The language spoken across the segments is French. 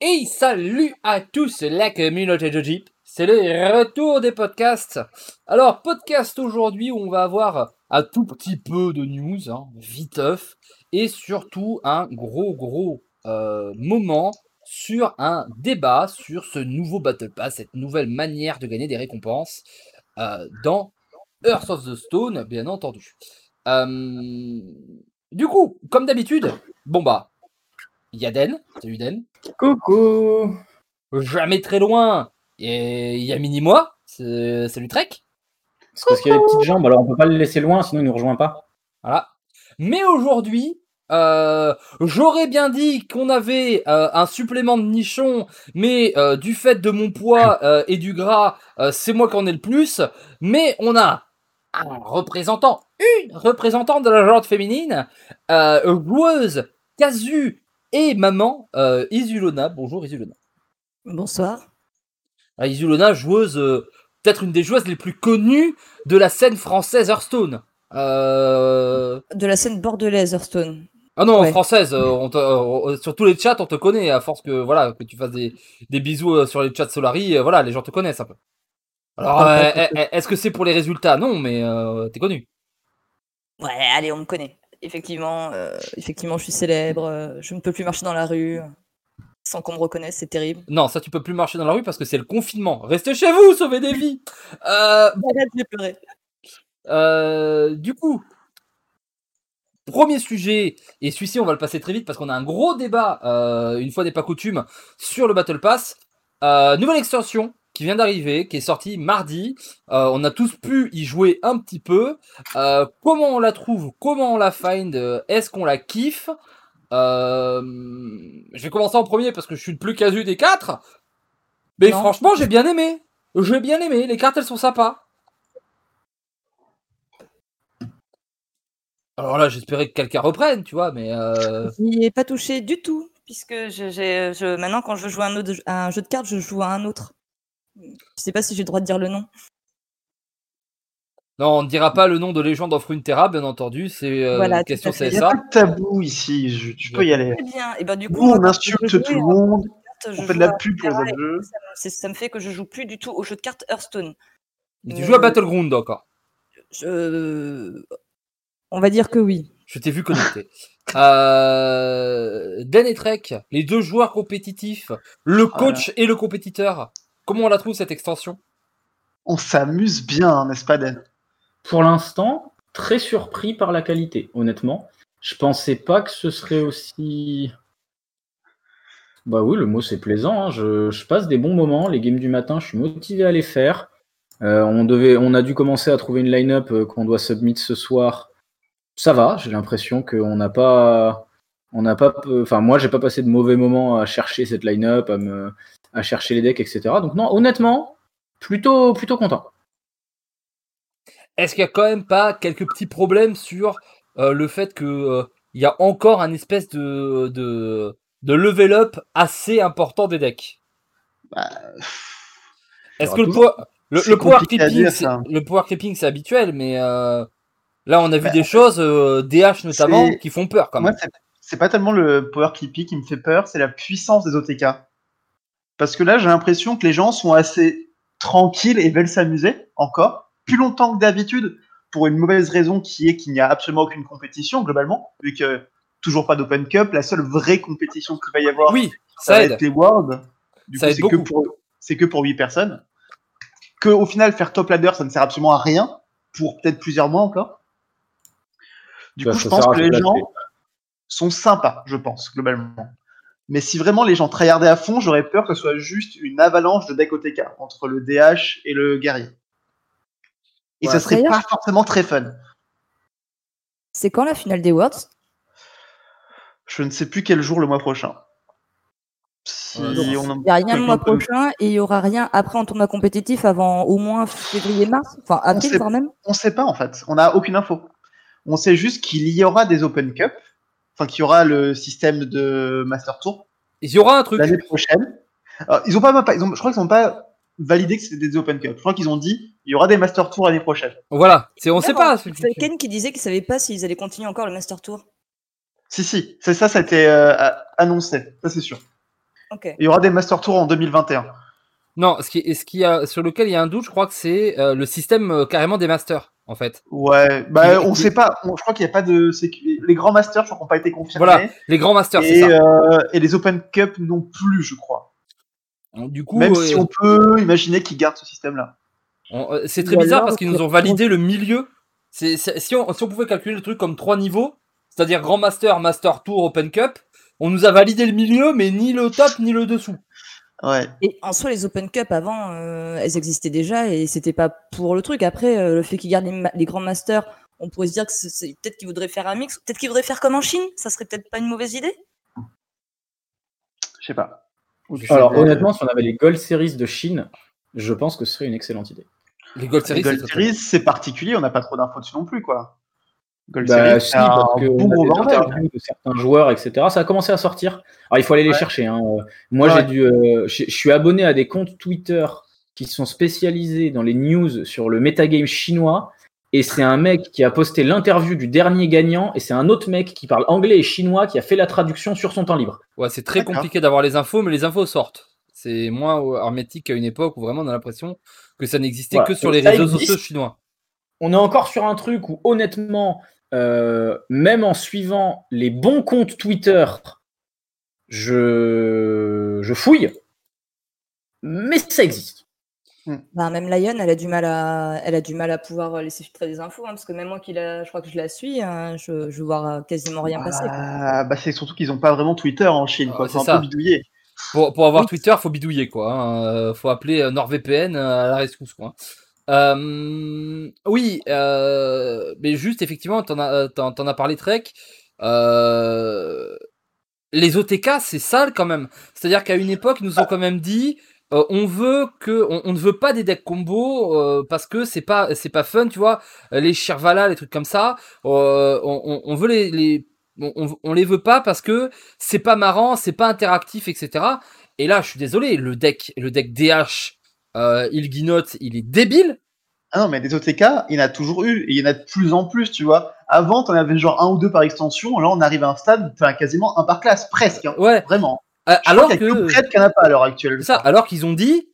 Et salut à tous la communauté de Jeep. C'est le retour des podcasts. Alors, podcast aujourd'hui où on va avoir un tout petit peu de news, hein, viteuf, et surtout un gros gros euh, moment sur un débat sur ce nouveau Battle Pass, cette nouvelle manière de gagner des récompenses euh, dans Earth of the Stone, bien entendu. Euh, du coup, comme d'habitude, bon bah, il y a Den. Salut Den? Coucou Jamais très loin, et il y a Mini-moi. Salut Trek. C'est parce qu'il y a des petites jambes, alors on peut pas le laisser loin, sinon il nous rejoint pas. Voilà. Mais aujourd'hui, euh, j'aurais bien dit qu'on avait euh, un supplément de nichon, mais euh, du fait de mon poids et du gras, c'est moi qui en ai le plus. Mais on a un représentant, une représentante de la genre féminine, joueuse, casu et maman, euh, Isulona. Bonjour Isulona. Bonsoir. Ah, Isulona, joueuse, euh, peut-être une des joueuses les plus connues de la scène française Hearthstone. Euh... De la scène bordelaise, Hearthstone. Ah non, Ouais. française, on te- sur tous les chats, on te connaît, à force que voilà que tu fasses des, des bisous sur les chats Solari, voilà, les gens te connaissent un peu. Alors, Ah, est-ce que c'est pour les résultats? Non, mais t'es connu. Ouais, allez, on me connaît. Effectivement, euh, effectivement, je suis célèbre. euh, je ne peux plus marcher dans la rue euh, sans qu'on me reconnaisse. C'est terrible. Non, ça tu peux plus marcher dans la rue parce que c'est le confinement. Restez chez vous, sauvez des vies. Euh. Euh, du coup, premier sujet, et celui-ci on va le passer très vite parce qu'on a un gros débat, euh, une fois n'est pas coutume, sur le Battle Pass. Nouvelle extension qui vient d'arriver, qui est sortie mardi. Euh, on a tous pu y jouer un petit peu. Euh, comment on la trouve? Comment on la find? Est-ce qu'on la kiffe? Euh, Je vais commencer en premier parce que je suis le plus casu des quatre. Mais Non. franchement, j'ai bien aimé. J'ai bien aimé. Les cartes, elles sont sympas. Alors là, j'espérais que quelqu'un reprenne, tu vois, mais euh... J'y ai pas touché du tout, puisque je, je- maintenant, quand je joue à un, autre, à un jeu de cartes, je joue à un autre. Je sais pas si j'ai le droit de dire le nom. non, on ne dira pas le nom de légende of Runeterra, bien entendu. C'est euh, Voilà, question fait. Il n'y a CSA. pas de tabou ici, je- tu peux y aller. Très bien. Et ben du coup, Nous, on insulte tout le monde, cartes, on fait de la pub pour les jeux. Ça, me- c'est- ça me fait que je joue plus du tout au jeu de cartes Hearthstone. Mais tu joues à Euh, Battleground encore. Je... On va dire que oui. Je t'ai vu connecté. euh... Dan et Trek, les deux joueurs compétitifs, le coach et le compétiteur. Comment on la trouve cette extension? On s'amuse bien, n'est-ce pas, Dan? Pour l'instant, très surpris par la qualité, honnêtement. Je pensais pas que ce serait aussi. Bah oui, le mot c'est plaisant. hein. Je, je passe des bons moments. Les games du matin, je suis motivé à les faire. Euh, on, devait, on a dû commencer à trouver une line-up euh, qu'on doit submit ce soir. Ça va, j'ai l'impression qu'on n'a pas. On n'a pas. Enfin, moi, j'ai pas passé de mauvais moments à chercher cette line-up, à, me, à chercher les decks, etc. Donc, non, honnêtement, plutôt, plutôt content. Est-ce qu'il y a quand même pas quelques petits problèmes sur euh, le fait que euh, il y a encore un espèce de, de, de level up assez important des decks? Bah, Est-ce que le, power- le, power dire, ça. le power c'est habituel, mais euh, là on a vu Bah, des choses, DH notamment, qui font peur quand Moi, même. c'est- pas tellement le power clippy qui me fait peur, c'est la puissance des OTK. Parce que là, j'ai l'impression que les gens sont assez tranquilles et veulent s'amuser encore, plus longtemps que d'habitude, pour une mauvaise raison qui est qu'il n'y a absolument aucune compétition globalement, vu que toujours pas d'Open Cup, la seule vraie compétition qu'il va y avoir, Oui, ça ça va être les Worlds. Du Ça coup, aide c'est que beaucoup. pour c'est que pour 8 personnes. Que au final faire top ladder, ça ne sert absolument à rien pour peut-être plusieurs mois encore. Du Ça, coup, ça je pense que les gens sont sympas, je pense, globalement. Mais si vraiment les gens tryhardaient à fond, j'aurais peur que ce soit juste une avalanche de deck OTK entre le DH et le guerrier. Et Ouais. ça serait pas forcément très fun. C'est quand la finale des Worlds? Je ne sais plus quel jour le mois prochain. Si Ouais, Il n'y a rien le mois prochain et il n'y aura rien après en tournoi compétitif avant au moins février-mars. Enfin, avril quand même? On sait pas en fait. On n'a aucune info. On sait juste qu'il y aura des Open Cup, enfin qu'il y aura le système de Master Tour Il y aura un truc. l'année prochaine. Alors, ils ont pas, ils ont, je crois qu'ils n'ont pas validé que c'était des Open Cup. Je crois qu'ils ont dit il y aura des Master Tour l'année prochaine. Voilà, c'est on sait pas. C'est Ken qui disait qu'il savait pas s'ils allaient continuer encore le Master Tour. Si si, c'est ça, ça a été euh, annoncé. Ça c'est sûr. Ok. Il y aura des Master Tours en 2021. Non, ce qui, ce qui a, sur lequel il y a un doute, je crois que c'est euh, le système euh, carrément des masters, en fait. Ouais, bah on il- sait pas. on- je crois qu'il n'y a pas de. Les grands Masters, je crois, n'ont pas été confirmés. Voilà, les grands masters, c'est et, ça. euh, et les Open Cup non plus, je crois. Du coup, Même euh, si on peut imaginer qu'ils gardent ce système-là. euh, c'est très bizarre parce qu'ils nous ont validé le milieu. C'est, c'est- si, on, si on pouvait calculer le truc comme trois niveaux, c'est-à-dire grand master, master tour, open cup, on nous a validé le milieu, mais ni le top ni le dessous. Ouais. Et en soi, les Open Cup avant, euh, elles existaient déjà et c'était pas pour le truc. Après, euh, le fait qu'ils gardent les, ma- les grands masters, on pourrait se dire que c'est- peut-être qu'ils voudraient faire un mix, peut-être qu'ils voudraient faire comme en Chine. Ça serait peut-être pas une mauvaise idée. Je sais pas. Alors honnêtement, si on avait les Gold Series de Chine, je pense que ce serait une excellente idée. Les Gold Series, c'est particulier, on n'a pas trop d'infos dessus non plus, quoi. Gold Bah, Series, si, c'est un parce que bon on a gros des bordel. interviews de certains joueurs, etc. Ça a commencé à sortir. Alors il faut aller les Ouais. chercher. hein. Moi, Ouais. j'ai dû, euh, je suis abonné à des comptes Twitter qui sont spécialisés dans les news sur le metagame chinois. Et c'est un mec qui a posté l'interview du dernier gagnant, et c'est un autre mec qui parle anglais et chinois qui a fait la traduction sur son temps libre. Ouais, c'est très compliqué d'avoir les infos, mais les infos sortent. C'est moins hermétique qu'à une époque où vraiment on a l'impression que ça n'existait Voilà. que sur les réseaux sociaux chinois. on est encore sur un truc où honnêtement, euh, même en suivant les bons comptes Twitter, je, je fouille, mais ça existe. Bah, même Lion, elle a du mal à, elle a du mal à pouvoir euh, laisser filtrer des infos, hein, parce que même moi qui la, je crois que je la suis, hein, je, je vois quasiment rien passer. Ah, bah, c'est surtout qu'ils n'ont pas vraiment Twitter en Chine, quoi. Ah, c'est un ça. peu bidouiller. Pour, pour avoir Oui. Twitter, faut bidouiller quoi. hein. Euh, faut appeler NordVPN à la rescousse quoi. Oui, mais juste effectivement, t'en as, parlé Trek. Les OTK, c'est sale quand même. C'est-à-dire qu'à une époque, ils nous ont quand même dit, on veut que, on, ne veut pas des decks combo parce que c'est pas, c'est pas fun, tu vois. Les Shirvala, les trucs comme ça, on, on- veut les, les on- on les veut pas parce que c'est pas marrant, c'est pas interactif, etc. Et là, je suis désolé, le deck, le deck DH, euh, Ilginote, il est débile. Ah non, mais des OTK, il y en a toujours eu, et il y en a de plus en plus, tu vois. Avant, t'en avais genre un ou deux par extension, là, on arrive à un stade, enfin, quasiment un par classe, presque, hein. Ouais. Vraiment. Euh, alors qu'il y a que, que Prête qu'il n'y en a pas à l'heure actuelle. ça, alors qu'ils ont dit,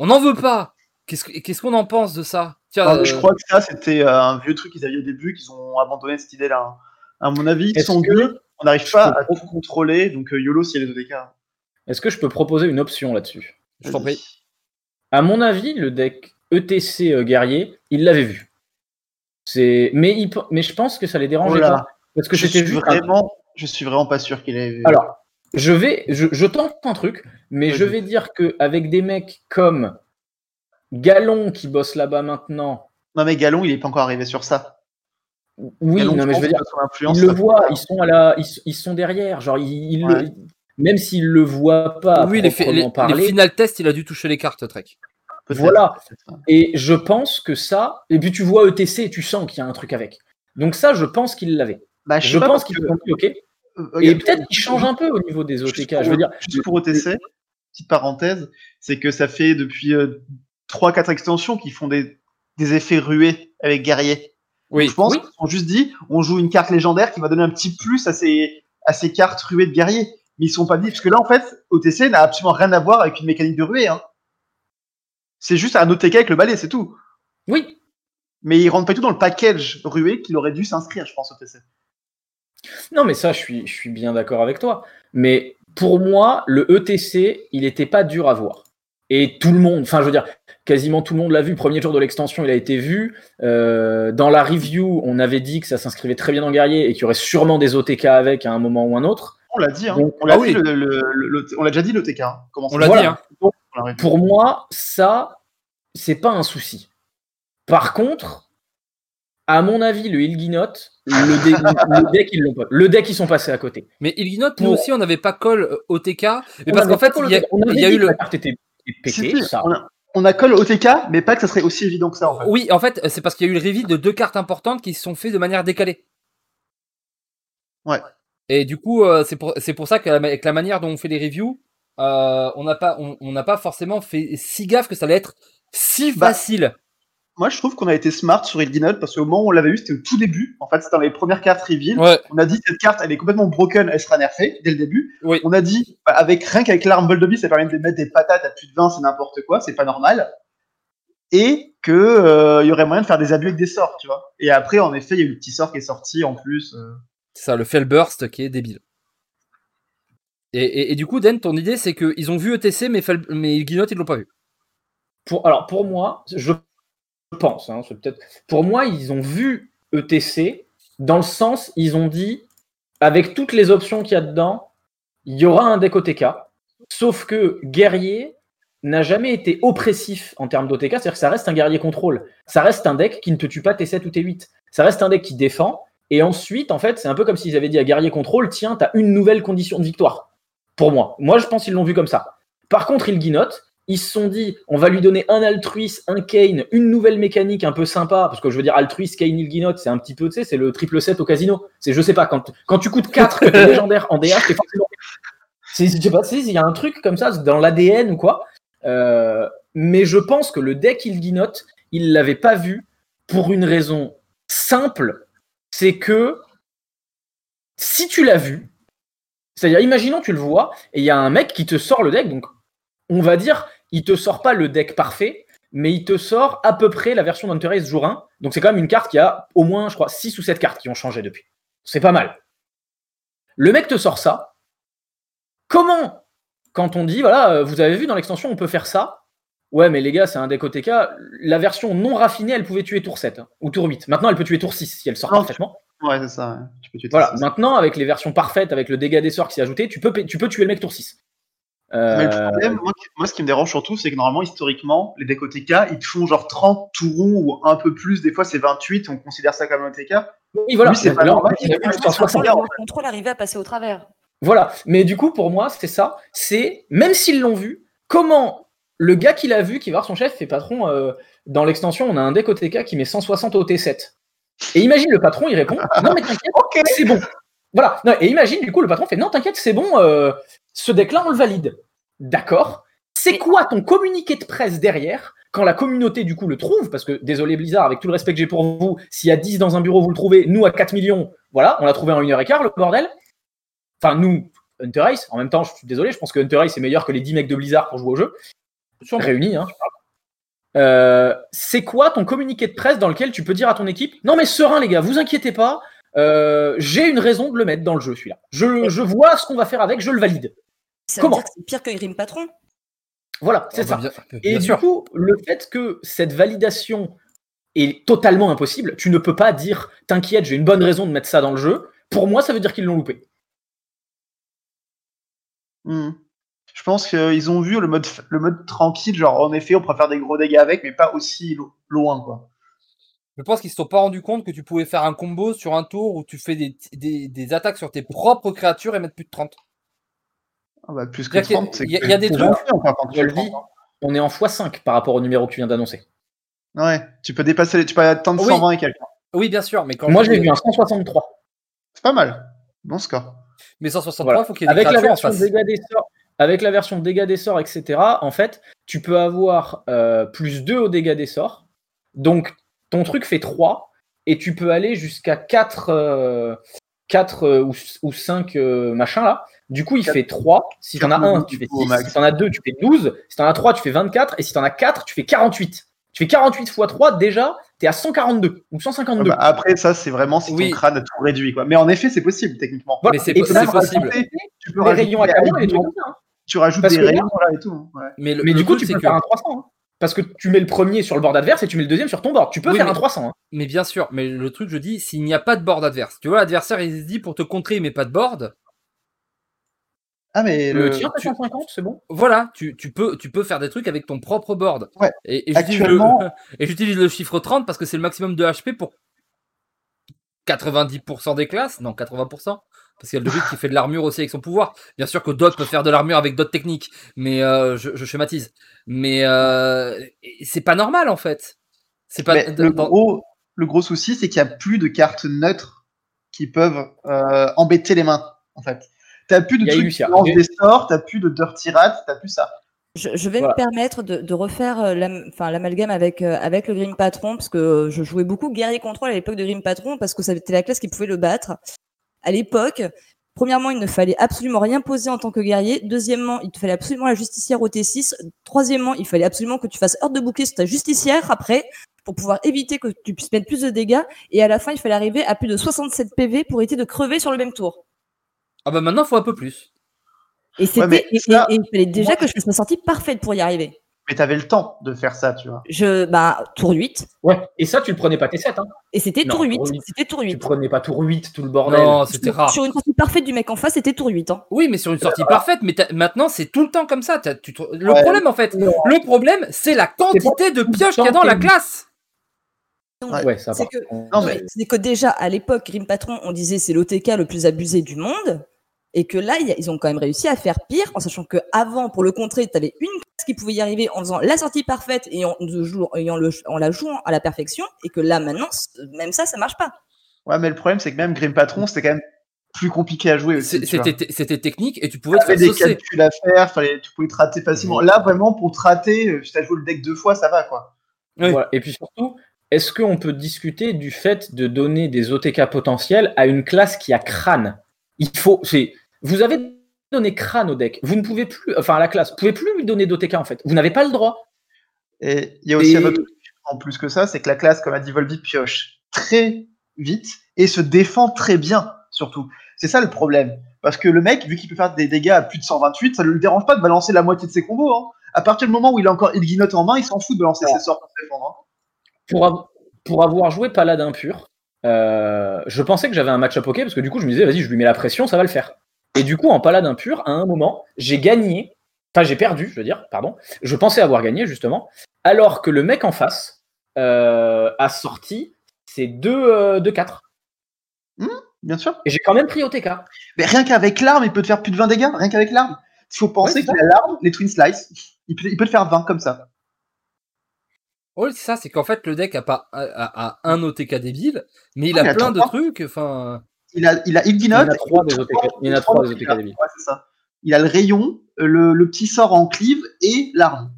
on n'en veut pas. Qu'est-ce que- qu'est-ce qu'on en pense de ça? Tiens, Ah, Je euh, crois que ça, c'était un vieux truc qu'ils avaient au début, qu'ils ont abandonné cette idée-là. hein. À mon avis, ils Est-ce sont que dit, on n'arrive je pas peux à tout contrôler, donc YOLO s'il y a les OTK. Est-ce que je peux proposer une option là-dessus? Je t'en prie. À mon avis, le deck ETC euh, guerrier, il l'avait vu. C'est, mais, il pe- mais je pense que ça les dérangeait Oh pas. Parce que je suis vu. vraiment, je suis vraiment pas sûr qu'il ait vu. Alors, je vais, je, je tente un truc, mais je vais dire que avec des mecs comme Galon qui bosse là-bas maintenant, Non mais Galon, il est pas encore arrivé sur ça. oui, Galon, non mais je veux dire, ils le voient, ils sont à la, ils, ils sont derrière, genre ils, ils le-. Même s'ils le voient pas, oui, les, parler, final tests, il a dû toucher les cartes, Trek. voilà. Et je pense que ça, et puis tu vois ETC, tu sens qu'il y a un truc avec. Donc ça, je pense qu'ils l'avaient. Bah, je, pense qu'ils que- ok. euh, Et regarde, peut-être qu'ils changent un peu au niveau des Juste OTK. pour- Je veux dire, juste pour OTC, petite parenthèse, c'est que ça fait depuis 3-4 extensions qu'ils font des, des effets rués avec guerrier. Oui, Je pense oui. qu'ils se sont juste dit, on joue une carte légendaire qui va donner un petit plus à ces, à ces cartes ruées de guerrier. Mais ils sont pas dit, parce que là, en fait, OTC n'a absolument rien à voir avec une mécanique de ruée. Hein. C'est juste un OTK avec le balai, c'est tout. oui, Mais ils rentrent pas du tout dans le package rué qu'il aurait dû s'inscrire, je pense, OTC. Non, mais ça, je suis, je suis bien d'accord avec toi. Mais pour moi, le ETC, il n'était pas dur à voir. Et tout le monde, enfin, je veux dire, quasiment tout le monde l'a vu. Premier jour de l'extension, il a été vu. Euh, dans la review, on avait dit que ça s'inscrivait très bien dans Guerrier et qu'il y aurait sûrement des OTK avec à un moment ou un autre. On l'a dit, hein. Donc, on l'a ah dit, oui. le- le- le- déjà dit l'OTK. Hein. On l'a dit, hein. On. Pour moi, ça, c'est pas un souci. Par contre, à mon avis, le Ilginote, le, dé- le deck, ils l'ont pas. Le deck, ils sont passés à côté. Mais Ilginote, nous aussi, on n'avait pas call euh, OTK. Mais On parce qu'en fait, il y a, y a dit eu que le. la carte était si, ça. on, a, on a call OTK, mais pas que ça serait aussi évident que ça, en fait. Oui, en fait, c'est parce qu'il y a eu le reveal de deux cartes importantes qui se sont faites de manière décalée. Ouais. Et du coup, euh, c'est pour, c'est pour ça qu'avec la manière dont on fait les reviews, euh, on n'a pas, on, on n'a pas forcément fait si gaffe que ça allait être si Bah, facile. moi, je trouve qu'on a été smart sur Ilginot parce qu'au moment où on l'avait eu, c'était au tout début. En fait, c'était dans les premières cartes reveal. Ouais. On a dit cette carte, elle est complètement broken, elle sera nerfée dès le début. Oui. On a dit, bah, avec rien qu'avec l'arme Boldoby, ça permet de mettre des patates à plus de 20, c'est n'importe quoi, c'est pas normal. Et que euh, y aurait moyen de faire des abus avec des sorts, tu vois. Et après, en effet, il y a eu le petit sort qui est sorti en plus. C'est ça, le Fellburst qui est débile. Et, du coup, Den, ton idée, c'est qu'ils ont vu ETC, mais, Fel- mais Guinot, ils l'ont pas vu. Pour, alors pour moi, je pense, hein, peut-être. Pour moi, ils ont vu ETC dans le sens, ils ont dit, avec toutes les options qu'il y a dedans, il y aura un deck OTK. Sauf que guerrier n'a jamais été oppressif en termes d'OTK, c'est-à-dire que ça reste un guerrier contrôle. Ça reste un deck qui ne te tue pas T7 ou T8. Ça reste un deck qui défend. Et ensuite, en fait, c'est un peu comme s'ils avaient dit à guerrier contrôle, tiens, t'as une nouvelle condition de victoire. Pour moi. Moi, je pense qu'ils l'ont vu comme ça. Par contre, il guinote. Ils se sont dit, on va lui donner un altruiste, un Kane, une nouvelle mécanique un peu sympa, parce que je veux dire, altruiste, Kane, Ilguinot, c'est un petit peu, tu sais, c'est le triple 7 au casino. C'est, je sais pas, quand, quand tu coûtes 4, que t'es légendaire en DH, t'es forcément. C'est, je sais pas, il y a un truc comme ça dans l'ADN ou quoi. Euh, mais je pense que le deck Ilguinot, il l'avait pas vu pour une raison simple, c'est que si tu l'as vu, c'est-à-dire, imaginons tu le vois et il y a un mec qui te sort le deck, donc on va dire, il te sort pas le deck parfait, mais il te sort à peu près la version d'Hunter Ace jour 1. Donc c'est quand même une carte qui a au moins, je crois, 6 ou 7 cartes qui ont changé depuis. C'est pas mal. Le mec te sort ça. Comment, quand on dit, voilà, euh, vous avez vu dans l'extension, on peut faire ça Ouais, mais les gars, c'est un deck OTK. La version non raffinée, elle pouvait tuer tour 7 hein, ou tour 8. Maintenant, elle peut tuer tour 6 si elle sort Non, parfaitement. Ouais, c'est ça. ouais. Tu peux tuer Voilà, maintenant, avec les versions parfaites, avec le dégât des sorts qui s'est ajouté, tu peux, tu peux tuer le mec tour 6. Mais le Euh, problème, moi, ce qui me dérange surtout, c'est que normalement, historiquement, les decks OTK, ils te font genre 30 tourons ou un peu plus. Des fois, c'est 28, on considère ça comme OTK. oui, voilà. Lui, c'est pas normal. il a vu Il a jusqu'à vu 60. regarde, Le contrôle arrivait à passer au travers. Voilà. Mais du coup, pour moi, c'est ça. C'est, même s'ils l'ont vu, comment le gars qui l'a vu, qui va voir son chef, fait patron, euh, dans l'extension, on a un deck OTK qui met 160 au T7. Et imagine le patron, il répond Non, mais t'inquiète, c'est bon. Voilà. Non, et imagine, du coup, le patron fait Non, t'inquiète, c'est bon, euh, ce deck-là, on le valide. D'accord. C'est quoi ton communiqué de presse derrière quand la communauté, du coup, le trouve? Parce que, désolé Blizzard, avec tout le respect que j'ai pour vous, s'il y a 10 dans un bureau, vous le trouvez, nous, à 4 millions, voilà, on l'a trouvé en 1 heure et quart, le bordel. Enfin, nous, Hunter Race, en même temps, je suis désolé, je pense que Hunter Race est meilleur que les 10 mecs de Blizzard pour jouer au jeu. Réunis. Hein. Euh, c'est quoi ton communiqué de presse dans lequel tu peux dire à ton équipe Non, mais serein, les gars, vous inquiétez pas, euh, j'ai une raison de le mettre dans le jeu, celui-là. Je, je vois ce qu'on va faire avec, je le valide. Ça Comment veut dire que c'est pire que Grim Patron. Voilà, c'est Ah, ça. bien- Et bien du sûr. coup, le fait que cette validation est totalement impossible, tu ne peux pas dire T'inquiète, j'ai une bonne raison de mettre ça dans le jeu. Pour moi, ça veut dire qu'ils l'ont loupé. Hmm. Je pense qu'ils ont vu le mode, le mode tranquille, genre en effet, on pourrait faire des gros dégâts avec, mais pas aussi lo- loin, quoi. Je pense qu'ils se sont pas rendu compte que tu pouvais faire un combo sur un tour où tu fais des, des, des attaques sur tes propres créatures et mettre plus de 30. Ah bah, plus que C'est-à-dire qu'il y a- 30, c'est il y a- que il y a des trucs- quand tu le dis, 30, on est en x5 par rapport au numéro que tu viens d'annoncer. hein. Ouais, tu peux dépasser, les- tu peux atteindre Oui. 120 et quelques. Oui, bien sûr, mais quand Moi, je j'ai vu un 163. C'est pas mal. Bon score. Mais 163, Voilà. il faut qu'il y ait des avec la en version face. dégâts des sorts, avec la version dégâts des sorts, etc. En fait, tu peux avoir euh, plus 2 au dégâts des sorts. Donc, ton truc fait 3 et tu peux aller jusqu'à 4, euh, 4 euh, ou, ou 5 euh, machin là. Du coup, il fait 3. Si t'en as quatre 1, mouvements tu fais du coup, au 6. max. Si t'en as 2, tu fais 12. Si t'en as 3, tu fais 24. Et si t'en as 4, tu fais 48. Tu fais 48 x 3, déjà, t'es à 142 ou Ah 152. bah, après, ça, c'est vraiment si Oui. ton crâne a tout réduit, quoi. Mais en effet, c'est possible, techniquement. Voilà. Mais c'est possible. rajouter Tu peux Les rajouter rayons à des carbone et hein. Tu rajoutes Parce des rayons là et tout. Ouais. Mais, le, Mais le du coup, tu peux que- faire un 300. hein. Parce que tu mets le premier sur le board adverse et tu mets le deuxième sur ton board. Tu peux Oui, faire mais- un 300. hein. Mais bien sûr, mais le truc, je dis, s'il n'y a pas de board adverse, tu vois, l'adversaire, il se dit pour te contrer, mais pas de board, Ah, mais Le le, tien, tu- 150, c'est bon? Voilà, tu, tu, peux, tu peux faire des trucs avec ton propre board. Ouais. Et, et j'utilise Actuellement- le, et j'utilise le chiffre 30 parce que c'est le maximum de HP pour 90% des classes. Non, 80%. Parce qu'il y a le druide qui fait de l'armure aussi avec son pouvoir. Bien sûr que d'autres peuvent faire de l'armure avec d'autres techniques, mais euh, je, je schématise. Mais euh, c'est pas normal en fait. C'est pas. le, dans- gros, le gros souci, c'est qu'il n'y a plus de cartes neutres qui peuvent euh, embêter les mains, en fait. T'as plus de trucs qui lancent des sorts, t'as plus de Dirty Rat, t'as plus ça. Je, je vais Voilà. me permettre de, de refaire l'amalgame avec, euh, avec le Grim Patron, parce que je jouais beaucoup Guerrier Control à l'époque de Grim Patron, parce que ça était la classe qui pouvait le battre. À l'époque, premièrement, il ne fallait absolument rien poser en tant que guerrier. Deuxièmement, il te fallait absolument la justicière au T6. Troisièmement, il fallait absolument que tu fasses heure de bouclier sur ta justicière après, pour pouvoir éviter que tu puisses mettre plus de dégâts. Et à la fin, il fallait arriver à plus de 67 PV pour éviter de crever sur le même tour. Ah bah maintenant, faut un peu plus. Et, c'était, mais et- ça, et- et il fallait déjà moi, que je fasse ma sortie parfaite pour y arriver. Mais t'avais le temps de faire ça, tu vois. Je, bah, tour 8. Ouais, et ça, tu le prenais pas T7, hein. Et c'était tour 8. tour huit. C'était tour Tu 8. prenais pas tour 8, tout le bordel. Non, c'était Sur- rare. Sur une sortie parfaite du mec en face, c'était tour 8. Hein. Oui, mais sur une sortie parfaite, mais maintenant c'est tout le temps comme ça. Tu te- Le Ouais. problème en fait, Non. le problème c'est la quantité de pioches qu'il y a dans la classe. Ouais. C'est que- mais- déjà, à l'époque, Grim Patron, on disait c'est l'OTK le plus abusé du monde. Et que là, ils ont quand même réussi à faire pire, en sachant que avant, pour le contrer, tu avais une classe qui pouvait y arriver en faisant la sortie parfaite et en, de jou- et en le- en la jouant à la perfection. Et que là, maintenant, même ça, ça marche pas. Ouais, mais le problème, c'est que même Grim Patron, c'était quand même plus compliqué à jouer tu. C'était c'était technique et tu pouvais te faire des saucer. calculs à faire, fallait, tu pouvais te rater facilement. Là, vraiment, pour te rater, euh, si t'as joué le deck deux fois, ça va, quoi. Oui. Voilà. Et puis surtout, est-ce qu'on peut discuter du fait de donner des OTK potentiels à une classe qui a crâne? Il faut. c'est- Vous avez donné crâne au deck. Vous ne pouvez plus. Enfin, à la classe, vous pouvez plus lui donner d'OTK en fait. Vous n'avez pas le droit. Et il y a aussi Et- un autre truc en plus que ça, c'est que la classe, comme a dit Volby, pioche très vite et se défend très bien, surtout. C'est ça le problème. Parce que le mec, vu qu'il peut faire des dégâts à plus de 128, ça ne le dérange pas de balancer la moitié de ses combos. Hein. À partir du moment où il a encore Ilginote en main, il s'en fout de balancer ses sorts pour se défendre. hein. Pour, av- pour avoir joué Paladin pur, euh, je pensais que j'avais un match-up ok parce que du coup, je me disais, vas-y, je lui mets la pression, ça va le faire. Et du coup, en Paladin pur, à un moment, j'ai gagné. Enfin, j'ai perdu, je veux dire, pardon. Je pensais avoir gagné, justement. Alors que le mec en face euh, a sorti ses 2-4. Bien sûr. Et j'ai quand même pris OTK. Mais rien qu'avec l'arme, il peut te faire plus de 20 dégâts. Rien qu'avec l'arme. Il faut penser Ouais, a l'arme, les Twin Slice. Il peut, il peut te faire 20 comme ça. Oui, c'est ça, c'est qu'en fait le deck a pas a, a- a un OTK débile, mais il Ah, a il a plein de trucs. Enfin, Il a, il a Il en a trois des OTK. Il y en a trois des OTK débiles. Ouais, c'est ça. Il a le rayon, le, le petit sort en cleave et l'arme.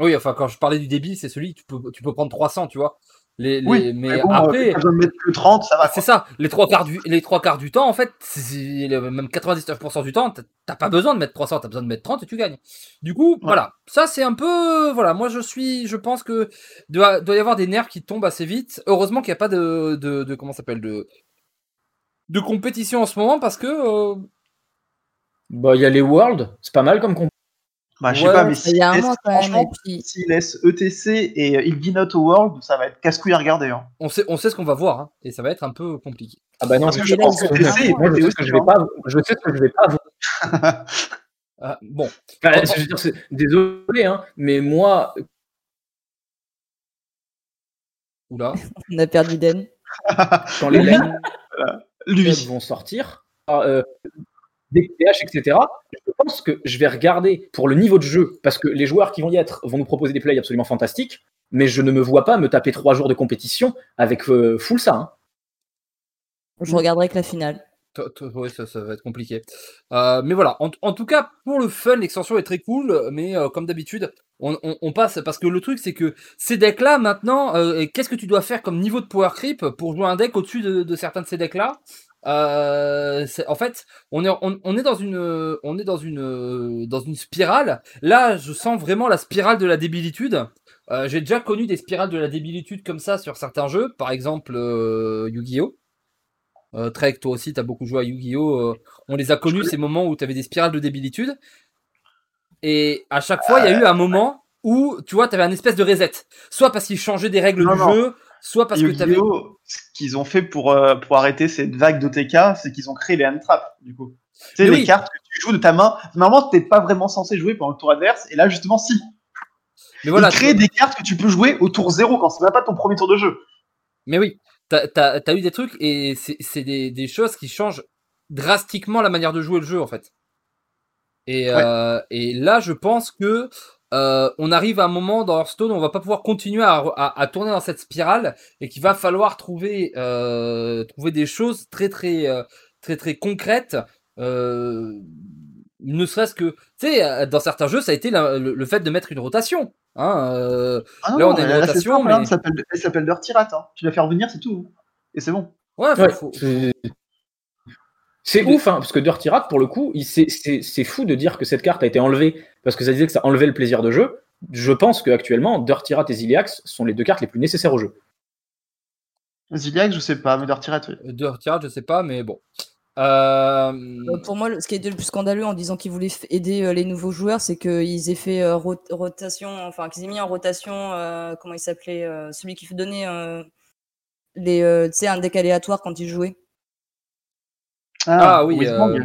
oui, enfin quand je parlais du débile, c'est celui tu peux tu peux prendre 300, tu vois. Les, les- Oui, mais bon, euh, après, pas besoin de mettre que 30, ça va. c'est ça. Les trois quarts du les trois quarts du temps, en fait, même 99% du temps, t'as- pas besoin de mettre 300, t'as besoin de mettre 30 et tu gagnes. Du coup, voilà. Ça c'est un peu, voilà. Moi je suis, je pense que doit doit y avoir des nerfs qui tombent assez vite. Heureusement qu'il n'y a pas de de, de comment ça s'appelle de de compétition en ce moment parce que euh, Bah, il y a les Worlds, c'est pas mal comme comp. Bah, je sais Ouais, pas, mais Il y a un s'il mois laisse, franchement, puis, ETC et euh, Ilginote au World, ça va être casse-couille à regarder. Hein. on sait on sait ce qu'on va voir hein, et ça va être un peu compliqué. Ah bah non, Parce que je je pense pense que moi, je sais ce que je vais pas, je sais ce que je vais pas avoir. Ah, bon, Enfin, je veux dire, c'est- désolé, hein, mais moi, oula. on a perdu Den. quand les lignes Lui. vont sortir, euh, des PH, etc., je pense que je vais regarder pour le niveau de jeu, parce que les joueurs qui vont y être vont nous proposer des plays absolument fantastiques, mais je ne me vois pas me taper trois jours de compétition avec euh, full ça. hein. Je regarderai que la finale. Ouais, ça, ça va être compliqué. Euh, mais voilà, en, en tout cas, pour le fun, l'extension est très cool, mais euh, comme d'habitude, on, on- on passe, parce que le truc, c'est que ces decks-là, maintenant, euh, qu'est-ce que tu dois faire comme niveau de power creep pour jouer un deck au-dessus de, de certains de ces decks-là? Euh, c'est- en fait, on est, on, on est dans une, on est dans une, dans une spirale. Là, je sens vraiment la spirale de la débilitude. Euh, J'ai déjà connu des spirales de la débilitude comme ça sur certains jeux, par exemple euh, Yu-Gi-Oh! Euh, Trek, toi aussi, tu as beaucoup joué à Yu-Gi-Oh! euh, on les a connus, ces moments où tu avais des spirales de débilitude. Et à chaque fois, il y a eu un moment où, tu vois, tu avais un espèce de reset. Soit parce qu'ils changeaient des règles Non, du non. jeu, soit parce que tu avais. Yu-Gi-Oh, ce qu'ils ont fait pour, euh, pour arrêter cette vague d'OTK, c'est qu'ils ont créé les hand traps, du coup. Tu sais, Mais les oui. cartes que tu joues de ta main. Normalement, t'es pas vraiment censé jouer pendant le tour adverse, et là, justement, si. Mais voilà, Ils créent des cartes que tu peux jouer au tour zéro quand c'est même pas ton premier tour de jeu. Mais oui, t'as as, eu des trucs et c'est c'est des, des choses qui changent drastiquement la manière de jouer le jeu en fait. Et, Ouais. euh, et là, je pense que euh, on arrive à un moment dans Hearthstone où on va pas pouvoir continuer à, à, à tourner dans cette spirale et qu'il va falloir trouver euh, trouver des choses très très très très concrètes. Euh, Ne serait-ce que, tu sais, dans certains jeux, ça a été la- le, le fait de mettre une rotation. Hein, euh, Ah non, Là, on a une fait rotation, simple, hein, mais- elle s'appelle- Elle s'appelle Dirty Rat. hein. Tu la fais revenir, c'est tout. Et c'est bon. ouais, faut- Ouais, faut- c'est- ouf, hein, parce que Dirty Rat, pour le coup, c'est- c'est c'est fou de dire que cette carte a été enlevée parce que ça disait que ça enlevait le plaisir de jeu. Je pense qu'actuellement, Dirty Rat et Ziliax sont les deux cartes les plus nécessaires au jeu. Ziliac, je sais pas, mais Dirty Rat, oui. de retirage, je sais pas, mais bon. Euh, Euh, Pour moi, le- ce qui est le plus scandaleux en disant qu'ils voulaient aider euh, les nouveaux joueurs, c'est qu'ils aient fait euh, rot- rotation, enfin qu'ils aient mis en rotation, euh, comment il s'appelait, euh, celui qui donnait euh, les, euh, tu sais, un deck aléatoire quand ils jouaient. Ah oui, Wisbang. euh,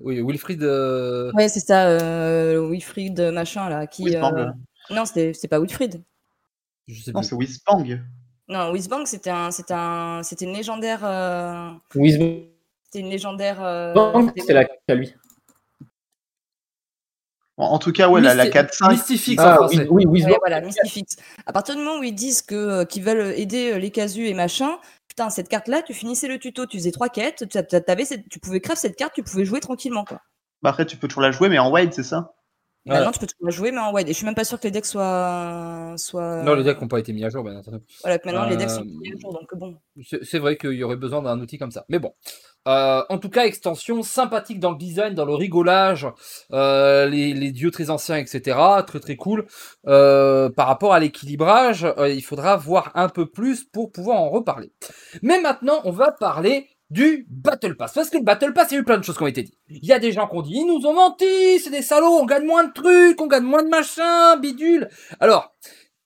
oui, Wilfried. euh, Ouais, c'est ça, euh, Wilfried machin là, qui. Euh, Non, c'était c'était pas Wilfried. je sais Non, c'est Wisbang. Non, Wisbang, c'était un, c'était un, c'était une légendaire, euh, c'était une légendaire. euh, c'est la à lui. En, en tout cas, ouais, la, la Mysti- 4-5. Mystifix en Ah, français. oui, oui, voilà, Mystifix. À partir du moment où ils disent que euh, qu'ils veulent aider euh, les casus et machin, putain, cette carte-là, tu finissais le tuto, tu faisais trois quêtes, tu, cette- tu pouvais craft cette carte, tu pouvais jouer tranquillement, quoi. Bah, après, tu peux toujours la jouer, mais en wide, c'est ça? Maintenant, tu peux toujours jouer, mais en wide. Et je suis même pas sûr que les decks soient. soient... Non, les decks n'ont pas été mis à jour, bien entendu. Voilà, que maintenant, les decks Euh, sont mis à jour, donc bon. C'est c'est vrai qu'il y aurait besoin d'un outil comme ça. Mais bon. Euh, en tout cas, extension sympathique dans le design, dans le rigolage, euh, les, les dieux très anciens, etc. Très très cool. Euh, par rapport à l'équilibrage, euh, il faudra voir un peu plus pour pouvoir en reparler. Mais maintenant, on va parler du Battle Pass. Parce que le Battle Pass, il y a eu plein de choses qui ont été dites. Il y a des gens qui ont dit, ils nous ont menti, c'est des salauds, on gagne moins de trucs, on gagne moins de machins, bidule. Alors,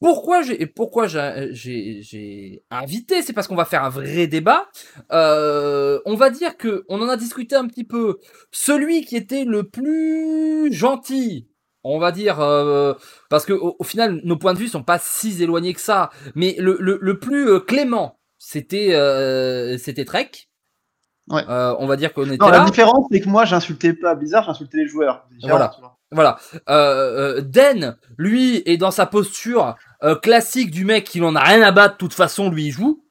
pourquoi j'ai pourquoi j'ai invité, c'est parce qu'on va faire un vrai débat. Euh, on va dire que on en a discuté un petit peu. Celui qui était le plus gentil, on va dire, euh, parce que au final nos points de vue sont pas si éloignés que ça, mais le, le, le plus euh, clément, c'était euh, c'était Trek. Ouais. Euh, on va dire qu'on était Non, là. la différence, c'est que moi, j'insultais pas Blizzard, j'insultais les joueurs. Voilà. Voilà. Euh, euh, Den, lui, est dans sa posture euh, classique du mec qui n'en a rien à battre. De toute façon, lui, il joue.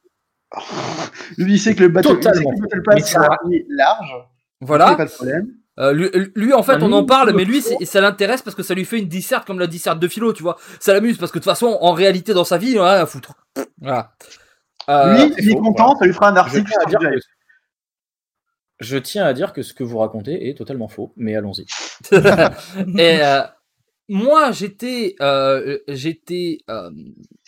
Lui, il sait que le Battle, il sait Totalement. que le battle Mais Pass ça- est large. Voilà. a pas de problème. Euh, lui, lui, en fait, Un on en parle, mais lui, ça l'intéresse parce que ça lui fait une disserte comme la disserte de philo, tu vois. Ça l'amuse parce que de toute façon, en réalité, dans sa vie, il en a rien à foutre. Voilà. Euh, lui, il est content, ça lui fera un Je article tiens, à sur dire Drive. que, je tiens à dire que ce que vous racontez est totalement faux, mais allons-y. Et euh, moi, j'étais, euh, j'étais euh,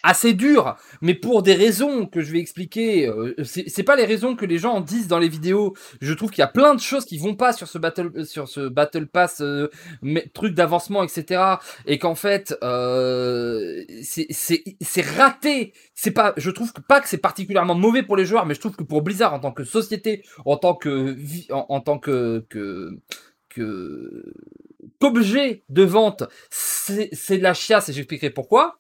assez dur, mais pour des raisons que je vais expliquer. euh, c'est pas les raisons que les gens disent dans les vidéos. Je trouve qu'il y a plein de choses qui vont pas sur ce battle, sur ce battle pass, euh, mais, truc d'avancement, etc. Et qu'en fait, euh, c'est raté. C'est pas, je trouve que pas que c'est particulièrement mauvais pour les joueurs, mais je trouve que pour Blizzard en tant que société, en tant que en, en tant que que que qu'objet de vente, c'est de la chiasse et j'expliquerai pourquoi.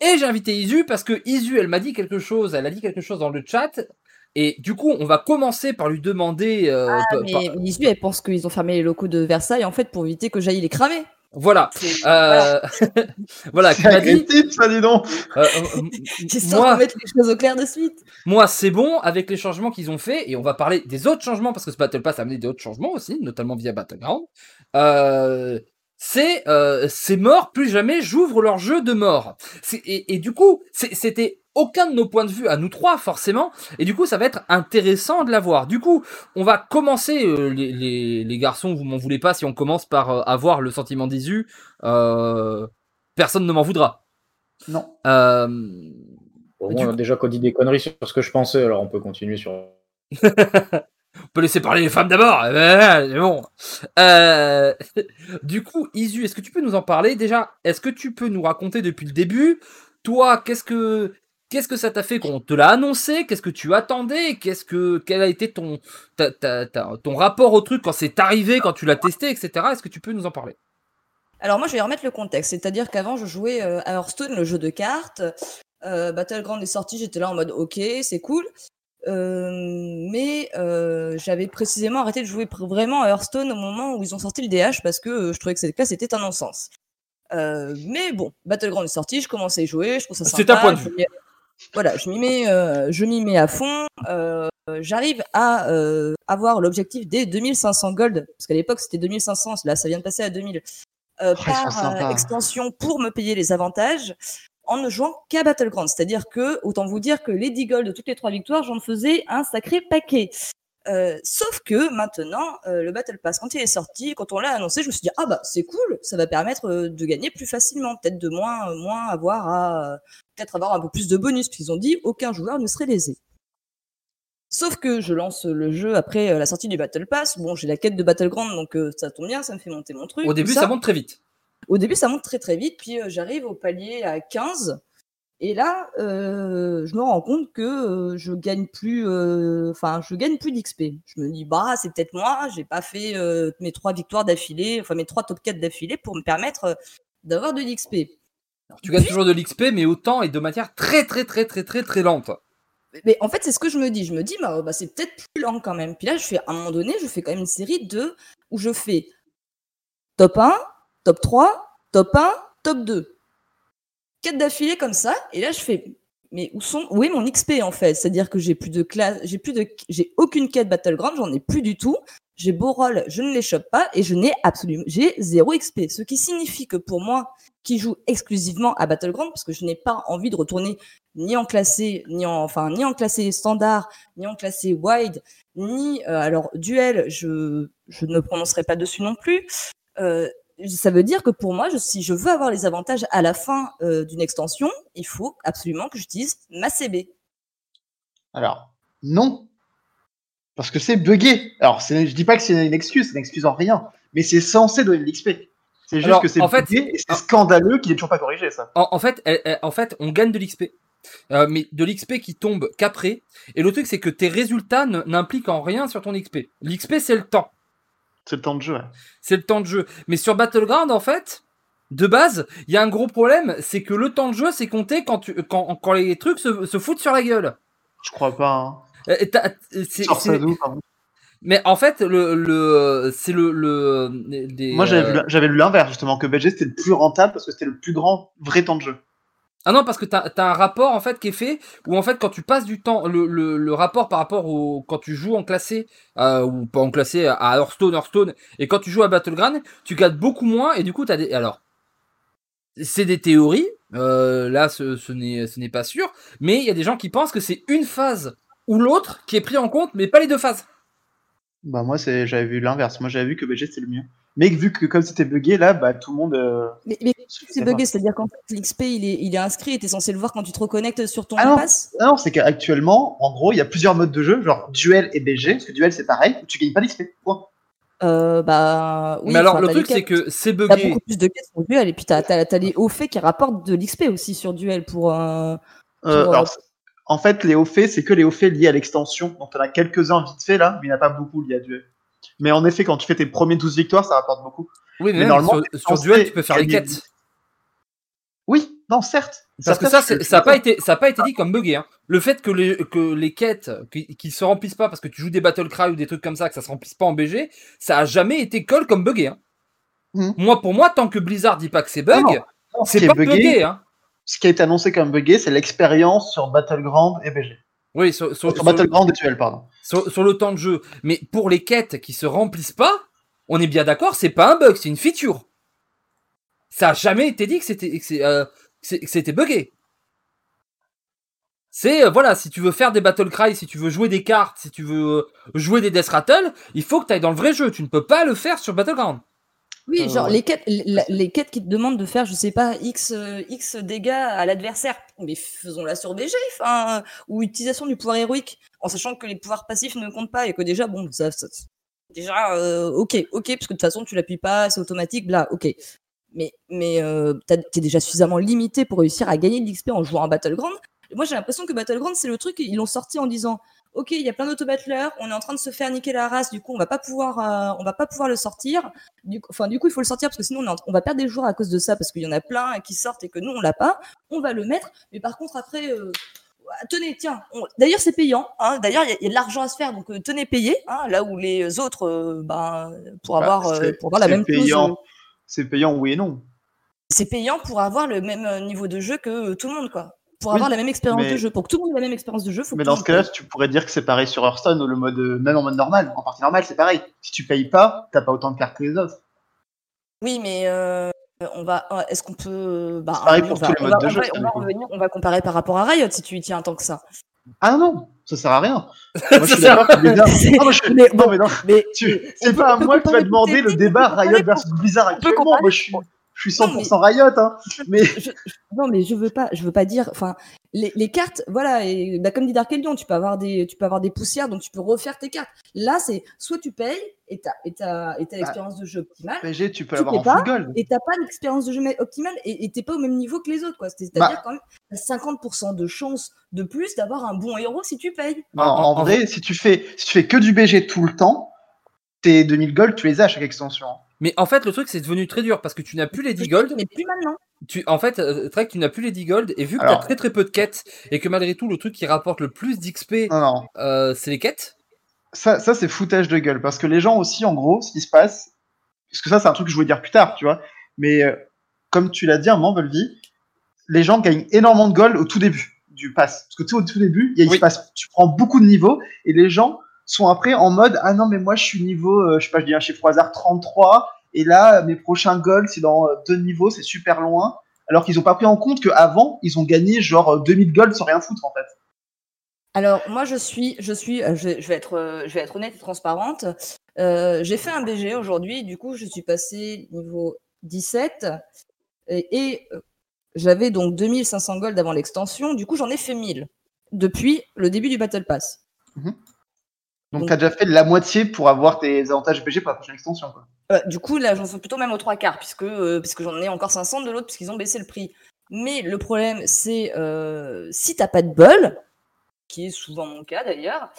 Et j'ai invité Isu parce que Isu, elle m'a dit quelque chose, elle a dit quelque chose dans le chat. Et du coup, on va commencer par lui demander. euh, Ah, mais par- Isu, elle pense qu'ils ont fermé les locaux de Versailles, en fait, pour éviter que j'aille les cramer. Voilà. Euh, voilà, qui C'est m'a dit. agressif, ça, dis donc. euh, moi, mette les choses au clair de suite. moi c'est bon avec les changements qu'ils ont fait et on va parler des autres changements parce que ce Battle Pass a amené d'autres changements aussi, notamment via Battleground. Euh, c'est euh, c'est mort, plus jamais j'ouvre leur jeu de mort. Et, et du coup, c'était aucun de nos points de vue à nous trois forcément, et du coup ça va être intéressant de l'avoir. Du coup, on va commencer euh, les, les, les garçons, vous m'en voulez pas si on commence par euh, avoir le sentiment d'Isu, euh, personne ne m'en voudra. Non. Euh, Bon, on a coup- déjà qu'on dit des conneries sur ce que je pensais, alors on peut continuer sur. On peut laisser parler les femmes d'abord. bon. Euh, du coup, Isu, est-ce que tu peux nous en parler? Déjà Est-ce que tu peux nous raconter depuis le début? Toi, qu'est-ce que qu'est-ce que ça t'a fait qu'on te l'a annoncé? Qu'est-ce que tu attendais? Qu'est-ce que quel a été ton ton rapport au truc quand c'est arrivé, quand tu l'as testé, etc. Est-ce que tu peux nous en parler? Alors moi, je vais remettre le contexte. C'est-à-dire qu'avant, je jouais euh, à Hearthstone, le jeu de cartes. Euh, Battleground est sorti, j'étais là en mode OK, c'est cool. Euh, mais euh, j'avais précisément arrêté de jouer vraiment à Hearthstone au moment où ils ont sorti le DH parce que euh, je trouvais que cette classe était un non-sens. Euh, mais bon, Battleground est sorti, je commençais à y jouer, je trouve ça sympa. C'est un point de vue. Voilà, je m'y mets, euh, je m'y mets à fond. euh, J'arrive à euh, avoir l'objectif des 2500 gold, parce qu'à l'époque c'était 2500, là ça vient de passer à 2000, euh, Oh, par euh, extension pour me payer les avantages en ne jouant qu'à Battleground. C'est-à-dire que, autant vous dire que les 10 gold de toutes les trois victoires, j'en faisais un sacré paquet. Euh, sauf que maintenant, euh, le Battle Pass, quand il est sorti, quand on l'a annoncé, je me suis dit, ah bah c'est cool, ça va permettre euh, de gagner plus facilement, peut-être de moins, moins avoir à, peut-être avoir un peu plus de bonus, puisqu'ils ont dit, aucun joueur ne serait lésé. Sauf que je lance le jeu après la sortie du Battle Pass. Bon, j'ai la quête de Battleground, donc ça tombe bien, ça me fait monter mon truc. Au début, ça monte très vite. Au début, ça monte très très vite, puis euh, j'arrive au palier à 15. Et là, euh, je me rends compte que euh, je gagne plus, euh, enfin, je gagne plus d'XP. Je me dis, bah, c'est peut-être moi, j'ai pas fait mes trois victoires d'affilée, enfin mes trois top 4 d'affilée pour me permettre d'avoir de l'XP. Tu gagnes toujours de l'XP, mais autant et de manière très très très très très très lente. Mais- Mais en fait, c'est ce que je me dis. Je me dis, bah, bah, c'est peut-être plus lent quand même. Puis là, je fais, à un moment donné, je fais quand même une série de où je fais top 1, top 3, top 1, top 2. Quatre d'affilée comme ça. Et là, je fais, mais où sont, où est mon XP en fait? C'est-à-dire que j'ai plus de classe, j'ai plus de, j'ai aucune quête Battleground, j'en ai plus du tout. J'ai beau roll, je ne les chope pas et je n'ai absolument, j'ai zéro XP. Ce qui signifie que pour moi, qui joue exclusivement à Battleground, parce que je n'ai pas envie de retourner ni en classé, ni en, enfin, ni en classé standard, ni en classé wide, ni, euh, alors, duel, je, je ne prononcerai pas dessus non plus. Euh, ça veut dire que pour moi, je, si je veux avoir les avantages à la fin euh, d'une extension, il faut absolument que j'utilise ma CB. Alors, non. Parce que c'est buggé. Alors, c'est- je dis pas que c'est une excuse, c'est une excuse en rien. Mais c'est censé donner de l'XP. C'est juste Alors, que c'est en fait- et c'est scandaleux qu'il ait toujours pas corrigé ça. En, en fait, en fait, on gagne de l'XP. Euh, mais de l'XP qui tombe qu'après. Et le truc, c'est que tes résultats n'impliquent en rien sur ton XP. L'XP, c'est le temps. C'est le temps de jeu. C'est le temps de jeu. Mais sur Battleground, en fait, de base, il y a un gros problème, c'est que le temps de jeu, c'est compté quand, tu, quand, quand les trucs se, se foutent sur la gueule. Je crois pas. Hein. Euh, c'est- pardon mais en fait, le, le, c'est le, le, des, Moi, j'avais euh, vu- j'avais lu l'inverse, justement, que BG c'était le plus rentable parce que c'était le plus grand vrai temps de jeu. Ah non, parce que t'as as un rapport en fait qui est fait où en fait quand tu passes du temps, le, rapport par rapport au quand tu joues en classé euh, ou pas en classé à Hearthstone, Hearthstone et quand tu joues à Battleground, tu gagnes beaucoup moins et du coup t'as des alors c'est des théories. euh, là, ce, ce n'est pas sûr, mais il y a des gens qui pensent que c'est une phase ou l'autre qui est pris en compte, mais pas les deux phases. Bah, moi, c'est- j'avais vu l'inverse. Moi, j'avais vu que BG c'était le mieux. Mais vu que comme c'était buggé, là, bah, tout le monde. euh, Mais, mais c'est bugué, pas. c'est-à-dire qu'en fait, l'XP, il est, il est inscrit et t'es censé le voir quand tu te reconnectes sur ton Ah non. pass. Ah Non, c'est qu'actuellement, en gros, il y a plusieurs modes de jeu, genre duel et BG. Parce que duel, c'est pareil, tu gagnes pas d'XP. Point. Euh, bah, oui, mais alors le t'as truc c'est que c'est T'as buggé. beaucoup plus de quêtes sur duel et puis t'as as, les hauts faits qui rapportent de l'XP aussi sur duel pour. euh, Euh, Pour, alors, euh, c'est- en fait, les hauts faits, c'est que les hauts faits liés à l'extension. Donc, t'en as quelques-uns vite fait là, mais il n'y en a pas beaucoup liés à duel. Mais en effet, quand tu fais tes premiers 12 victoires, ça rapporte beaucoup. Oui, mais, mais normalement, sur, duel tu peux faire les quêtes. Oui, non, certes. Parce que ça, ça n'a pas été, ça a pas été dit comme bugué. Hein. Le fait que les, que les quêtes qui, qui se remplissent pas parce que tu joues des battle cry ou des trucs comme ça, que ça se remplisse pas en BG, ça a jamais été call comme bugué. Hein. Mhm. Moi, pour moi, tant que Blizzard dit pas que c'est bug, ce c'est est pas buggé, bugué. Hein. Ce qui a été annoncé comme buggé, c'est l'expérience sur Battleground et BG. Oui, sur, sur, Battleground et duel, pardon. sur- sur le temps de jeu. Mais pour les quêtes qui se remplissent pas, on est bien d'accord, c'est pas un bug, c'est une feature. Ça a jamais été dit que c'était euh, buggé. C'est euh, voilà, si tu veux faire des battle cry, si tu veux jouer des cartes, si tu veux euh, jouer des death rattle, il faut que tu ailles dans le vrai jeu. Tu ne peux pas le faire sur Battleground. Oui, Euh, genre les quêtes, les, les quêtes qui te demandent de faire, je sais pas, X, euh, X dégâts à l'adversaire. Mais faisons-la sur BG, enfin, euh, ou utilisation du pouvoir héroïque, en sachant que les pouvoirs passifs ne comptent pas et que déjà, bon, ça, ça- déjà, euh, ok, ok, parce que de toute façon, tu l'appuies pas, c'est automatique, bla, ok. Mais, mais euh, t'es déjà suffisamment limité pour réussir à gagner de l'XP en jouant à Battleground. Et moi, j'ai l'impression que Battleground, c'est le truc, ils l'ont sorti en disant Ok, il y a plein d'auto-battleurs, on est en train de se faire niquer la race, du coup, on va pas pouvoir, euh, on va pas pouvoir le sortir. Du coup, enfin, du coup, il faut le sortir parce que sinon, on, est en- on va perdre des jours à cause de ça, parce qu'il y en a plein qui sortent et que nous, on l'a pas. On va le mettre, mais par contre, après, euh, tenez, tiens. on- D'ailleurs, c'est payant. Hein, D'ailleurs, il y, a- il y a de l'argent à se faire, donc euh, tenez, payez. Hein, là où les autres, euh, ben, pour Bah, avoir, euh, pour avoir la même payant. C'est payant, oui et non. c'est payant pour avoir le même niveau de jeu que tout le monde, quoi. Pour Oui, avoir la même expérience mais- de jeu. Pour que tout le monde ait la même expérience de jeu, faut Mais que dans ce cas-là, tu pourrais dire que c'est pareil sur Hearthstone, ou le mode, euh, même en mode normal. En partie normale, c'est pareil. Si tu payes pas, t'as pas autant de cartes que les autres. Oui, mais euh, on va. euh, Est-ce qu'on peut. Bah, C'est pareil on pour va- tous les on modes va- de on jeu, va- On va revenir, on va comparer par rapport à Riot si tu y tiens tant que ça. Ah non, ça sert à rien. Moi, je suis d'accord que Blizzard- Non, je- Mais non, mais non, Mais tu- on c'est pas à moi que tu vas demander le débat Riot versus Blizzard actuellement. Moi, je suis, je suis 100% Non, Riot, hein. Mais je- je- non mais je veux pas je veux pas dire enfin les, les cartes voilà et, bah, comme dit Dark Eldion tu peux avoir des tu peux avoir des poussières donc tu peux refaire tes cartes là c'est soit tu payes et t'as et t'as et t'as Bah, l'expérience de jeu optimale PG, tu peux Tu en full gold. et t'as pas l'expérience de jeu ma- optimale et et t'es pas au même niveau que les autres quoi c'est à Bah. quand même t'as 50% de chance de plus d'avoir un bon héros si tu payes Non, En- en, en vrai, si tu fais, si tu fais que du BG tout le temps, tes 2000 gold, tu les as à chaque extension. Mais en fait, le truc, c'est devenu très dur parce que tu n'as plus les 10 gold. mais plus maintenant Tu, en fait, euh, Trek, tu n'as plus les 10 gold et vu que tu as très très peu de quêtes et que malgré tout, le truc qui rapporte le plus d'XP, Non, non. euh, c'est les quêtes. Ça, ça c'est foutage de gueule. Parce que les gens aussi, en gros, ce qui se passe, parce que ça, c'est un truc que je voulais dire plus tard, tu vois. Mais euh, comme tu l'as dit à un moment, Volvi, les gens gagnent énormément de gold au tout début du pass. Parce que tout au tout début, il, y a- il Oui. se passe, tu prends beaucoup de niveaux et les gens sont après en mode Ah non, mais moi, je suis niveau, euh, je sais pas, je dis un chiffre au hasard 33. Et là, mes prochains gold, c'est dans euh, deux niveaux, c'est super loin. Alors qu'ils ont pas pris en compte qu'avant, ils ont gagné genre euh, 2000 gold sans rien foutre, en fait. Alors moi je suis, je suis, euh, je, vais- je vais être, euh, je vais être honnête et transparente. Euh, j'ai fait un BG aujourd'hui, du coup je suis passé niveau 17 et, et, euh, j'avais donc 2500 gold avant l'extension. Du coup j'en ai fait 1000 depuis le début du Battle Pass. Donc, Donc- tu as déjà fait la moitié pour avoir tes avantages PG pour la prochaine extension, quoi. Euh, du coup là j'en fais plutôt même aux trois quarts puisque euh, puisque j'en ai encore 500 de l'autre puisqu'ils ont baissé le prix. Mais le problème c'est euh, si t'as pas de bol, qui est souvent mon cas d'ailleurs,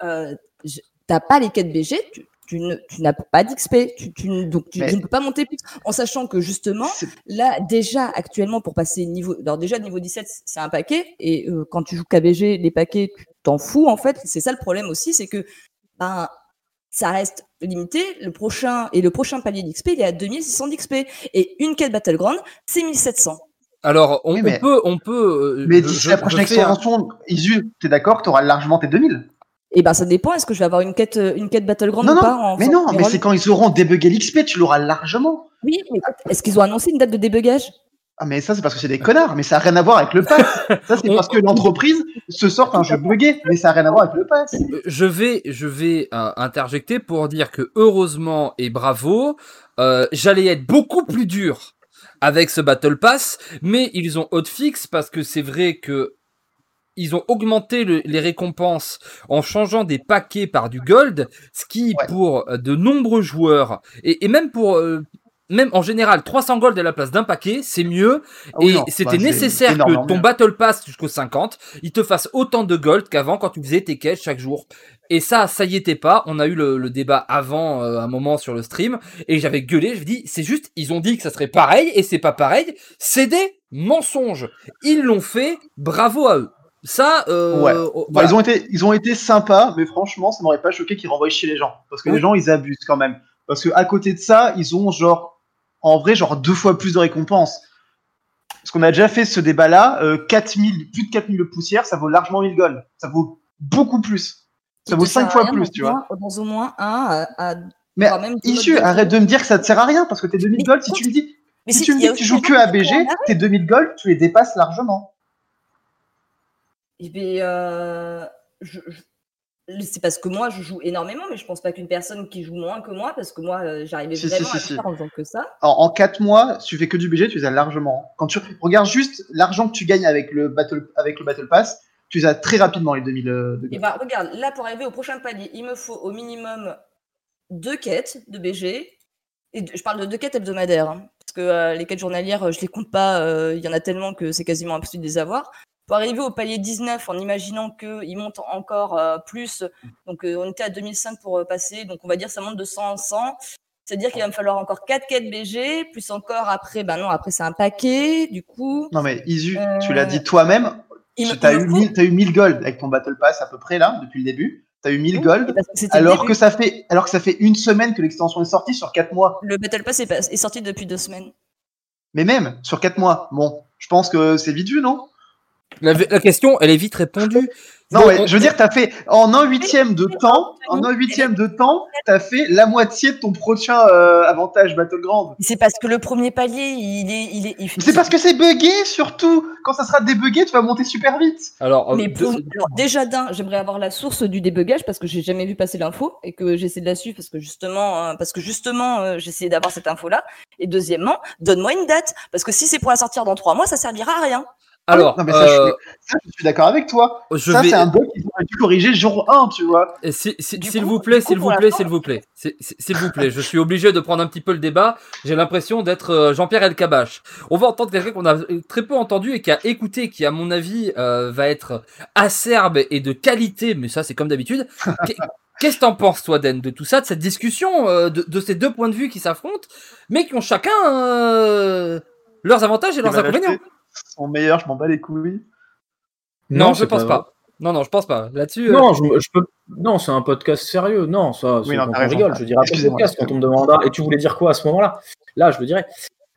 t'as pas les quêtes BG, tu, tu ne- tu n'as pas d'XP, tu, tu ne- donc tu, Mais- ne peux pas monter plus. En sachant que justement, là déjà actuellement pour passer niveau, alors déjà niveau 17 c'est un paquet et euh, quand tu joues KBG les paquets tu t'en fous en fait. C'est ça le problème aussi, c'est que ben ça reste limité. Le prochain et le prochain palier d'XP il est à 2600 d'XP et une quête Battleground c'est 1700. Alors, on, Oui, on mais- peut, on peut. euh, Mais je- la prochaine fais un- extension, Isu, t'es d'accord que t'auras largement tes 2000 Et ben ça dépend. Est-ce que je vais avoir une quête euh, une quête Battleground Non, ou non, pas en mais non, mais c'est quand ils auront débugué l'XP, tu l'auras largement. Oui, mais est-ce qu'ils ont annoncé une date de débugage? Ah, mais ça, c'est parce que c'est des connards, mais ça n'a rien à voir avec le pass. Ça, c'est parce que l'entreprise se sort un jeu bugué, mais ça n'a rien à voir avec le pass. Euh, Je vais, je vais euh, interjecter pour dire que heureusement et bravo, euh, j'allais être beaucoup plus dur avec ce Battle Pass, mais ils ont hotfix parce que c'est vrai que ils ont augmenté le- les récompenses en changeant des paquets par du gold, ce qui Ouais. pour euh, de nombreux joueurs et, et même pour euh, même en général 300 gold à la place d'un paquet, c'est mieux Ah et c'était bah, nécessaire que ton. Battle Pass jusqu'au 50, il te fasse autant de gold qu'avant quand tu faisais tes quêtes chaque jour. Et ça, ça y était pas. On a eu le, le débat avant euh, un moment sur le stream et j'avais gueulé. Je me dis, c'est juste, ils ont dit que ça serait pareil et c'est pas pareil. C'est des mensonges. Ils l'ont fait. Bravo à eux. Ça, euh, Ouais. euh, voilà. ils, ont été, ils ont été sympas, mais franchement, ça m'aurait pas choqué qu'ils renvoient chez les gens. Parce que Oui. les gens, ils abusent quand même. Parce que à côté de ça, ils ont genre, en vrai, genre deux fois plus de récompenses. Parce qu'on a déjà fait ce débat-là, euh, 4000, plus de 4000 de poussière, ça vaut largement 1000 gold. Ça vaut beaucoup plus. Ça vaut te sert 5 à fois rien plus, tu au vois. Dans au moins un à, à- Mais même deux Issu, modes de arrête de me dire que ça te sert à rien, parce que tes 2000 Mais gold, si tu me dis, Mais si si- tu me dis a que tu joues que gens à qui BG, font un arrêt. tes 2000 gold, tu les dépasses largement. Eh bien, euh, je- je- c'est parce que moi je joue énormément, mais je pense pas qu'une personne qui joue moins que moi, parce que moi euh, j'arrivais Si, vraiment si, à si. faire en faisant que ça. En, en 4 mois, si tu fais que du BG, tu les as largement. Quand tu regardes juste l'argent que tu gagnes avec le Battle, avec le battle Pass, tu les as très rapidement, les 2000 euh, de Et gold. bah regarde, là pour arriver au prochain palier, il me faut au minimum deux quêtes de BG. Et je parle de deux quêtes hebdomadaires, hein, parce que euh, les quêtes journalières, je les compte pas, il y en a tellement que c'est quasiment impossible de les avoir. Pour arriver au palier 19, en imaginant qu'il monte encore euh, plus, donc euh, on était à 2005 pour euh, passer, donc on va dire ça monte de 100 en 100. C'est-à-dire qu'il va me falloir encore 4 quêtes BG, plus encore après, bah non, après c'est un paquet, du coup. Non mais Isu, tu l'as dit toi-même, tu as eu, faut- 1000 t'as eu 1000 gold avec ton Battle Pass à peu près là, depuis le début. Tu as eu 1000 Oui, gold, que alors que, ça fait, alors que ça fait une semaine que l'extension est sortie sur 4 mois. Le Battle Pass est, pas- est sorti depuis deux semaines. Mais même sur 4 mois, bon, je pense que c'est vite vu, non? La, la question, elle est vite répondue. Non, Bon, ouais, on- je veux dire, t'as fait en un huitième de temps, en un huitième de temps, t'as fait la moitié de ton prochain euh, avantage Battleground. C'est parce que le premier palier, il est. Il est il- c'est parce que c'est buggé, surtout. Quand ça sera débugué, tu vas monter super vite. Alors, euh, Mais pour- déjà d'un, j'aimerais avoir la source du débugage parce que j'ai jamais vu passer l'info et que j'essaie de la suivre parce que justement, euh, parce que justement, euh, j'essaie d'avoir cette info-là. Et deuxièmement, donne-moi une date parce que si c'est pour la sortir dans trois mois, ça servira à rien. Alors Non, mais ça, je euh, suis d'accord avec toi. je ça, vais. c'est un bug qu'ils auraient dû corriger jour 1, tu vois. Si- si- S'il vous plaît, s'il vous la plaît, s'il vous plaît, s'il vous plaît, je suis obligé de prendre un petit peu le débat. J'ai l'impression d'être euh, Jean-Pierre Elkabach. On va entendre quelqu'un qu'on a très peu entendu et qui a écouté, qui à mon avis euh, va être acerbe et de qualité, mais ça c'est comme d'habitude. Qu'est- Qu'est-ce que t'en penses, toi, Den, de tout ça, de cette discussion, euh, de, de ces deux points de vue qui s'affrontent, mais qui ont chacun euh, leurs avantages et leurs inconvénients? Son meilleur, je m'en bats les couilles. Non, je pense pas. Non, non, je pense pas. Là-dessus, euh, Non, je, je peux. Non, c'est un podcast sérieux. Non, ça, c'est Oui, non, quand on raison. rigole. Je dirais après le Excusez-moi, podcast quand on me demandera. Et tu voulais dire quoi à ce moment-là? Là, je le dirais.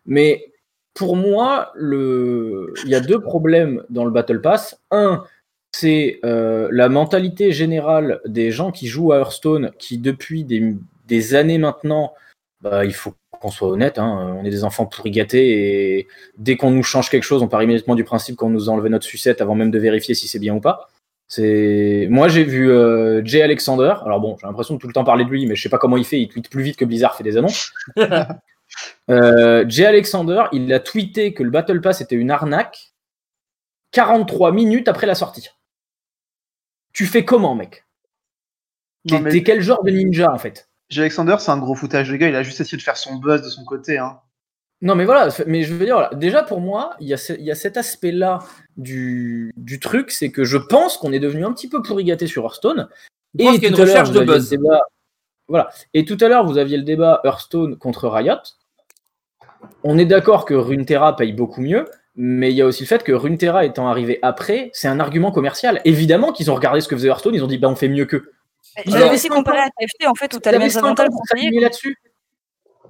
Mais pour moi, le... il y a deux problèmes dans le Battle Pass. Un, c'est euh, la mentalité générale des gens qui jouent à Hearthstone, qui depuis des, des années maintenant, bah, il faut qu'on soit honnête, hein, on est des enfants pourri gâtés et dès qu'on nous change quelque chose, on part immédiatement du principe qu'on nous a enlevé notre sucette avant même de vérifier si c'est bien ou pas. C'est moi j'ai vu euh, Jay Alexander. Alors bon, j'ai l'impression de tout le temps parler de lui, mais je sais pas comment il fait. Il tweet plus vite que Blizzard fait des annonces. euh, Jay Alexander, il a tweeté que le Battle Pass était une arnaque 43 minutes après la sortie. Tu fais comment, mec? Non, T'es mais t'es quel genre de ninja en fait? J. Alexander, c'est un gros foutage de gars. Il a juste essayé de faire son buzz de son côté. Hein. Non, mais voilà, mais je veux dire, voilà, déjà pour moi, il y a, ce- il y a cet aspect-là du, du truc, c'est que je pense qu'on est devenu un petit peu pourri gâté sur Hearthstone. Je pense qu'il y a une tout à l'heure, recherche vous de aviez le buzz. débat- voilà. Et tout à l'heure, vous aviez le débat Hearthstone contre Riot. On est d'accord que Runeterra paye beaucoup mieux, mais il y a aussi le fait que Runeterra étant arrivé après, c'est un argument commercial. Évidemment qu'ils ont regardé ce que faisait Hearthstone, ils ont dit bah on fait mieux qu'eux. J'avais Alors- aussi comparé à TFT en fait où t'as y les mêmes avantages là-dessus.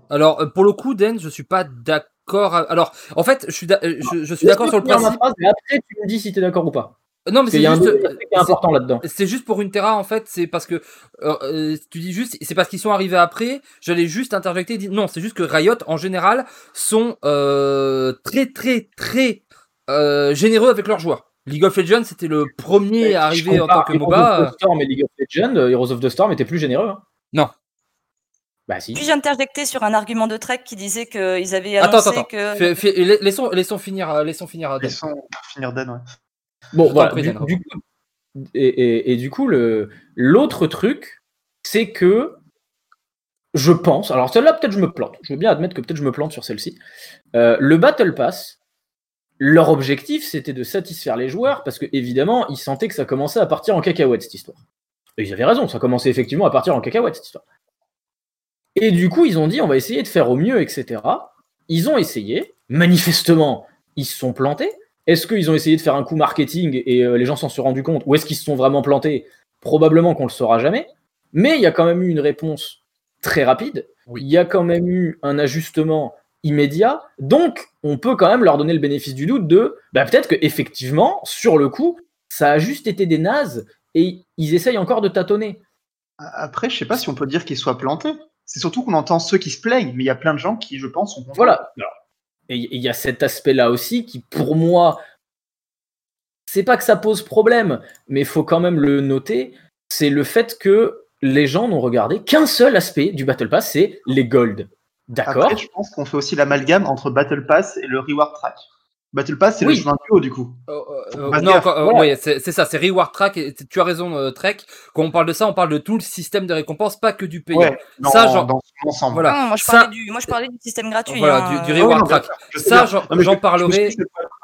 Alors, euh, pour le coup, Den, je suis pas d'accord. à- Alors, en fait, je suis, d'a- euh, je, je suis d'accord sur le principe. ma phrase, et après tu me dis si tu es d'accord ou pas. Non, mais c'est juste. euh, qui est important là-dedans. c'est- juste pour une Terra, en fait, c'est parce que. euh, euh, tu dis juste, c'est parce qu'ils sont arrivés après. J'allais juste interjecter et dire non, c'est juste que Riot, en général, sont euh, très, très, très euh, généreux avec leurs joueurs. League of Legends, c'était le premier à arriver en tant que Heroes MOBA. of the Storm et League of Legends, euh, Heroes of the Storm était plus généreux. hein. Non. Bah si. Puis j'ai interjecté sur un argument de Trek qui disait qu'ils avaient Attends, annoncé attends, attends. que. Fais- fais- la- laissons, laissons finir, euh, laissons finir. Den. Laissons finir Dan, ouais. Bon, Je voilà. Du, Dan, du coup, et, et- et du coup, le l'autre truc, c'est que je pense. Alors celle-là, peut-être je me plante. Je veux bien admettre que peut-être je me plante sur celle-ci. Euh, le Battle Pass. Leur objectif, c'était de satisfaire les joueurs parce que évidemment, ils sentaient que ça commençait à partir en cacahuète cette histoire. Et ils avaient raison, ça commençait effectivement à partir en cacahuète cette histoire. Et du coup, ils ont dit, on va essayer de faire au mieux, etc. Ils ont essayé. Manifestement, ils se sont plantés. Est-ce qu'ils ont essayé de faire un coup marketing et euh, les gens s'en sont rendus compte Ou est-ce qu'ils se sont vraiment plantés? Probablement qu'on le saura jamais. Mais il y a quand même eu une réponse très rapide. Oui. Il y a quand même eu un ajustement immédiat. Donc, on peut quand même leur donner le bénéfice du doute de bah, peut-être que effectivement, sur le coup, ça a juste été des nazes et ils essayent encore de tâtonner. Après, je sais pas si on peut dire qu'ils soient plantés. C'est surtout qu'on entend ceux qui se plaignent, mais il y a plein de gens qui, je pense, sont contents. Voilà. Et il y a cet aspect-là aussi qui, pour moi, c'est pas que ça pose problème, mais il faut quand même le noter, c'est le fait que les gens n'ont regardé qu'un seul aspect du Battle Pass, c'est les gold. D'accord Après, je pense qu'on fait aussi l'amalgame entre Battle Pass et le Reward Track. Battle Pass, c'est Oui. le chemin du haut, du coup. Euh, euh, Fais non, encore- euh, voilà. ouais, c'est c'est ça, c'est Reward Track. Et tu as raison, euh, Trek. Quand on parle de ça, on parle de tout le système de récompense, pas que du payant. Ouais, Ça, genre- dans ensemble. Voilà. Non, moi, je Ça- parlais du, moi je parlais du système gratuit. Voilà, hein, du, du euh, Reward non, Track. Je Ça, bien. j'en Non, mais j'en je- parlerai.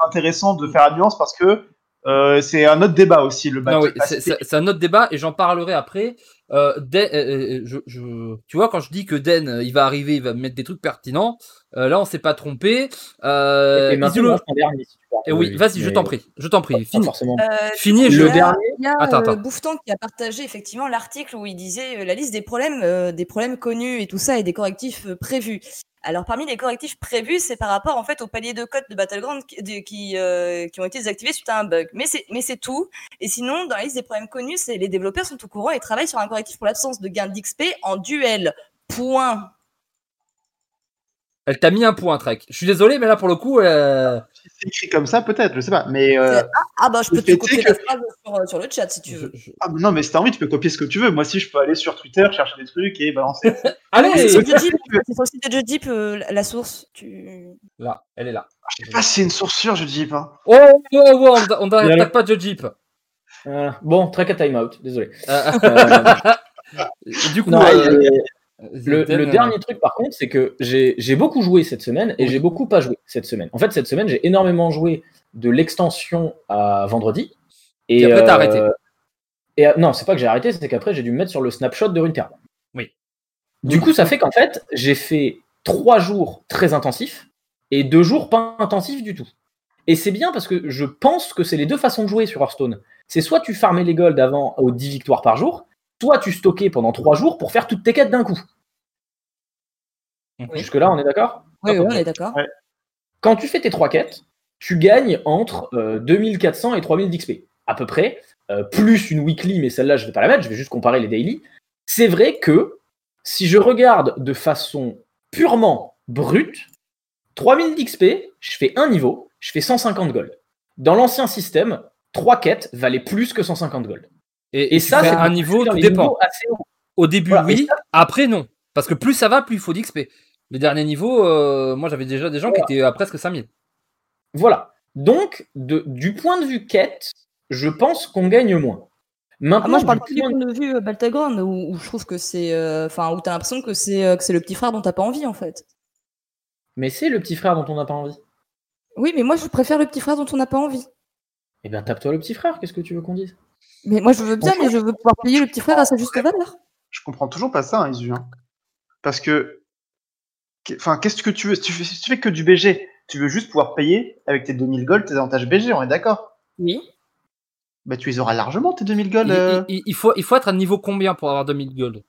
intéressant de faire la nuance parce que euh, c'est un autre débat aussi, le Battle Non, oui, Pass. c'est- c'est c'est un autre débat et j'en parlerai après. Euh, Den- euh, euh, je, je- tu vois, quand je dis que Den, euh, il va arriver, il va mettre des trucs pertinents, Euh, là, on s'est pas trompé. Euh, et maintenant, dernier, si tu veux. Eh oui, vas-y, je t'en prie. Je t'en prie. Fini. Euh, Fini, Le dernier- Il y a Attends, euh, attends. Bouffeton qui a partagé effectivement l'article où il disait la liste des problèmes, euh, des problèmes connus et tout ça et des correctifs euh, prévus. Alors parmi les correctifs prévus, c'est par rapport en fait au palier de code de Battleground qui, de- qui, euh, qui ont été désactivés suite à un bug. Mais c'est mais c'est tout. Et sinon, dans la liste des problèmes connus, c'est les développeurs sont au courant et travaillent sur un correctif pour l'absence de gain d'XP en duel. Point. Elle t'a mis un point, Trek. Je suis désolé, mais là, pour le coup, euh, Si c'est écrit comme ça, peut-être, je sais pas. Mais euh, Ah bah je peux te copier est la que- phrase sur, euh, sur le chat si tu veux. je- je- ah, mais non, mais si t'as envie, tu peux copier ce que tu veux. Moi aussi, je peux aller sur Twitter, chercher des trucs et balancer. Allez, C'est sur je- Judip, c'est sur le site de Judip, euh, la- source. Tu... là, elle est là. Je sais pas si c'est une source sûre, je dis pas. Oh, oh, oh, on n'attaque pas de Jeep. Euh, bon, track à timeout, désolé. Euh, Euh, du coup, non, euh, le, euh, dernier truc, par contre, c'est que j'ai beaucoup joué cette semaine et j'ai beaucoup pas joué cette semaine. En fait, cette semaine, j'ai énormément joué de l'extension à vendredi. Et après, t'as arrêté. Et, euh, non, c'est pas que j'ai arrêté, c'est qu'après, j'ai dû me mettre sur le snapshot de Runeterra. Oui. Du coup, ça fait qu'en fait, j'ai fait trois jours très intensifs et deux jours pas intensifs du tout. Et c'est bien parce que je pense que c'est les deux façons de jouer sur Hearthstone. C'est soit tu farmais les golds avant aux 10 victoires par jour, soit tu stockais pendant trois jours pour faire toutes tes quêtes d'un coup. Jusque-là, on est d'accord? Oui, Ah, on est d'accord. Quand tu fais tes trois quêtes, tu gagnes entre euh, 2400 et 3000 d'XP, à peu près, euh, plus une weekly, mais celle-là, je vais pas la mettre, je vais juste comparer les daily. C'est vrai que si je regarde de façon purement brute, 3000 d'XP, je fais un niveau, je fais 150 gold. Dans l'ancien système, trois quêtes valaient plus que 150 gold. Et, ça, c'est un niveau, tout dépend. Au début, Voilà, oui. ça- Après, non. Parce que plus ça va, plus il faut d'XP. Les derniers niveaux, euh, moi, j'avais déjà des gens Voilà. qui étaient à presque 5000. Voilà. Donc, de- du point de vue quête, je pense qu'on gagne moins. Maintenant, Ah, moi, je parle du plus du point de vue euh, Battleground, où, où je trouve que c'est. euh, Enfin, où t'as l'impression que c'est euh, que c'est le petit frère dont t'as pas envie, en fait. Mais c'est le petit frère dont on n'a pas envie. Oui, mais moi, je préfère le petit frère dont on n'a pas envie. Eh bien, tape-toi le petit frère, qu'est-ce que tu veux qu'on dise? Mais moi, je veux bien, mais je veux pouvoir payer le petit frère à sa juste valeur. Je comprends toujours pas ça, hein, Isu. hein. Parce que. Enfin, qu'est-ce que tu veux si tu, fais, si tu fais que du BG, tu veux juste pouvoir payer avec tes 2000 gold tes avantages BG, on est d'accord? Oui. Bah, tu les auras largement, tes 2000 gold. Il, euh. il- il faut, il faut être à niveau combien pour avoir 2000 gold?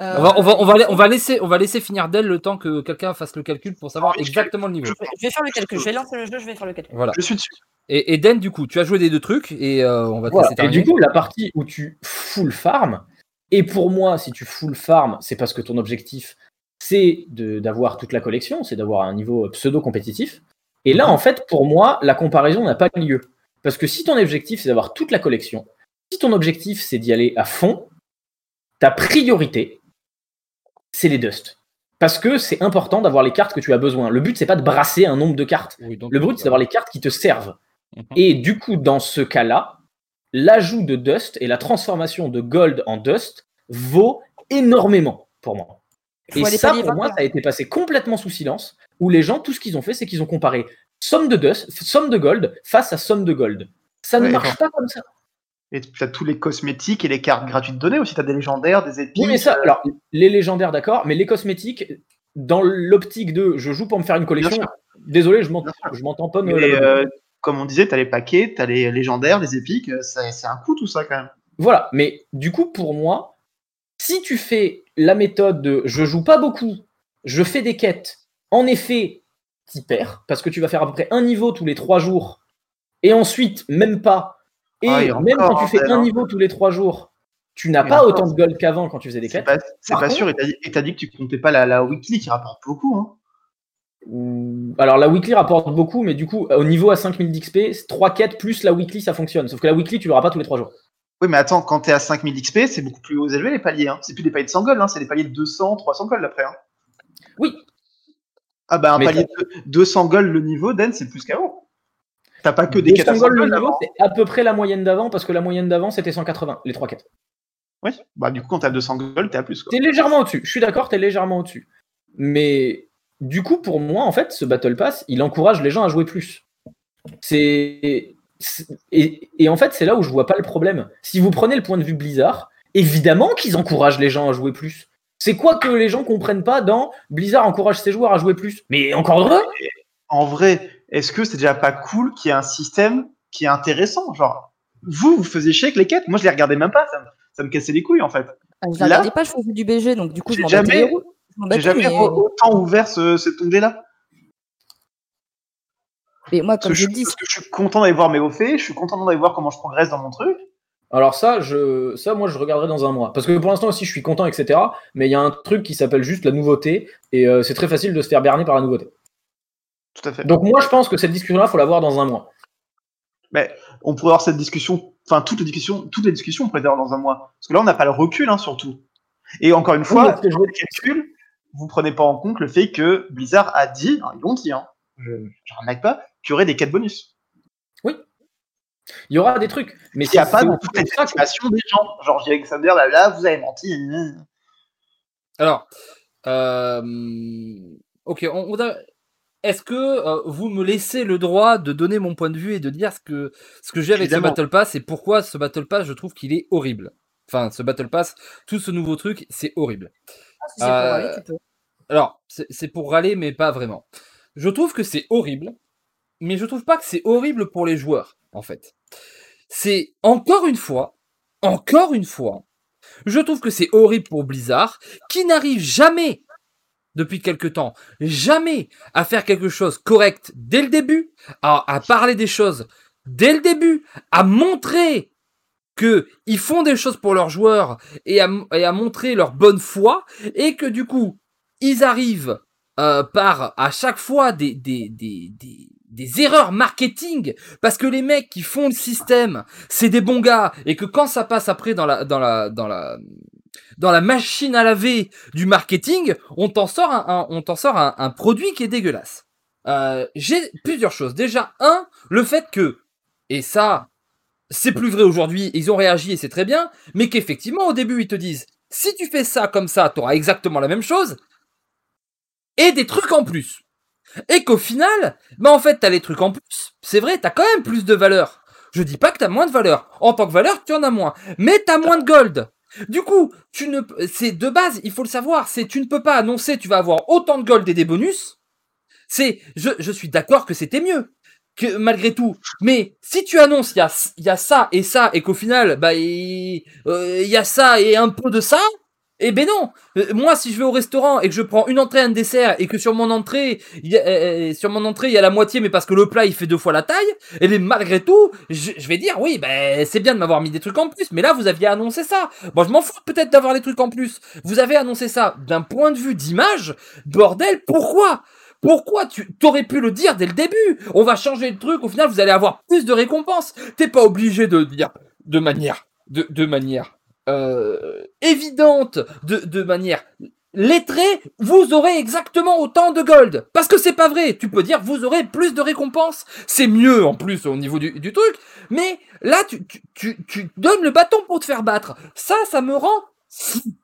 Euh, on, va, on, va, on, va, on, va laisser, on va laisser finir d'elle le temps que quelqu'un fasse le calcul pour savoir oui, exactement le niveau. Je vais- je vais faire le calcul. Je vais lancer le jeu, je vais faire le calcul. Voilà. Je suis dessus. Et Eden, du coup, tu as joué des deux trucs et euh, on va te Voilà. laisser Et du coup, la partie où tu full farm, et pour moi, si tu full farm, c'est parce que ton objectif, c'est de- d'avoir toute la collection, c'est d'avoir un niveau pseudo-compétitif. Et là, en fait, pour moi, la comparaison n'a pas lieu. Parce que si ton objectif, c'est d'avoir toute la collection, si ton objectif, c'est d'y aller à fond, ta priorité, c'est les dust. Parce que c'est important d'avoir les cartes que tu as besoin. Le but, c'est pas de brasser un nombre de cartes. Oui, donc, Le but, c'est d'avoir les cartes qui te servent. Mhm. Et du coup, dans ce cas-là, l'ajout de Dust et la transformation de Gold en Dust vaut énormément pour moi. Faut Et ça, pour moi, ça a été passé complètement sous silence, où les gens, tout ce qu'ils ont fait, c'est qu'ils ont comparé somme de Dust, somme de Gold face à somme de Gold. Ça ne Ouais, marche pas comme ça. Et tu as tous les cosmétiques et les cartes gratuites données aussi. Tu as des légendaires, des épiques. Oui, mais ça, alors, les légendaires, d'accord, mais les cosmétiques, dans l'optique de je joue pour me faire une collection, désolé, je m'en- pas. Mais, euh, comme on disait, tu as les paquets, tu as les légendaires, les épiques. euh, C'est un coup tout ça quand même. Voilà, mais du coup, pour moi, si tu fais la méthode de je joue pas beaucoup, je fais des quêtes, en effet, t'y perds, parce que tu vas faire à peu près un niveau tous les trois jours, et ensuite, même pas. Et Ah, même quand tu fais un hein. niveau tous les trois jours, tu n'as pas autant de gold qu'avant quand tu faisais des quêtes. c'est pas contre- sûr. Et t'as dit, que tu comptais pas la, la weekly qui rapporte beaucoup. Hein. Alors la weekly rapporte beaucoup, mais du coup, au niveau à 5000 d'XP, 3 quêtes plus la weekly, ça fonctionne. Sauf que la weekly, tu l'auras pas tous les trois jours. Oui, mais attends, quand t'es à 5000 XP, c'est beaucoup plus haut élevé les paliers. Hein. C'est plus des paliers de 100 gold, hein. c'est des paliers de 200, 300 gold après. Hein. Oui. Ah bah un Mais palier de 200 gold le niveau, Den, c'est plus qu'avant. T'as pas que des quêtes à 200 100 gold le gold niveau, avant. c'est à peu près la moyenne d'avant, parce que la moyenne d'avant, c'était 180, les trois quêtes. Oui, bah du coup, quand t'as 200 gold, t'es à plus. Quoi. T'es légèrement au-dessus. Je suis d'accord, t'es légèrement au-dessus. Mais du coup, pour moi, en fait, ce Battle Pass, il encourage les gens à jouer plus. C'est. c'est- Et, et en fait, c'est là où je vois pas le problème. Si vous prenez le point de vue Blizzard, évidemment qu'ils encouragent les gens à jouer plus. C'est quoi que les gens comprennent pas dans Blizzard encourage ses joueurs à jouer plus Mais encore heureux En vrai, est-ce que c'est déjà pas cool qu'il y ait un système qui est intéressant? Genre, vous, vous faisiez chier avec les quêtes Moi, je les regardais même pas. Ça me, ça me cassait les couilles, en fait. Ah, Je la regardais pas, je faisais du BG, donc du coup, je J'ai m'en jamais- J'ai jamais mais... autant ouvert ce, cet onglet-là. mais moi, comme je je, dis, parce que je suis content d'aller voir mes hauts faits, je suis content d'aller voir comment je progresse dans mon truc. Alors ça, je, ça, moi, je regarderai dans un mois. Parce que pour l'instant aussi, je suis content, etc. Mais il y a un truc qui s'appelle juste la nouveauté, et euh, c'est très facile de se faire berner par la nouveauté. Tout à fait. Donc moi, je pense que cette discussion-là, faut l'avoir dans un mois. Mais on pourrait avoir cette discussion, enfin toutes les discussions, toutes les discussions, on pourrait avoir dans un mois. Parce que là, on n'a pas le recul, hein, surtout. Et encore une Oui, fois, dans les calculs, vous prenez pas en compte le fait que Blizzard a dit, ils l'ont dit, hein, je remarque pas, qu'il y aurait des quêtes bonus. Il y aura des trucs, mais Il n'y a pas aussi toutes les estimations des gens. Genre, J. Alexander, là, là, vous avez menti. Alors, euh, ok, on, on a- est-ce que euh, vous me laissez le droit de donner mon point de vue et de dire ce que ce que j'ai avec Évidemment. ce Battle Pass et pourquoi ce Battle Pass je trouve qu'il est horrible. Enfin, ce Battle Pass, tout ce nouveau truc, c'est horrible. pour Euh, aller, tu peux. Alors, c'est c'est pour râler, mais pas vraiment. Je trouve que c'est horrible, mais je trouve pas que c'est horrible pour les joueurs, en fait. C'est encore une fois, encore une fois, je trouve que c'est horrible pour Blizzard, qui n'arrive jamais, depuis quelque temps, jamais à faire quelque chose correct dès le début, à, parler des choses dès le début, à montrer que ils font des choses pour leurs joueurs et à, montrer leur bonne foi et que du coup ils arrivent euh, par à chaque fois des, erreurs marketing parce que les mecs qui font le système c'est des bons gars et que quand ça passe après dans la dans la dans la machine à laver du marketing on t'en sort un, on t'en sort un, un produit qui est dégueulasse euh, j'ai plusieurs choses déjà un le fait que et ça c'est plus vrai aujourd'hui, ils ont réagi et c'est très bien, mais qu'effectivement au début ils te disent si tu fais ça comme ça, tu auras exactement la même chose et des trucs en plus. Et qu'au final, bah en fait t'as les trucs en plus. C'est vrai, t'as quand même plus de valeur. Je dis pas que t'as moins de valeur. En tant que valeur, tu en as moins, mais t'as moins de gold. Du coup, tu ne, c'est de base, il faut le savoir, c'est tu ne peux pas annoncer tu vas avoir autant de gold et des bonus. C'est, je, je suis d'accord que c'était mieux que malgré tout. Mais si tu annonces il y a, y a ça et ça et qu'au final bah il euh, y a ça et un peu de ça, eh ben non. Euh, moi si je vais au restaurant et que je prends une entrée un dessert et que sur mon entrée y a, euh, sur mon entrée il y a la moitié mais parce que le plat il fait deux fois la taille, et malgré tout je, vais dire oui ben c'est bien de m'avoir mis des trucs en plus mais là vous aviez annoncé ça. Moi je m'en fous peut-être d'avoir les trucs en plus. Vous avez annoncé ça d'un point de vue d'image. Bordel pourquoi? Pourquoi tu t'aurais pu le dire dès le début? On va changer le truc, au final vous allez avoir plus de récompenses. T'es pas obligé de dire de manière de manière euh, évidente, de, manière lettrée, vous aurez exactement autant de gold. Parce que c'est pas vrai. Tu peux dire vous aurez plus de récompenses. C'est mieux en plus au niveau du, truc. Mais là tu, donnes le bâton pour te faire battre. Ça, ça me rend.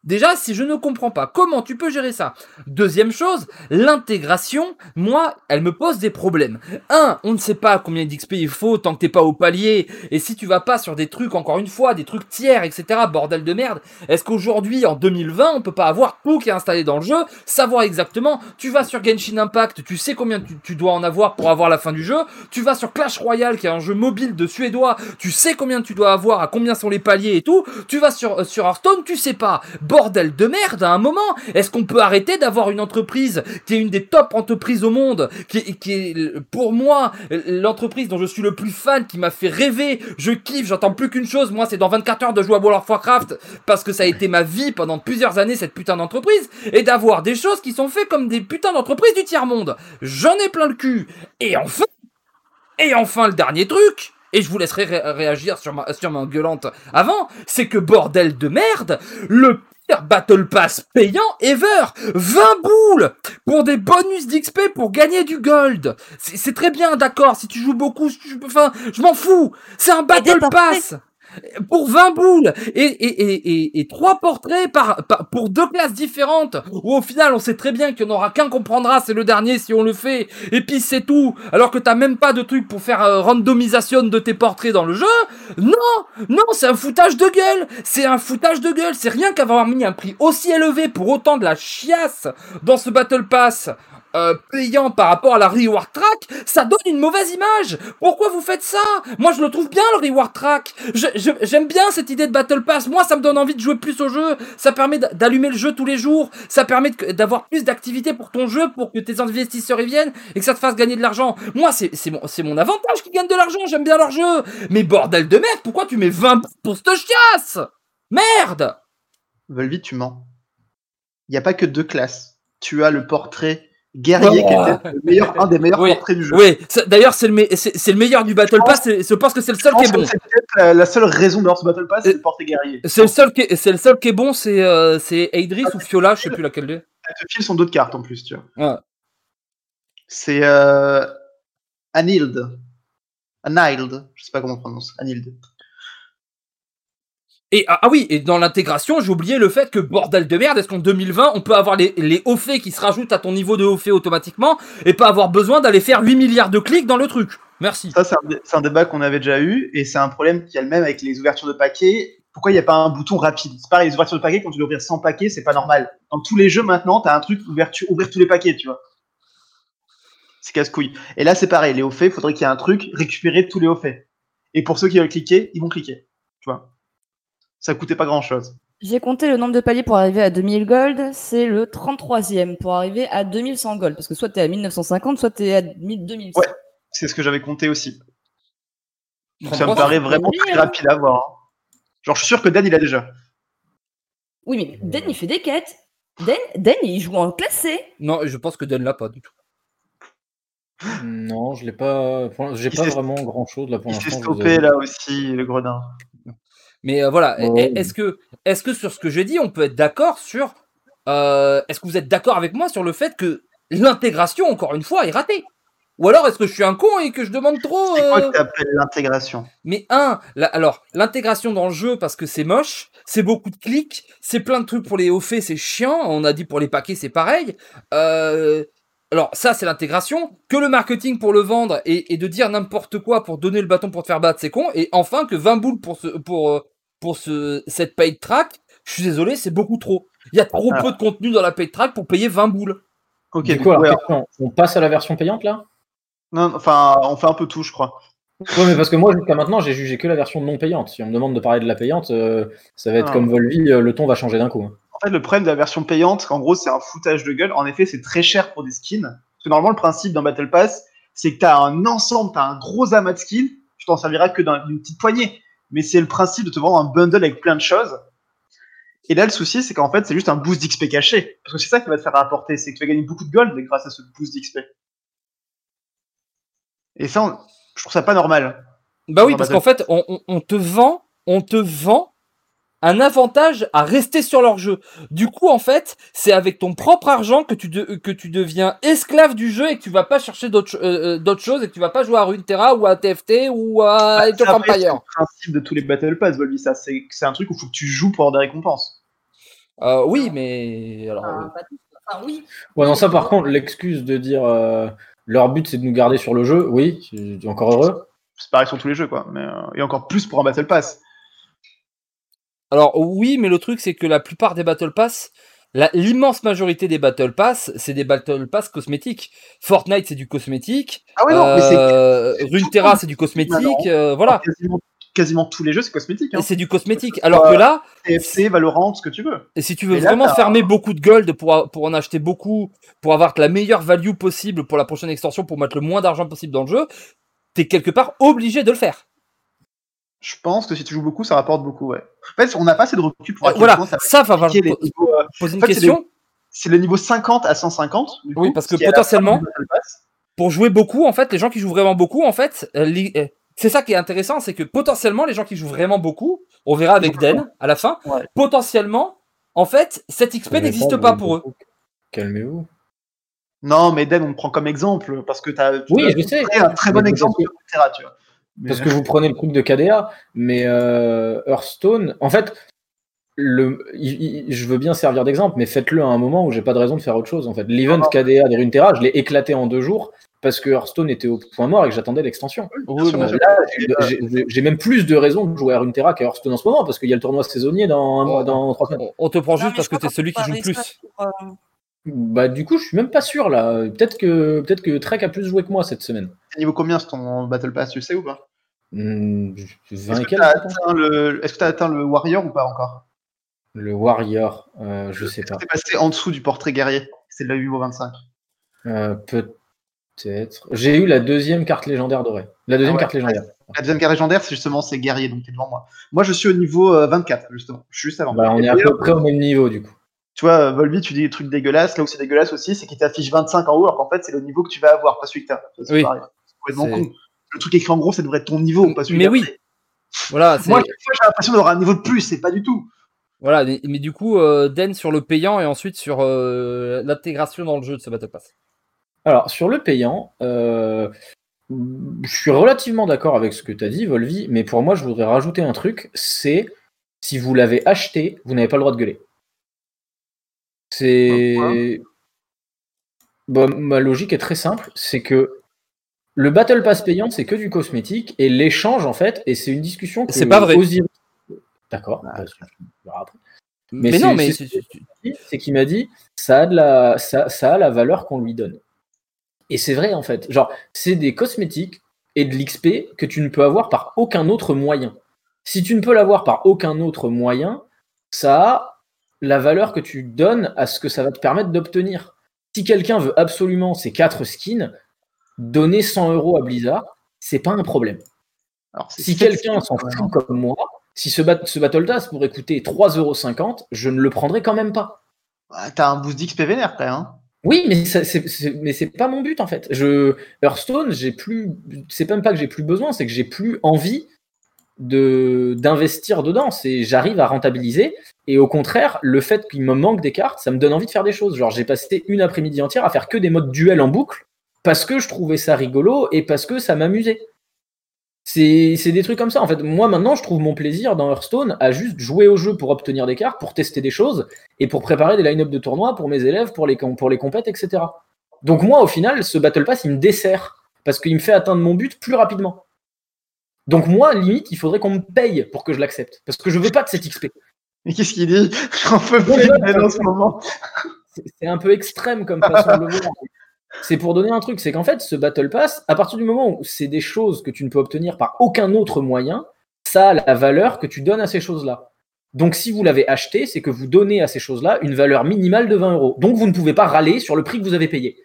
Déjà, si je ne comprends pas comment tu peux gérer ça. Deuxième chose, l'intégration, moi, elle me pose des problèmes. Un, on ne sait pas combien d'XP il faut tant que t'es pas au palier. Et si tu vas pas sur des trucs, encore une fois, des trucs tiers, etc., bordel de merde, est-ce qu'aujourd'hui, en 2020, on peut pas avoir tout qui est installé dans le jeu, savoir exactement, tu vas sur Genshin Impact, tu sais combien tu, dois en avoir pour avoir la fin du jeu, tu vas sur Clash Royale, qui est un jeu mobile de suédois, tu sais combien tu dois avoir, à combien sont les paliers et tout, tu vas sur, euh, Hearthstone, tu sais pas. Bordel de merde, à un moment, est-ce qu'on peut arrêter d'avoir une entreprise qui est une des top entreprises au monde, qui est, qui est pour moi l'entreprise dont je suis le plus fan, qui m'a fait rêver, je kiffe, j'entends plus qu'une chose, moi c'est dans 24 heures de jouer à World of Warcraft, parce que ça a été ma vie pendant plusieurs années cette putain d'entreprise, et d'avoir des choses qui sont faites comme des putains d'entreprises du tiers-monde. J'en ai plein le cul. Et enfin, et enfin le dernier truc, et je vous laisserai ré- réagir sur ma, sur ma gueulante avant, c'est que bordel de merde, le pire Battle Pass payant ever 20 boules pour des bonus d'XP pour gagner du gold. C'est très bien, d'accord, si tu joues beaucoup, si tu- enfin, je m'en fous. C'est un Battle. Pass. Pour 20 boules et, et, et, et, et trois portraits par, par- pour deux classes différentes. Où au final on sait très bien qu'il n'y en aura qu'un qu'on prendra, c'est le dernier si on le fait. Et puis c'est tout. Alors que t'as même pas de truc pour faire euh, randomisation de tes portraits dans le jeu. Non, non, c'est un foutage de gueule, c'est un foutage de gueule, c'est rien qu'avoir mis un prix aussi élevé pour autant de la chiasse dans ce Battle Pass. Euh, payant par rapport à la reward track, ça donne une mauvaise image. Pourquoi vous faites ça? Moi, je le trouve bien le reward track. J'aime bien cette idée de battle pass. Moi, ça me donne envie de jouer plus au jeu. Ça permet d'a- d'allumer le jeu tous les jours. Ça permet d'avoir plus d'activités pour ton jeu, pour que tes investisseurs y viennent et que ça te fasse gagner de l'argent. Moi, c'est mon, mon avantage qui gagne de l'argent. J'aime bien leur jeu. Mais bordel de merde, pourquoi tu mets 20 pour cette chiasse? Merde Volvi, tu mens. Il n'y a pas que deux classes. Tu as le portrait guerrier qui le meilleur, un des meilleurs Oui, portraits du jeu. Oui, d'ailleurs, c'est le, me- meilleur du battle pass. Je pense que c'est le Je seul qui est bon. c'est peut-être la, la seule raison d'avoir ce Battle Pass, c'est le portrait guerrier. C'est le seul qui est, c'est le seul qui est bon, c'est euh, Idris ou Fiola, je sais plus laquelle des. Elle te file son d'autres cartes en plus, tu vois. Ouais. C'est euh, Anild. Anild. Je sais pas comment on prononce. Anild. Et ah, ah oui, et dans l'intégration, j'ai oublié le fait que bordel de merde, est-ce qu'en 2020, on peut avoir les, hauts faits qui se rajoutent à ton niveau de haut fait automatiquement et pas avoir besoin d'aller faire 8 milliards de clics dans le truc? Merci. Ça, c'est un, débat qu'on avait déjà eu et c'est un problème qui a le même avec les ouvertures de paquets. Pourquoi il n'y a pas un bouton rapide? C'est pareil, les ouvertures de paquets, quand tu dois ouvrir 100 paquets, c'est pas normal. Dans tous les jeux maintenant, tu un truc ouverture, ouvrir tous les paquets, tu vois. C'est casse-couille. Et là, c'est pareil, les hauts faits, il faudrait qu'il y ait un truc, récupérer tous les hauts faits. Et pour ceux qui veulent cliquer, ils vont cliquer. Tu vois. Ça coûtait pas grand-chose. J'ai compté le nombre de paliers pour arriver à 2000 gold, c'est le 33e pour arriver à 2100 gold. Parce que soit t'es à 1950, soit t'es à 2100. Ouais. C'est ce que j'avais compté aussi. Donc ça me paraît vraiment très rapide à voir. hein. Genre, je suis sûr que Dan, il a déjà. Oui, mais Den, il fait des quêtes. Den, Den il joue en classé. Non, je pense que Dan l'a pas du tout. Non, je l'ai pas. J'ai Il pas s'est- vraiment grand chose là pour Il s'est l'instant. je vous stoppé là aussi, le gredin. Mais euh, voilà, Oh. est-ce que, est-ce que sur ce que j'ai dit, on peut être d'accord sur. euh, est-ce que vous êtes d'accord avec moi sur le fait que l'intégration, encore une fois, est ratée? Ou alors est-ce que je suis un con et que je demande trop C'est quoi euh, que tu appelles l'intégration? Mais un, la- alors l'intégration dans le jeu parce que c'est moche, c'est beaucoup de clics, c'est plein de trucs pour les hauts faits, c'est chiant. On a dit pour les paquets c'est pareil. Euh, alors ça c'est l'intégration. Que le marketing pour le vendre et, et de dire n'importe quoi pour donner le bâton pour te faire battre, c'est con. Et enfin que 20 boules pour ce pour euh, pour ce cette paid track, je suis désolé, c'est beaucoup trop. Il y a trop Alors. peu de contenu dans la paid track pour payer 20 boules. Ok, Du du coup, alors, ouais, question, on passe à la version payante là? Non, enfin, on fait un peu tout, je crois. Ouais, mais parce que moi, jusqu'à maintenant, j'ai jugé que la version non payante. Si on me demande de parler de la payante, euh, ça va être Ah. comme Volvi, euh, le ton va changer d'un coup. hein. En fait, le problème de la version payante, en gros, c'est un foutage de gueule. En effet, c'est très cher pour des skins. Parce que normalement, le principe d'un Battle Pass, c'est que tu as un ensemble, tu as un gros amas de skins. Tu t'en serviras que d'un- d'une petite poignée. Mais c'est le principe de te vendre un bundle avec plein de choses. Et là, le souci, c'est qu'en fait, c'est juste un boost d'XP caché. Parce que c'est ça qui va te faire rapporter. C'est que tu vas gagner beaucoup de gold grâce à ce boost d'XP. Et ça, on- je trouve ça pas normal. Bah oui, parce qu'en fait, on te vend, on te vend un avantage à rester sur leur jeu. Du coup, en fait, c'est avec ton propre argent que tu, de- que tu deviens esclave du jeu et que tu vas pas chercher d'autres euh, euh, choses et que tu vas pas jouer à Runeterra ou à TFT ou à Age of Après, c'est le principe de tous les Battle Pass, Volby, ça. C'est c'est un truc où il faut que tu joues pour avoir des récompenses. Euh, oui, mais alors, Enfin, pas tous. Enfin, oui. Ouais, non, ça par contre, l'excuse de dire euh, leur but c'est de nous garder sur le jeu, oui, encore heureux. C'est pareil sur tous les jeux, quoi. Mais, euh, et encore plus pour un Battle Pass. Alors oui, mais le truc c'est que la plupart des Battle Pass, l'immense majorité des Battle Pass, c'est des Battle Pass cosmétiques. Fortnite c'est du cosmétique. Ah ouais, non, mais c'est Euh, Runeterra c'est du cosmétique. euh, voilà. quasiment, quasiment tous les jeux, c'est cosmétique. Hein. Et c'est du cosmétique. Alors que là, TFC, Valorant, ce que tu veux. et si tu veux Mais là, vraiment fermer beaucoup de gold pour, pour en acheter beaucoup, pour avoir la meilleure value possible pour la prochaine extension, pour mettre le moins d'argent possible dans le jeu, t'es quelque part obligé de le faire. Je pense que si tu joues beaucoup, ça rapporte beaucoup, ouais. En fait, on n'a pas assez de recul pour Euh, voilà, ça va va niveaux, euh, poser une en fait, c'est question. C'est le niveau 50 à 150. du Oui, coup, parce que potentiellement-. Pour jouer beaucoup, en fait, les gens qui jouent vraiment beaucoup, en fait, euh, euh, c'est ça qui est intéressant, c'est que potentiellement, les gens qui jouent vraiment beaucoup, on verra avec Den à la fin, Ouais. potentiellement, en fait, cette XP n'existe pas pour eux. Calmez-vous. Non, mais Den, on prend comme exemple parce que tu as Oui, je sais. un très bon exemple de vois. Mais- Parce que vous prenez le truc de KDA, mais euh, Hearthstone, en fait, le, il- il- je veux bien servir d'exemple, mais faites-le à un moment où j'ai pas de raison de faire autre chose. En fait, l'event Non, non. KDA de Runeterra, je l'ai éclaté en deux jours parce que Hearthstone était au point mort et que j'attendais l'extension. Oui. Là, j'ai- même plus de raisons de jouer à Runeterra qu'à Hearthstone en ce moment parce qu'il y a le tournoi saisonnier dans, un mois- Oh. dans trois semaines. on, te prend juste parce que crois t'es celui qui joue ça plus. pour, euh, Bah, du coup, je suis même pas sûr là. Peut-être que, peut-être que Trek a plus joué que moi cette semaine. Niveau combien sur ton Battle Pass, tu sais ou pas? Hmm, 20 Est-ce que je pense. atteint le... Atteint Warrior ou pas encore? Le Warrior, euh, je sais pas. T'es passé en dessous du portrait guerrier? C'est de la 8 25. Euh, Peut-être. J'ai eu la deuxième carte légendaire dorée. La deuxième Ah ouais. carte légendaire. La deuxième carte légendaire, c'est justement c'est guerrier, donc t'es devant moi. Moi, je suis au niveau euh, 24, justement. Je suis juste avant. Bah, on Et est à peu près au même niveau du coup. Tu vois, Volby, tu dis des trucs dégueulasses. Là où c'est dégueulasse aussi, c'est qu'il t'affiche 25 en haut, alors qu'en fait, c'est le niveau que tu vas avoir, pas celui que t'as. C'est Oui. complètement con. Le truc écrit en gros, ça devrait être ton niveau, pas celui Mais oui. Voilà, c'est- Moi, j'ai l'impression d'avoir un niveau de plus, c'est pas du tout. voilà, mais, mais du coup, euh, Den sur le payant et ensuite sur euh, l'intégration dans le jeu de ce Battle Pass. Alors, sur le payant, euh, je suis relativement d'accord avec ce que tu as dit, Volvi, mais pour moi, je voudrais rajouter un truc c'est si vous l'avez acheté, vous n'avez pas le droit de gueuler. C'est. Bah, ma logique est très simple c'est que le Battle Pass payant, c'est que du cosmétique, et l'échange, en fait, et c'est une discussion que C'est pas vrai. Osiris- D'accord. bah. Mais, Mais non, c'est- mais c'est qu'il m'a dit ça a de la ça, ça a la valeur qu'on lui donne. Et c'est vrai en fait. Genre c'est des cosmétiques et de l'XP que tu ne peux avoir par aucun autre moyen. Si tu ne peux l'avoir par aucun autre moyen, ça a la valeur que tu donnes à ce que ça va te permettre d'obtenir. Si quelqu'un veut absolument ces quatre skins, donner 100 euros à Blizzard, c'est pas un problème. Alors, Si quelqu'un s'en fout comme moi, si ce, bat- ce Battle Pass pourrait coûter 3,50€, je ne le prendrais quand même pas. Ah, T'as un boost d'XP vénère, quand. Hein. Oui, mais ça- mais c'est pas mon but en fait. Je Hearthstone, j'ai plus. C'est même pas que j'ai plus besoin, c'est que j'ai plus envie de d'investir dedans. C'est j'arrive à rentabiliser et au contraire, le fait qu'il me manque des cartes, ça me donne envie de faire des choses. Genre j'ai passé une après-midi entière à faire que des modes duel en boucle parce que je trouvais ça rigolo et parce que ça m'amusait. C'est des trucs comme ça. En fait, moi maintenant, je trouve mon plaisir dans Hearthstone à juste jouer au jeu pour obtenir des cartes, pour tester des choses et pour préparer des line-up de tournois pour mes élèves, pour les, pour les compètes, etc. Donc moi, au final, ce Battle Pass, il me dessert parce qu'il me fait atteindre mon but plus rapidement. Donc moi, limite, il faudrait qu'on me paye pour que je l'accepte parce que je veux pas de cette XP. Mais qu'est-ce qu'il dit? J'en peux plus en ce moment. C'est c'est un peu extrême comme façon de le voir. C'est pour donner un truc, c'est qu'en fait, ce Battle Pass, à partir du moment où c'est des choses que tu ne peux obtenir par aucun autre moyen, ça a la valeur que tu donnes à ces choses-là. Donc si vous l'avez acheté, c'est que vous donnez à ces choses-là une valeur minimale de 20 euros. Donc vous ne pouvez pas râler sur le prix que vous avez payé.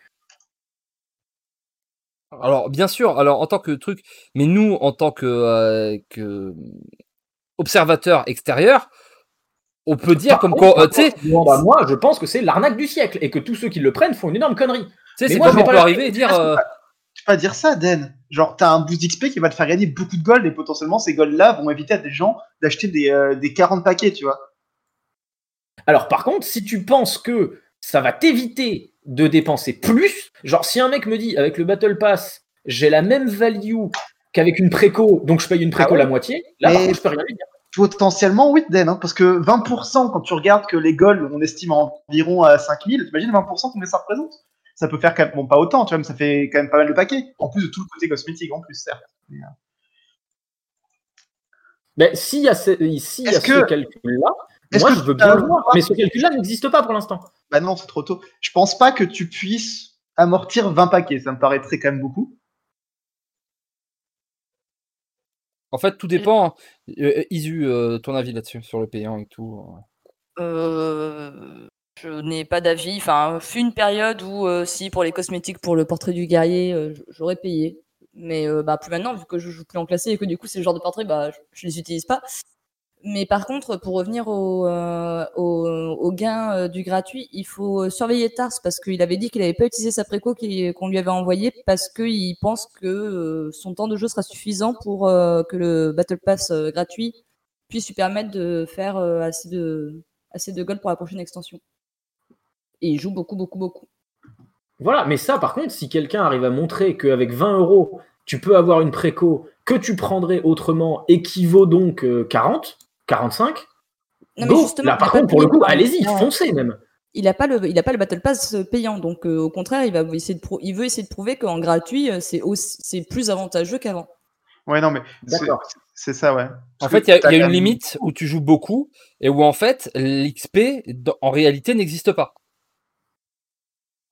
Alors, bien sûr, alors en tant que truc, mais nous, en tant que, euh, que observateur extérieur, on peut dire Par comme quoi, euh, tu sais, à moi, je pense que c'est l'arnaque du siècle et que tous ceux qui le prennent font une énorme connerie. tu sais, Mais c'est moi, comme je vais on pas peut arriver et dire, euh, Tu peux pas dire ça, Den. Genre, t'as un boost d'XP qui va te faire gagner beaucoup de gold et potentiellement ces golds-là vont éviter à des gens d'acheter des, euh, des 40 paquets, tu vois. Alors par contre, si tu penses que ça va t'éviter de dépenser plus, genre si un mec me dit avec le Battle Pass, j'ai la même value qu'avec une préco, donc je paye une préco Ah ouais la moitié, là par Mais- contre je peux rien dire. Potentiellement, oui, Den, hein, parce que 20%, quand tu regardes que les golds, on estime environ à 5000, t'imagines 20% combien ça représente? Ça peut faire quand même, bon, pas autant, tu vois, mais ça fait quand même pas mal de paquets. En plus de tout le côté cosmétique, en plus, certes. Mais s'il y a ce, s'il y a ce calcul-là, est-ce moi que je veux bien le voir, mais ce calcul-là n'existe pas pour l'instant. Bah non, c'est trop tôt. Je pense pas que tu puisses amortir 20 paquets, ça me paraîtrait quand même beaucoup. en fait, tout dépend. Euh, Isu, euh, ton avis là-dessus, sur le payant et tout. euh. Je n'ai pas d'avis. Enfin, fut une période où, euh, si pour les cosmétiques, pour le portrait du guerrier, euh, j'aurais payé. Mais euh, bah, plus maintenant, vu que je joue plus en classé et que du coup, c'est le genre de portrait, bah, je, je les utilise pas. Mais par contre, pour revenir au, euh, au, gain euh, du gratuit, il faut euh, surveiller Tars parce qu'il avait dit qu'il n'avait pas utilisé sa préco qu'on lui avait envoyée parce qu'il pense que son temps de jeu sera suffisant pour que le Battle Pass gratuit puisse lui permettre de faire assez de assez de gold pour la prochaine extension. Et il joue beaucoup, beaucoup, beaucoup. Voilà, mais ça par contre, si quelqu'un arrive à montrer qu'avec 20 euros, tu peux avoir une préco que tu prendrais autrement et qui vaut donc euh, 40, 45. Non, mais Go justement, Là, par contre, pour le coup, allez-y, Ouais. foncez même. Il n'a pas le, il a pas le battle pass euh, payant, donc euh, au contraire, il va essayer de, il veut essayer de prouver qu'en gratuit, euh, c'est aussi, c'est plus avantageux qu'avant. Ouais, non, mais c'est- D'accord. c'est ça, ouais. En fait, il y a, y une limite où tu joues beaucoup et où en fait l'XP en réalité n'existe pas.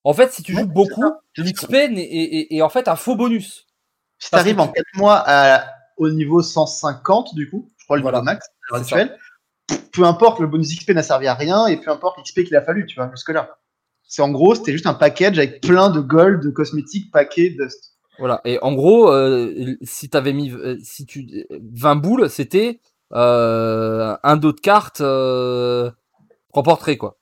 En fait, si tu Ouais, joues beaucoup, l'XP est, est- est en fait un faux bonus. Si t'arrives que en 4 mois à, au niveau 150, du coup, crois le Voilà. max actuelle, peu importe, le bonus XP n'a servi à rien et peu importe l'XP qu'il a fallu, tu vois, jusque-là. C'est en gros, c'était juste un package avec plein de gold, de cosmétiques, paquets, dust. Voilà. Et en gros, euh, si t'avais mis, euh, si tu 20 boules, c'était euh, un dos de carte euh, remporté quoi.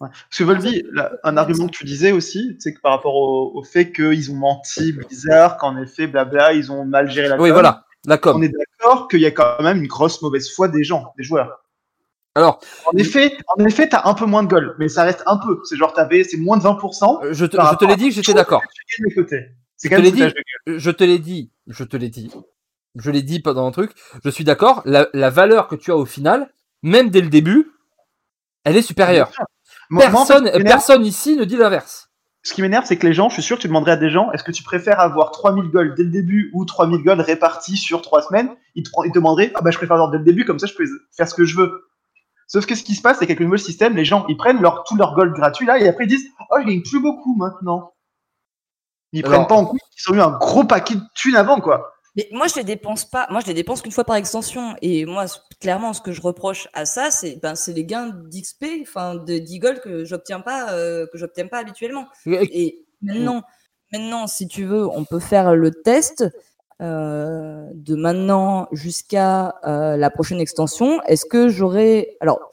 Ouais. Parce que Volvi, là, un argument que tu disais aussi, c'est que par rapport au, au fait qu'ils ont menti Blizzard, qu'en effet, blabla, ils ont mal géré la Oui, com, voilà. On est d'accord qu'il y a quand même une grosse mauvaise foi des gens, des joueurs. Alors, En effet, en effet, t'as un peu moins de gold, mais ça reste un peu. C'est genre, t'avais, c'est moins de 20%. euh, je te, Par je te l'ai dit j'étais d'accord. Je te l'ai dit. Je te l'ai dit. Je te l'ai dit. Je l'ai dit pendant un truc. Je suis d'accord. La, la valeur que tu as au final, même dès le début, elle est supérieure. Moi- moi, en fait, personne ici ne dit l'inverse. Ce qui m'énerve, c'est que les gens, je suis sûr que tu demanderais à des gens, est-ce que tu préfères avoir 3000 gold dès le début ou 3000 gold répartis sur 3 semaines? Ils te, ils te demanderaient, ah bah je préfère avoir dès le début, comme ça je peux faire ce que je veux. Sauf que ce qui se passe, c'est qu'avec le nouveau système, les gens, ils prennent leur, tout leur gold gratuit là, et après ils disent, oh je gagne plus beaucoup maintenant. Ils Alors- prennent pas en compte qu'ils ont eu un gros paquet de thunes avant, quoi. Mais moi, je les dépense pas. Moi, je les dépense qu'une fois par extension. Et moi, clairement, ce que je reproche à ça, c'est ben, c'est les gains d'XP, enfin de d'Eagle que j'obtiens pas, euh, que j'obtiens pas habituellement. Et maintenant, maintenant, si tu veux, on peut faire le test euh, de maintenant jusqu'à euh, la prochaine extension. Est-ce que j'aurai alors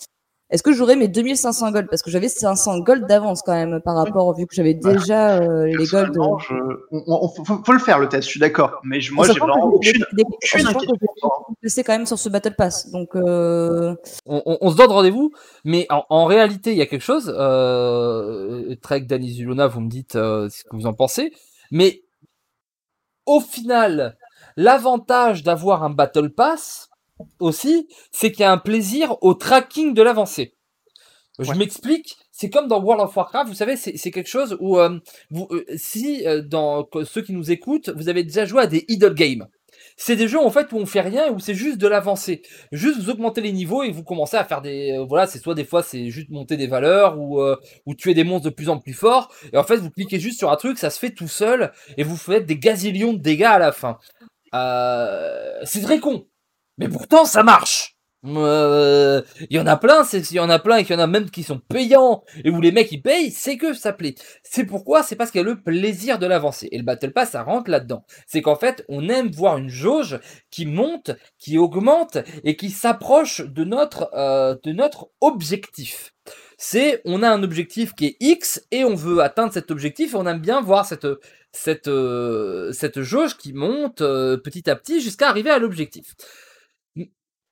est-ce que j'aurai mes 2500 gold? Parce que j'avais 500 gold d'avance quand même par rapport vu que j'avais déjà euh, les gold. Personnellement, je- on- on- faut, le faire le test, je suis d'accord. Mais je- moi, j'ai vraiment j'ai- aucune, des- aucune inquiétude. quand même sur ce battle pass. Donc euh, on, on- on se donne rendez-vous, mais en, en réalité, il y a quelque chose. Euh, Trek, Danny Zulona, vous me dites euh, ce que vous en pensez. Mais au final, l'avantage d'avoir un Battle Pass aussi, c'est qu'il y a un plaisir au tracking de l'avancée. Je Ouais. m'explique. C'est comme dans World of Warcraft, vous savez, c'est quelque chose où euh, vous, euh, si euh, dans ceux qui nous écoutent, vous avez déjà joué à des idle games. C'est des jeux en fait où on fait rien, où c'est juste de l'avancée. Juste vous augmentez les niveaux et vous commencez à faire des voilà, c'est soit des fois c'est juste monter des valeurs ou ou tuer des monstres de plus en plus forts et en fait vous cliquez juste sur un truc, ça se fait tout seul et vous faites des gazillions de dégâts à la fin. C'est très con. Mais pourtant ça marche. Euh, Il y en a plein, il y en a plein et qu'il y en a même qui sont payants et où les mecs ils payent, c'est que ça plaît. C'est pourquoi c'est parce qu'il y a le plaisir de l'avancer et le battle pass ça rentre là-dedans. C'est qu'en fait, on aime voir une jauge qui monte, qui augmente et qui s'approche de notre euh, de notre objectif. C'est on a un objectif qui est X et on veut atteindre cet objectif et on aime bien voir cette cette euh, cette jauge qui monte euh, petit à petit jusqu'à arriver à l'objectif.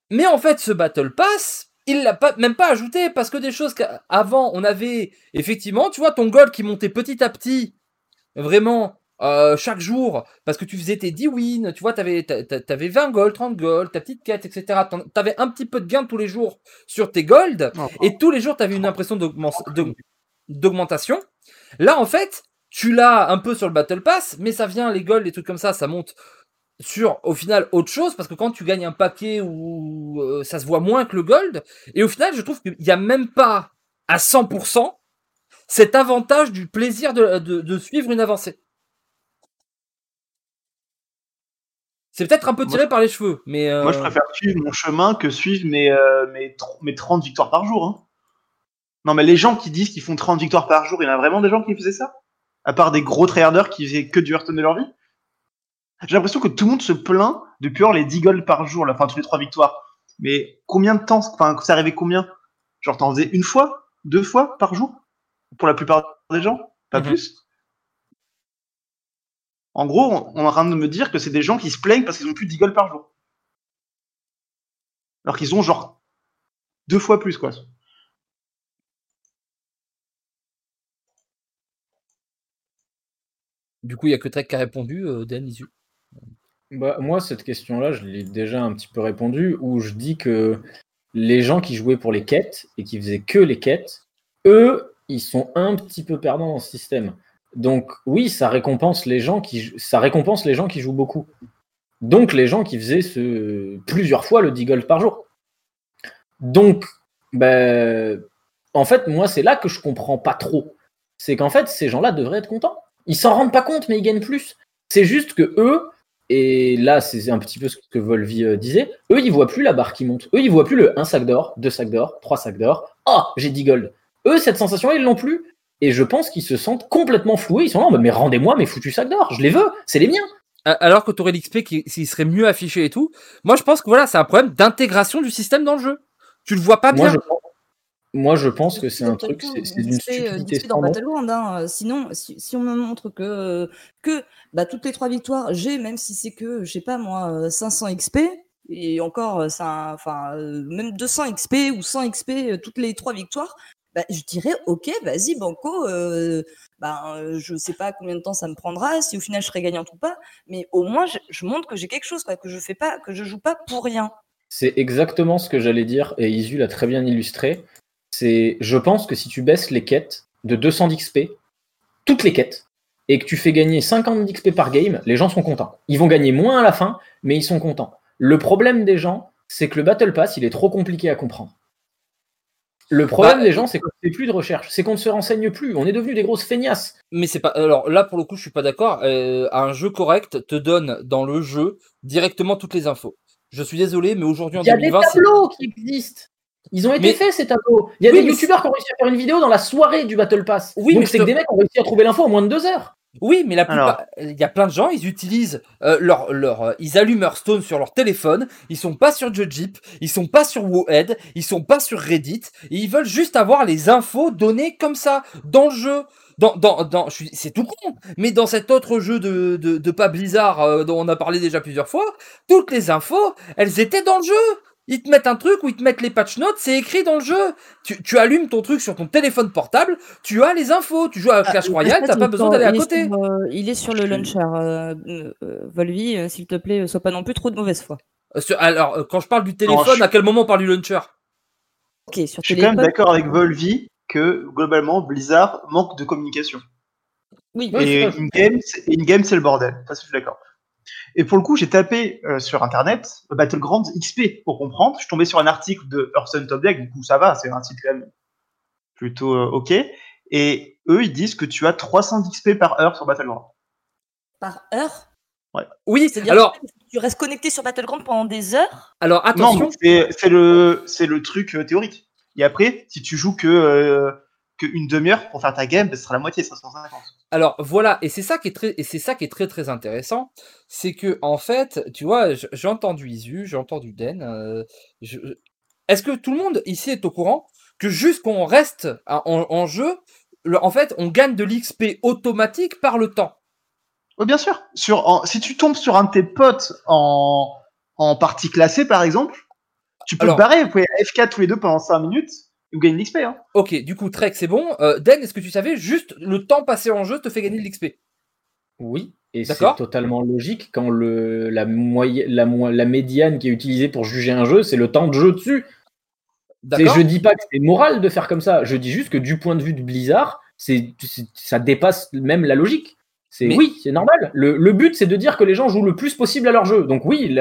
Mais en fait, ce Battle Pass, il l'a pas, même pas ajouté parce que des choses qu'avant on avait effectivement, tu vois, ton gold qui montait petit à petit, vraiment euh, chaque jour, parce que tu faisais tes 10 wins, tu vois, t'avais, t'a- t'a- t'avais 20 gold, 30 gold, ta petite quête, etc. T'avais un petit peu de gain tous les jours sur tes gold, et tous les jours t'avais une impression d'augment- d'aug- d'augmentation. Là, en fait, tu l'as un peu sur le Battle Pass, mais ça vient, les golds, les trucs comme ça, ça monte sur au final autre chose parce que quand tu gagnes un paquet où euh, ça se voit moins que le gold et au final je trouve qu'il n'y a même pas à 100% cet avantage du plaisir de, de, de suivre une avancée. C'est peut-être un peu tiré par les cheveux, mais euh, Moi, je préfère suivre mon chemin que suivre mes, euh, mes, mes 30 victoires par jour. hein. Non, mais les gens qui disent qu'ils font 30 victoires par jour, il y en a vraiment des gens qui faisaient ça? À part des gros tryharders qui faisaient que du Hearthstone de leur vie? J'ai l'impression que tout le monde se plaint de pure les 10 goals par jour, là, enfin, tous les 3 victoires. Mais combien de temps Enfin, ça arrivait combien? Genre, t'en faisais une fois? Deux fois par jour? Pour la plupart des gens? Pas Mhm. plus? En gros, on on est en train de me dire que c'est des gens qui se plaignent parce qu'ils ont plus de 10 goals par jour. Alors qu'ils ont genre deux fois plus, quoi. du coup il y a que Trek qui a répondu, euh, Dan Isu. Bah, moi, cette question-là, je l'ai déjà un petit peu répondu, où je dis que les gens qui jouaient pour les quêtes et qui faisaient que les quêtes, eux, ils sont un petit peu perdants dans ce système. Donc oui, ça récompense les gens qui, jouent beaucoup. Donc les gens qui faisaient plusieurs fois le 10 gold par jour. Donc, ben, en fait, moi, c'est là que je comprends pas trop. C'est qu'en fait, ces gens-là devraient être contents. Ils s'en rendent pas compte, mais ils gagnent plus. C'est juste que eux, et là, c'est un petit peu ce que Volvi euh, disait, eux, ils voient plus la barre qui monte. Eux, ils voient plus le 1 sac d'or, 2 sacs d'or, 3 sacs d'or. Oh, j'ai 10 gold. Eux, cette sensation, ils l'ont plus. Et je pense qu'ils se sentent complètement floués. Ils sont là, mais rendez-moi mes foutus sacs d'or. Je les veux. C'est les miens. Alors que tu aurais l'XP qui s'il serait mieux affiché et tout. Moi, je pense que voilà, c'est un problème d'intégration du système dans le jeu. Tu le vois pas bien. Moi, je, moi, je pense que c'est un truc, c'est d'une stupidité. dans Battleground, hein. Sinon, si, on me montre que, que bah, toutes les trois victoires, j'ai, même si c'est que, je sais pas moi, 500 XP, et encore, ça, enfin, même 200 XP ou 100 XP toutes les trois victoires, bah, je dirais ok, vas-y Banco, euh, ben je sais pas combien de temps ça me prendra, si au final je serai gagnante ou pas, mais au moins je, montre que j'ai quelque chose, quoi, que je fais pas, que je joue pas pour rien. C'est exactement ce que j'allais dire et Isu l'a très bien illustré. C'est, je pense que si tu baisses les quêtes de 200 d'XP, toutes les quêtes, et que tu fais gagner 50 d'XP par game, les gens sont contents. Ils vont gagner moins à la fin, mais ils sont contents. Le problème des gens, c'est que le Battle Pass, il est trop compliqué à comprendre. Le problème bah, des gens, c'est qu'on ne fait plus de recherche, c'est qu'on ne se renseigne plus, on est devenu des grosses feignasses. Mais c'est pas. Alors là, pour le coup, je suis pas d'accord. Euh, un jeu correct te donne dans le jeu directement toutes les infos. Je suis désolé, mais aujourd'hui en 2020. Il y a des tableaux qui existent. Ils ont été faits ces tableaux. Il y a des youtubeurs qui ont réussi à faire une vidéo dans la soirée du Battle Pass. Oui, Donc c'est que des mecs ont réussi à trouver l'info en moins de deux heures. Oui, mais la plupart, il y a plein de gens, ils utilisent euh, leur, leur, euh, ils allument Hearthstone sur leur téléphone, ils sont pas sur Judgeep, ils sont pas sur Wowhead, ils sont pas sur Reddit, et ils veulent juste avoir les infos données comme ça dans le jeu. Dans, dans, dans, c'est tout con, mais dans cet autre jeu de, de, de pas Blizzard euh, dont on a parlé déjà plusieurs fois, toutes les infos, elles étaient dans le jeu. Ils te mettent un truc où ils te mettent les patch notes, c'est écrit dans le jeu. Tu, tu, allumes ton truc sur ton téléphone portable, tu as les infos. Tu joues à ah, Clash Royale, t'as pas besoin d'aller à côté. Euh, il est sur le launcher. Euh, euh, Volvi, s'il te plaît, sois pas non plus trop de mauvaise foi. alors, quand je parle du téléphone, à quel moment on parle du launcher? Ok, sur Je suis quand même d'accord avec Volvi que globalement, Blizzard manque de communication. Oui, et in-game, in c'est le bordel. Ça, je suis d'accord. Et pour le coup, j'ai tapé euh, sur internet euh, Battleground XP pour comprendre. Je suis tombé sur un article de Hearthstone Top Deck, du coup ça va, c'est un site quand même plutôt euh, ok. Et eux, ils disent que tu as 300 XP par heure sur Battleground. Par heure? Ouais. Oui, c'est alors que tu restes connecté sur Battleground pendant des heures? Alors attention, c'est le c'est le truc théorique. Et après, si tu joues que qu'une demi-heure pour faire ta game, ce sera la moitié, 550. Alors voilà, et c'est ça qui est très, et c'est ça qui est très très intéressant, c'est que en fait, tu vois, j'ai entendu Isu, j'ai entendu Den. Euh, est-ce que tout le monde ici est au courant que juste qu'on reste en, jeu, en fait, on gagne de l'XP automatique par le temps? Oui, bien sûr. Sur, si tu tombes sur un de tes potes en, en partie classée, par exemple, tu peux te barrer, vous pouvez F4 tous les deux pendant 5 minutes, ou gagne l'XP. Hein. Ok, du coup, Trek, c'est bon. Euh, Den, est-ce que tu savais juste le temps passé en jeu te fait gagner de l'XP Oui, et c'est totalement logique quand le, la, la, la médiane qui est utilisée pour juger un jeu, c'est le temps de jeu dessus. Et je dis pas que c'est moral de faire comme ça, je dis juste que du point de vue de Blizzard, c'est, ça dépasse même la logique. C'est oui, c'est normal. Le, but, c'est de dire que les gens jouent le plus possible à leur jeu. Donc oui,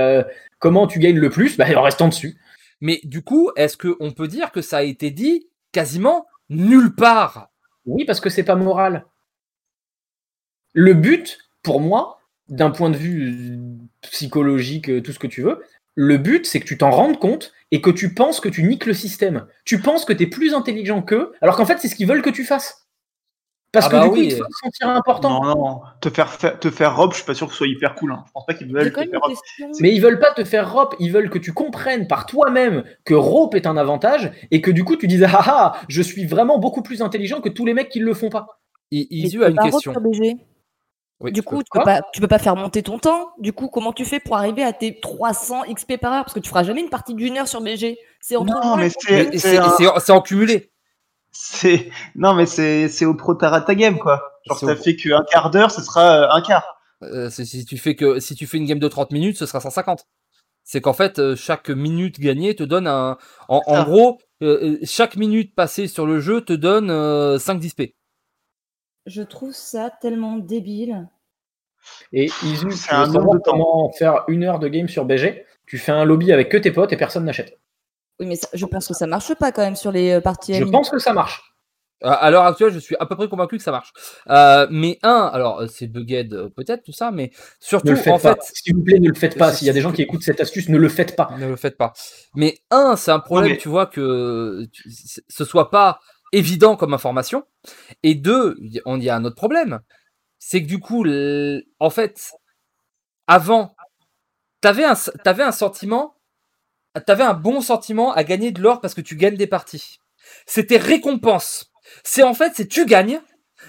comment tu gagnes le plus bah, En restant dessus. Mais du coup, est-ce qu'on peut dire que ça a été dit quasiment nulle part? Oui, parce que c'est pas moral. Le but, pour moi, d'un point de vue psychologique, euh, tout ce que tu veux, le but, c'est que tu t'en rendes compte et que tu penses que tu niques le système. Tu penses que tu es plus intelligent qu'eux, alors qu'en fait, c'est ce qu'ils veulent que tu fasses. Parce ah que bah du coup, ils te sentir important. Non, non, te faire, te faire robe, je suis pas sûr que ce soit hyper cool. Hein. Je pense pas qu'ils veulent te faire robe. Mais ils veulent pas te faire robe, ils veulent que tu comprennes par toi-même que rope est un avantage et que du coup tu dises ah ah, je suis vraiment beaucoup plus intelligent que tous les mecs qui le font pas. Isu a une question. du coup, tu peux, pas, tu peux pas faire monter ton temps. Du coup, comment tu fais pour arriver à tes 300 XP par heure? Parce que tu feras jamais une partie d'une heure sur BG. C'est en Non, mais c'est en cumulé c'est non mais c'est c'est au pro ta game quoi. Genre t'as fait qu'un quart d'heure, ce sera euh, un quart. Euh, c'est- si tu fais que si tu fais une game de 30 minutes, ce sera 150. C'est qu'en fait, euh, chaque minute gagnée te donne un. En, gros, euh, chaque minute passée sur le jeu te donne euh, 5 d'XP. Je trouve ça tellement débile. Et Isu, C'est un savoir nombre de temps. comment faire une heure de game sur BG Tu fais un lobby avec que tes potes et personne n'achète. Oui, mais ça- je pense que ça marche pas quand même sur les euh, parties Je pense que ça marche. À- l'heure actuelle, je suis à peu près convaincu que ça marche. Euh, mais un, alors euh, c'est bugged peut-être tout ça, mais surtout le en pas. fait, S'il vous plaît, ne le faites pas. S'il y a des gens qui écoutent cette astuce, ne le faites pas. Ne le faites pas. Mais un, c'est un problème, mais- tu vois, que ce soit pas évident comme information. Et deux, on y a un autre problème. C'est que du coup, le- en fait, avant, t'avais un, s- t'avais un sentiment, t'avais un bon sentiment à gagner de l'or parce que tu gagnes des parties. C'était récompense. C'est en fait, c'est tu gagnes,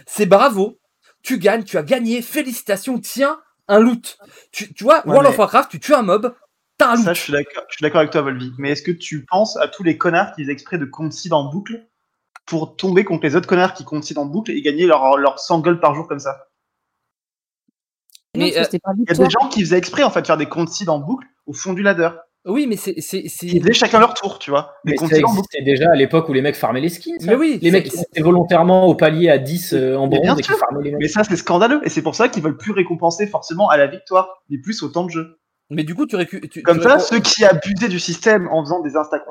c'est bravo, tu gagnes, tu as gagné, félicitations, tiens, un loot. Tu, tu vois, Ouais, World mais- of Warcraft, tu tues un mob, t'as un loot. Ça, je suis d'accord avec toi, Volvi. Mais est-ce que tu penses à tous les connards qui faisaient exprès de concede en boucle pour tomber contre les autres connards qui concedent en boucle et gagner leur, leur 100 gold par jour comme ça? Euh, Il y a des gens qui faisaient exprès en fait de faire des concede en boucle au fond du ladder. Oui, mais c'est, c'est, c'est- Ils faisaient chacun leur tour, tu vois. Mais ça existait déjà à l'époque où les mecs farmaient les skins. ça. Mais oui, les mecs qui étaient volontairement au palier à 10 euh, en bronze et qui sûr. farmaient les mecs. Mais ça, c'est scandaleux. Et c'est pour ça qu'ils veulent plus récompenser forcément à la victoire, mais plus au temps de jeu. mais du coup, tu récupères. Comme ça, ceux qui abusaient du système en faisant des insta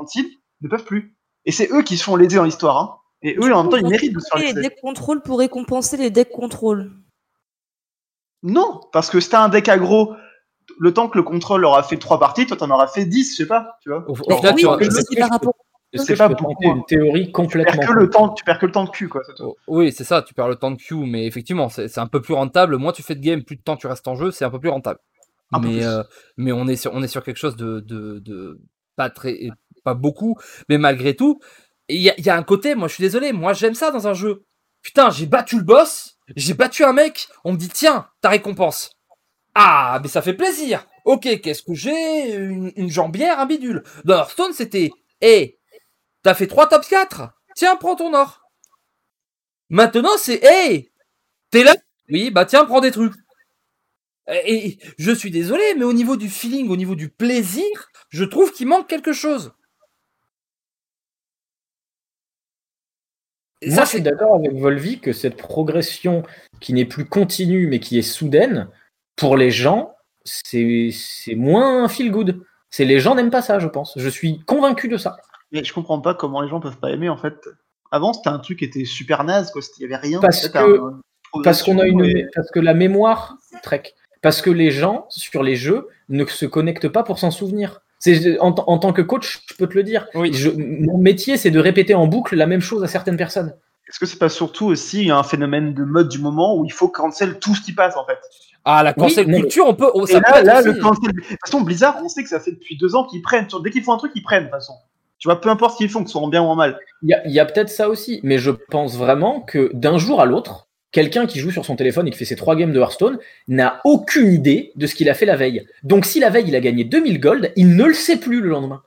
ne peuvent plus. Et c'est eux qui se font léser dans l'histoire. Hein. Et eux, en même temps, ils méritent de se faire les léser. deck contrôle pour récompenser les deck contrôle. Non, parce que si t'as un deck aggro, le temps que le contrôle aura fait 3 parties, toi t'en auras fait 10, je sais pas, tu vois. Au, au Mais final, oui, tu auras- mais je- c'est par rapport. Est-ce c'est que pas je peux beaucoup, tenter hein. une théorie Tu perds complètement que le temps, tu perds que le temps de cul, quoi. Oh, Oui, c'est ça, tu perds le temps de queue, mais effectivement, c'est c'est un peu plus rentable. Moins tu fais de game, plus de temps tu restes en jeu, c'est un peu plus rentable. Un peu mais, plus. euh, mais on est sur, on est sur quelque chose de, de, de pas très, pas beaucoup, mais malgré tout, il y a, il y a un côté, moi je suis désolé, moi j'aime ça dans un jeu. Putain, j'ai battu le boss, j'ai battu un mec, on me dit tiens, ta récompense. Ah, mais ça fait plaisir. Ok, qu'est-ce que j'ai? Une, une jambière, un bidule. Dans Hearthstone, c'était, hé, t'as fait 3 top 4 Tiens, prends ton or. Maintenant, c'est Hey T'es là? Oui, bah tiens, prends des trucs. Et, et je suis désolé, mais au niveau du feeling, au niveau du plaisir, je trouve qu'il manque quelque chose. Et Moi, ça, je suis c'est d'accord avec Volvi que cette progression qui n'est plus continue mais qui est soudaine, pour les gens, c'est c'est moins feel good. C'est les gens n'aiment pas ça, je pense. Je suis convaincu de ça. Mais je comprends pas comment les gens peuvent pas aimer, en fait. Avant, c'était un truc qui était super naze, quoi. Il y avait rien. Parce que- un- Parce qu'on a une, et- parce que la mémoire Trek, parce que les gens sur les jeux ne se connectent pas pour s'en souvenir. C'est en, en tant que coach, je peux te le dire. Oui. Je- mon métier, c'est de répéter en boucle la même chose à certaines personnes. Est-ce que c'est pas surtout aussi un phénomène de mode du moment où il faut cancel tout ce qui passe, en fait? Ah, la cancel Oui, non, mais- culture, on peut. oh, ça là, être là aussi- le cancel. De toute façon, Blizzard, on sait que ça fait depuis deux ans qu'ils prennent. Dès qu'ils font un truc, ils prennent, de toute façon. Tu vois, peu importe ce qu'ils font, que ce soit en bien ou en mal. Il y a, il y a peut-être ça aussi, mais je pense vraiment que d'un jour à l'autre, quelqu'un qui joue sur son téléphone et qui fait ses trois games de Hearthstone n'a aucune idée de ce qu'il a fait la veille. Donc si la veille il a gagné 2000 gold, il ne le sait plus le lendemain.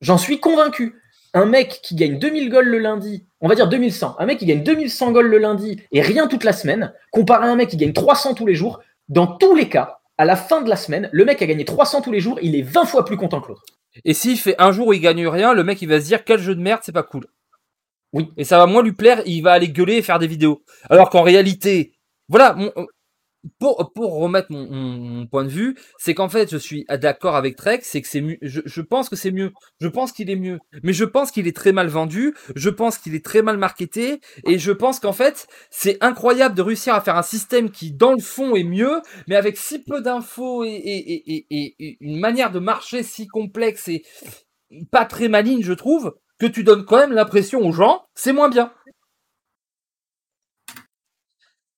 J'en suis convaincu. Un mec qui gagne 2000 gold le lundi, on va dire 2100, un mec qui gagne 2100 gold le lundi et rien toute la semaine, comparé à un mec qui gagne 300 tous les jours, dans tous les cas, à la fin de la semaine, le mec a gagné 300 tous les jours, il est 20 fois plus content que l'autre. Et s'il fait un jour où il gagne rien, le mec il va se dire quel jeu de merde, c'est pas cool. Oui. Et ça va moins lui plaire, il va aller gueuler et faire des vidéos. Alors qu'en réalité, voilà, mon- pour, pour remettre mon, mon- point de vue, c'est qu'en fait je suis d'accord avec Trek, c'est que c'est mieux. Je, je pense que c'est mieux. Je pense qu'il est mieux. Mais je pense qu'il est très mal vendu. Je pense qu'il est très mal marketé. Et je pense qu'en fait, c'est incroyable de réussir à faire un système qui, dans le fond, est mieux, mais avec si peu d'infos et, et- et- et une manière de marcher si complexe et pas très maligne, je trouve, que tu donnes quand même l'impression aux gens, c'est moins bien.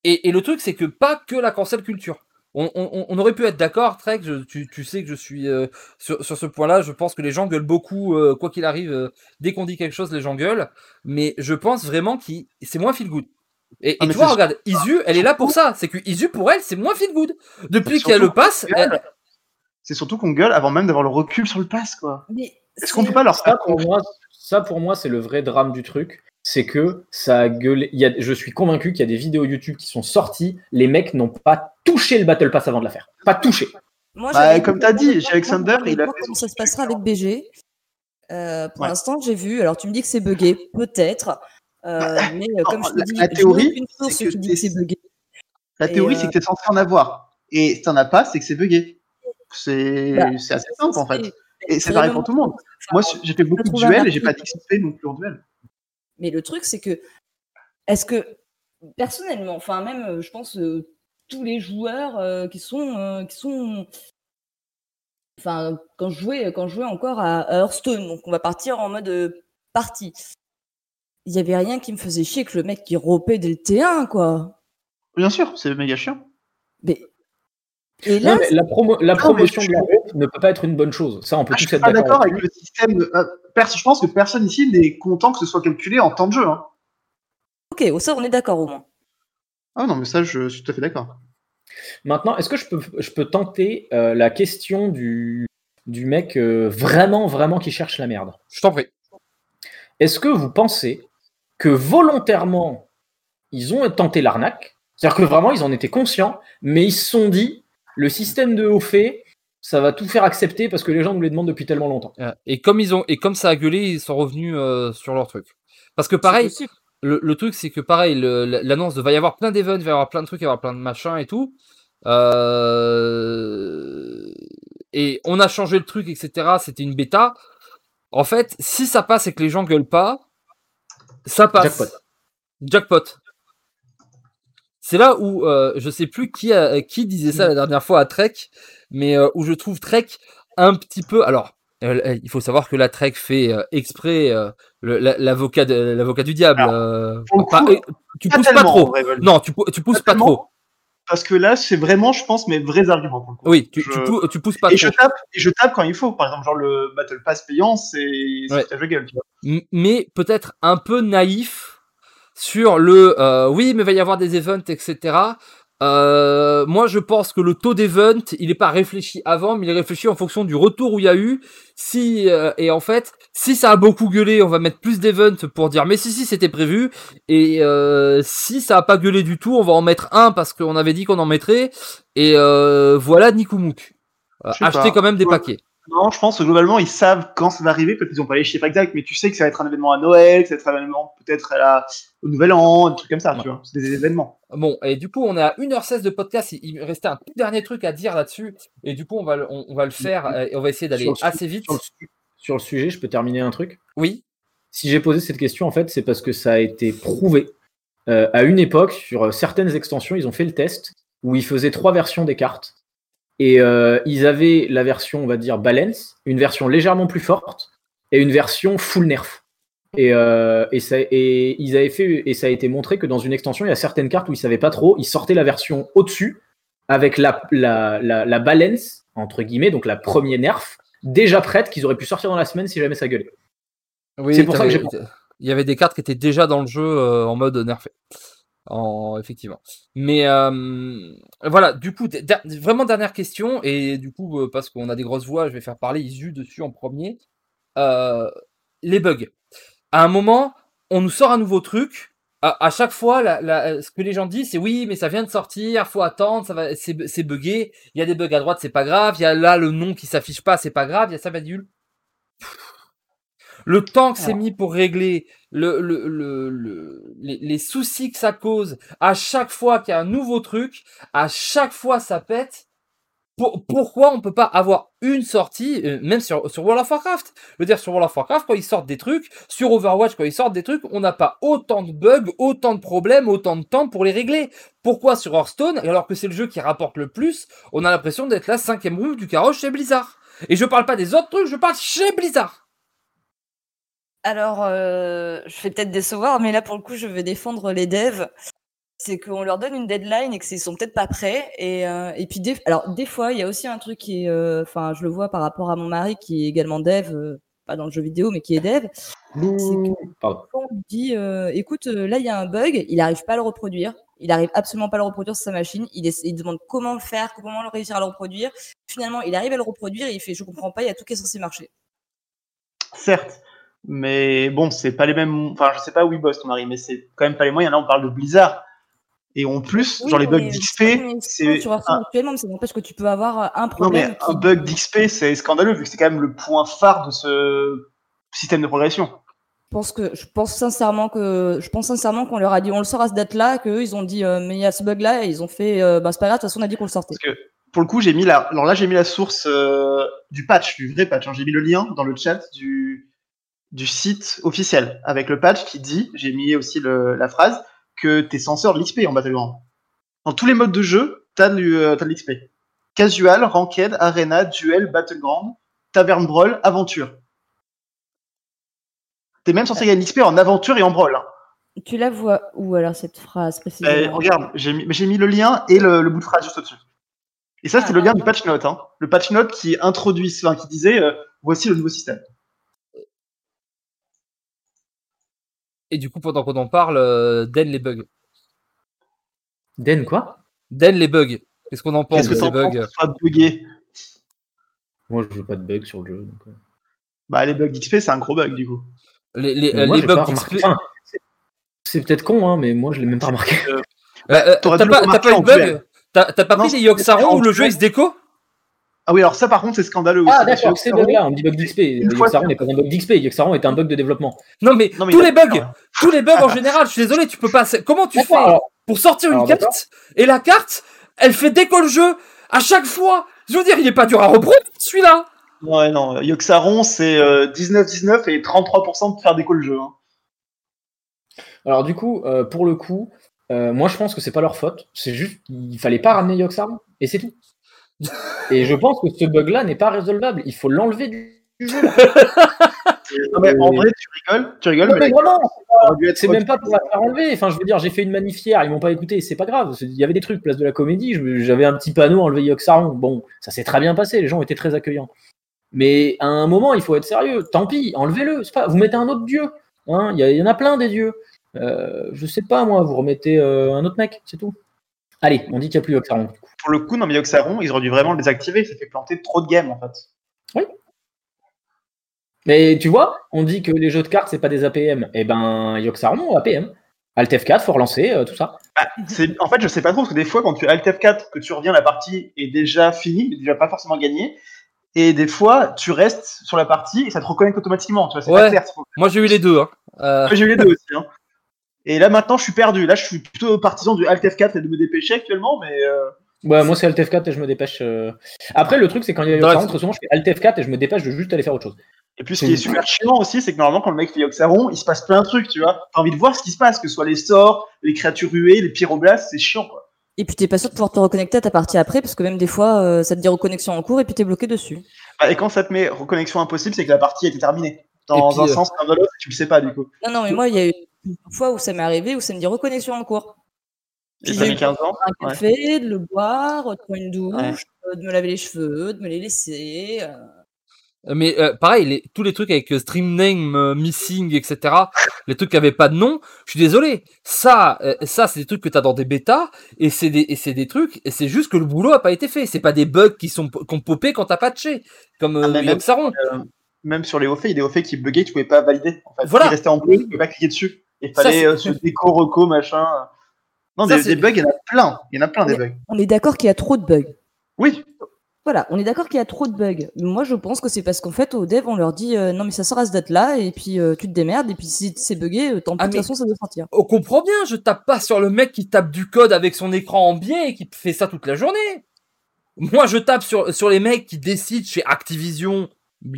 Et, et le truc, c'est que pas que la cancel culture. On, on- on aurait pu être d'accord, Trek, je- tu, tu sais que je suis euh, sur, sur ce point-là, je pense que les gens gueulent beaucoup, euh, quoi qu'il arrive, euh, dès qu'on dit quelque chose, les gens gueulent, mais je pense vraiment que c'est moins feel good. Et, et Ah, tu vois, regarde, Isu, elle est là pour ça, c'est que Isu, pour elle, c'est moins feel good. Depuis qu'elle le passe, elle-. C'est surtout qu'on gueule avant même d'avoir le recul sur le pass, quoi. Mais Est-ce qu'on peut pas leur faire pour moi, Ça, pour moi, c'est le vrai drame du truc. C'est que ça a gueulé. il y a- je suis convaincu qu'il y a des vidéos YouTube qui sont sorties. Les mecs n'ont pas touché le Battle Pass avant de la faire. Pas touché. Moi, Bah, comme t'as pas dit, chez Alexander, il a fait comment ça se passera avec BG. Euh, pour Ouais. l'instant, j'ai vu. Alors, tu me dis que c'est buggé, peut-être. Euh, mais euh, comme je te la- dis, la théorie, aucune source c'est que qui dit que t'es- c'est buggé. La théorie, c'est que tu es censé en avoir. Et si t'en as pas, c'est que c'est buggé. C'est Bah, c'est assez simple en fait. Et c'est pareil pour tout le monde. Moi, j'ai fait beaucoup de duels et j'ai pas d'XP non plus en duel. Mais le truc, c'est que, est-ce que, personnellement, enfin, même, euh, je pense, euh, tous les joueurs euh, qui sont, euh, qui sont, enfin, quand je jouais, quand je jouais encore à à Hearthstone, donc on va partir en mode partie. Il y avait rien qui me faisait chier que le mec qui ropait dès le T1, quoi. Bien sûr, c'est méga chiant. Et là, Non, la, promo- la mais promotion je- de la route ne peut pas être une bonne chose. Ça, on peut Ah, je tous suis être pas d'accord. avec le système. euh, pers- je pense que personne ici n'est content que ce soit calculé en temps de jeu. Hein. ok, au ça on est d'accord au moins. Ah non, mais ça, je suis tout à fait d'accord. Maintenant, est-ce que je peux, je peux tenter euh, la question du, du mec euh, vraiment, vraiment qui cherche la merde? Je t'en prie. Est-ce que vous pensez que volontairement, ils ont tenté l'arnaque? C'est-à-dire que vraiment, ils en étaient conscients, mais ils se sont dit, le système de haut fait, ça va tout faire accepter parce que les gens nous les demandent depuis tellement longtemps. Euh, Et comme ils ont et comme ça a gueulé, ils sont revenus euh, sur leur truc. Parce que pareil, le, le truc c'est que pareil, l'annonce de va y avoir plein d'events, il va y avoir plein de trucs, il va y avoir plein de machins et tout. Euh, Et on a changé le truc, etc. C'était une bêta. En fait, si ça passe et que les gens gueulent pas, ça passe. Jackpot. Jackpot. C'est là où euh, je sais plus qui, a- qui disait ça la dernière fois à Trek, mais euh, où je trouve Trek un petit peu. Alors, euh, il faut savoir que la Trek fait euh, exprès euh, l'avocat l'avocat du diable. Alors, euh, pas- euh, tu Pas pousses pas trop. vrai. Non, tu, tu pousses Pas trop. Parce que là, c'est vraiment, je pense, mes vrais arguments. Oui, tu, Je- tu, pou- tu pousses pas Et trop. je, tape, et je tape quand il faut. Par exemple, genre le Battle Pass payant, c'est Ouais. de gueule. tu vois. M- mais peut-être un peu naïf sur le euh, oui, mais il va y avoir des events, etc. Euh, moi, je pense que le taux d'event, il n'est pas réfléchi avant, mais il est réfléchi en fonction du retour où il y a eu. Si euh, et en fait, si ça a beaucoup gueulé, on va mettre plus d'events pour dire mais si si c'était prévu. Et euh, si ça a pas gueulé du tout, on va en mettre un parce qu'on avait dit qu'on en mettrait. Et euh, voilà, acheter pas. quand même des Ouais. paquets. Non, je pense que globalement, ils savent quand ça va arriver. Peut-être qu'ils n'ont pas les chiffres exacts, mais tu sais que ça va être un événement à Noël, que ça va être un événement peut-être à la... au Nouvel An, des trucs comme ça, tu vois. C'est des événements. Bon, et du coup, on est à 1h16 de podcast. Il- me restait un tout dernier truc à dire là-dessus. Et du coup, on va, le- on, on va le faire et on va essayer d'aller assez vite. Sur le, su- sur le sujet, je peux terminer un truc? Oui. Si j'ai posé cette question, en fait, c'est parce que ça a été prouvé. Euh, à une époque, sur euh, certaines extensions, ils ont fait le test où ils faisaient trois versions des cartes. Et euh, ils avaient la version, on va dire, balance, une version légèrement plus forte et une version full nerf. Et, euh, et, ça, et, ils avaient fait, et ça a été montré que dans une extension, il y a certaines cartes où ils ne savaient pas trop, ils sortaient la version au-dessus avec la, la, la, la balance, entre guillemets, donc la première nerf, déjà prête, qu'ils auraient pu sortir dans la semaine si jamais ça gueulait. Oui, C'est pour ça que j'ai- Il y avait des cartes qui étaient déjà dans le jeu euh, en mode nerfé. En, effectivement. Mais euh, voilà, du coup, vraiment dernière question. Et du coup, euh, parce qu'on a des grosses voix, je vais faire parler Isu dessus en premier. Euh, les bugs. À un moment, on nous sort un nouveau truc. À, chaque fois, ce que les gens disent, c'est oui, mais ça vient de sortir, faut attendre, ça va, c'est buggé. Il y a des bugs à droite, c'est pas grave. Il y a là le nom qui s'affiche pas, c'est pas grave. Il y a ça, Badule. Le temps que c'est mis pour régler le, le, le, le- les, les soucis que ça cause, à chaque fois qu'il y a un nouveau truc, à chaque fois ça pète. Pour- pourquoi on peut pas avoir une sortie, euh, même sur, sur World of Warcraft? Je veux dire, sur World of Warcraft, quand ils sortent des trucs, sur Overwatch, quand ils sortent des trucs, on n'a pas autant de bugs, autant de problèmes, autant de temps pour les régler. Pourquoi sur Hearthstone, alors que c'est le jeu qui rapporte le plus, on a l'impression d'être la cinquième roue du carrosse chez Blizzard? Et je parle pas des autres trucs, je parle chez Blizzard Alors, euh, je vais peut-être décevoir, mais là, pour le coup, je vais défendre les devs. C'est qu'on leur donne une deadline et qu'ils sont peut-être pas prêts. Et, euh, et puis, des, alors, des fois, il y a aussi un truc qui est. euh, Enfin, je le vois par rapport à mon mari qui est également dev, pas dans le jeu vidéo, mais qui est dev. Pardon. Quand on lui dit écoute, là, il y a un bug, il n'arrive pas à le reproduire. Il arrive absolument pas à le reproduire sur sa machine. Il demande comment le faire, comment le réussir à le reproduire. Finalement, il arrive à le reproduire et il fait je comprends pas, il y a tout qui est censé marcher. Certes, Mais bon, c'est pas les mêmes. Enfin, je sais pas où ils bossent, ton mari, mais c'est quand même pas les moyens. Là, on parle de Blizzard. Et en plus, Oui, genre les bugs d'XP, c'est. sur Hearthstone actuellement, mais ça n'empêche que tu peux avoir euh, un Non, problème. mais un bug d'XP, c'est scandaleux, vu que c'est quand même le point phare de ce système de progression. Je pense que je pense sincèrement que je pense sincèrement qu'on leur a dit on le sort à cette date-là, qu'eux ils ont dit euh, mais il y a ce bug-là et ils ont fait euh, bah c'est pas grave, de toute façon on a dit qu'on le sortait. Parce que pour le coup, j'ai mis la. Alors là, j'ai mis la source euh, du patch, du vrai patch. hein. J'ai mis le lien dans le chat du, du site officiel avec le patch qui dit, j'ai mis aussi le- la phrase, que t'es censé avoir de l'XP en Battleground. Dans tous les modes de jeu, t'as euh, t'as de l'XP. Casual, Ranked, Arena, Duel, Battleground, Tavern Brawl, Aventure. T'es même censé gagner de l'XP en aventure et en brawl. hein. Tu la vois où alors cette phrase Euh, précisément regarde, j'ai mis, le lien et le, le bout de phrase juste au-dessus. Et ça, Ah, c'est le lien ah, du patch note. Hein. Le patch note qui introduit, enfin, qui disait euh, voici le nouveau système. Et du coup, pendant qu'on en parle, euh, Den les bugs. Den, quoi? Den les bugs. Qu'est-ce qu'on en pense Qu'est-ce que de t'en ces penses bugs? soit bugué Moi, je veux pas de bugs sur le jeu. donc, euh. Bah, les bugs d'XP, c'est un gros bug du coup. Les, les, euh, moi, les j'ai bugs pas remarqué. Enfin, c'est- c'est peut-être con, hein, mais moi, je l'ai même pas remarqué. Euh, euh, T'as pas, t'as pas bug? T'as t'as pas Non, pris les c'est Yoxaron où le jeu il se déco Ah oui, alors ça, par contre, c'est scandaleux aussi. Ah, d'accord, c'est Yoxaron- bug-là, on dit bug d'XP. Yoxaron n'est pas un bug d'XP, Yoxaron est un bug de développement. Non mais, Non, mais tous les bugs, tous les bugs en général, je suis désolé, tu peux pas. Comment tu fais alors, pour sortir une carte et la carte, elle fait déco le jeu à chaque fois? Je veux dire, il est pas dur à reprendre celui-là Ouais, non, Yoxaron, c'est euh, 19-19 et 33% de faire déco le jeu. hein. alors, du coup, euh, pour le coup, euh, moi, je pense que c'est pas leur faute. C'est juste qu'il fallait pas ramener Yoxaron, et c'est tout. Et je pense que ce bug-là n'est pas résolvable. Il faut l'enlever du jeu. là. Non, mais en vrai, tu rigoles, tu rigoles, non, mais mais vraiment, C'est même pas pour la faire enlever. Enfin, je veux dire, j'ai fait une manif hier, ils m'ont pas écouté, c'est pas grave. Il y avait des trucs, place de la comédie, j'avais un petit panneau enlevé Yoxaron. Bon, ça s'est très bien passé, les gens étaient très accueillants. Mais à un moment, il faut être sérieux. Tant pis, enlevez-le. Pas, vous mettez un autre dieu. hein. Il y, a- il y en a plein des dieux. Euh, je sais pas, moi, vous remettez euh, un autre mec, c'est tout. Allez, on dit qu'il n'y a plus Yoxaron. Pour le coup, non, mais Yoxaron, ils auraient dû vraiment le désactiver. Ça fait planter trop de games, en fait. Mais tu vois, on dit que les jeux de cartes, c'est pas des APM. Eh ben, Yoxaron, APM. Alt F4, faut relancer, euh, tout ça. C'est- En fait, je sais pas trop, parce que des fois, quand tu Alt F4, que tu reviens, la partie est déjà finie, mais déjà pas forcément gagnée. Et des fois, tu restes sur la partie et ça te reconnecte automatiquement. Tu vois, c'est Ouais. pas clair. Moi j'ai eu les deux. Hein. Euh, Moi, J'ai eu les deux aussi. Hein. Et là, maintenant, je suis perdu. Là, je suis plutôt partisan du Alt F4 et de me dépêcher actuellement, mais. euh, Ouais, moi c'est Alt F4 et je me dépêche. euh. Après, le truc, c'est quand il y a Yoxaron, très souvent, je fais Alt F4 et je me dépêche de juste aller faire autre chose. Et puis, ce qui est super chiant aussi, c'est que normalement, quand le mec fait Yoxaron, il se passe plein de trucs, tu vois. T'as envie de voir ce qui se passe, que ce soit les sorts, les créatures huées, les pyroblastes, c'est chiant, quoi. Et puis t'es pas sûr de pouvoir te reconnecter à ta partie après parce que même des fois euh, ça te dit reconnexion en cours et puis t'es bloqué dessus. Bah, et quand ça te met reconnexion impossible, c'est que la partie a été terminée. Dans puis, un euh, sens, dans l'autre, tu le sais pas, du coup. Non non mais moi il y a eu une fois où ça m'est arrivé où ça me dit reconnexion en cours. Et Puis j'ai met eu 15 ans. un café, de le boire, de prendre une douche, Ouais. euh, de me laver les cheveux, de me les laisser. euh. Mais euh, pareil, les, tous les trucs avec euh, stream name, euh, missing, etc. Les trucs qui avaient pas de nom. Je suis désolé. Ça, euh, ça c'est des trucs que t'as dans des bêtas et c'est des, et c'est des trucs. Et c'est juste que le boulot a pas été fait. C'est pas des bugs qui sont qui ont popé quand t'as patché, comme Ah, euh, mais même- Yoxaron. Même sur les hauts faits, il y a des hauts faits qui buggaient, tu pouvais pas valider. En fait. Voilà. Ils restaient en bleu, tu pouvais pas cliquer dessus. Il Ça, fallait c'est- euh, se déco, reco, machin. Non, Ça, des, c'est- des bugs, il y en a plein. Il y en a plein des bugs. On est d'accord qu'il y a trop de bugs. Oui, Voilà, on est d'accord qu'il y a trop de bugs. Moi, je pense que c'est parce qu'en fait, aux devs, on leur dit euh, non, mais ça sort à ce date-là, et puis euh, tu te démerdes, et puis si c'est bugué, tant pis, Ah, de toute façon, ça doit sortir. On comprend bien. Je tape pas sur le mec qui tape du code avec son écran en biais et qui fait ça toute la journée. Moi, je tape sur sur les mecs qui décident chez Activision.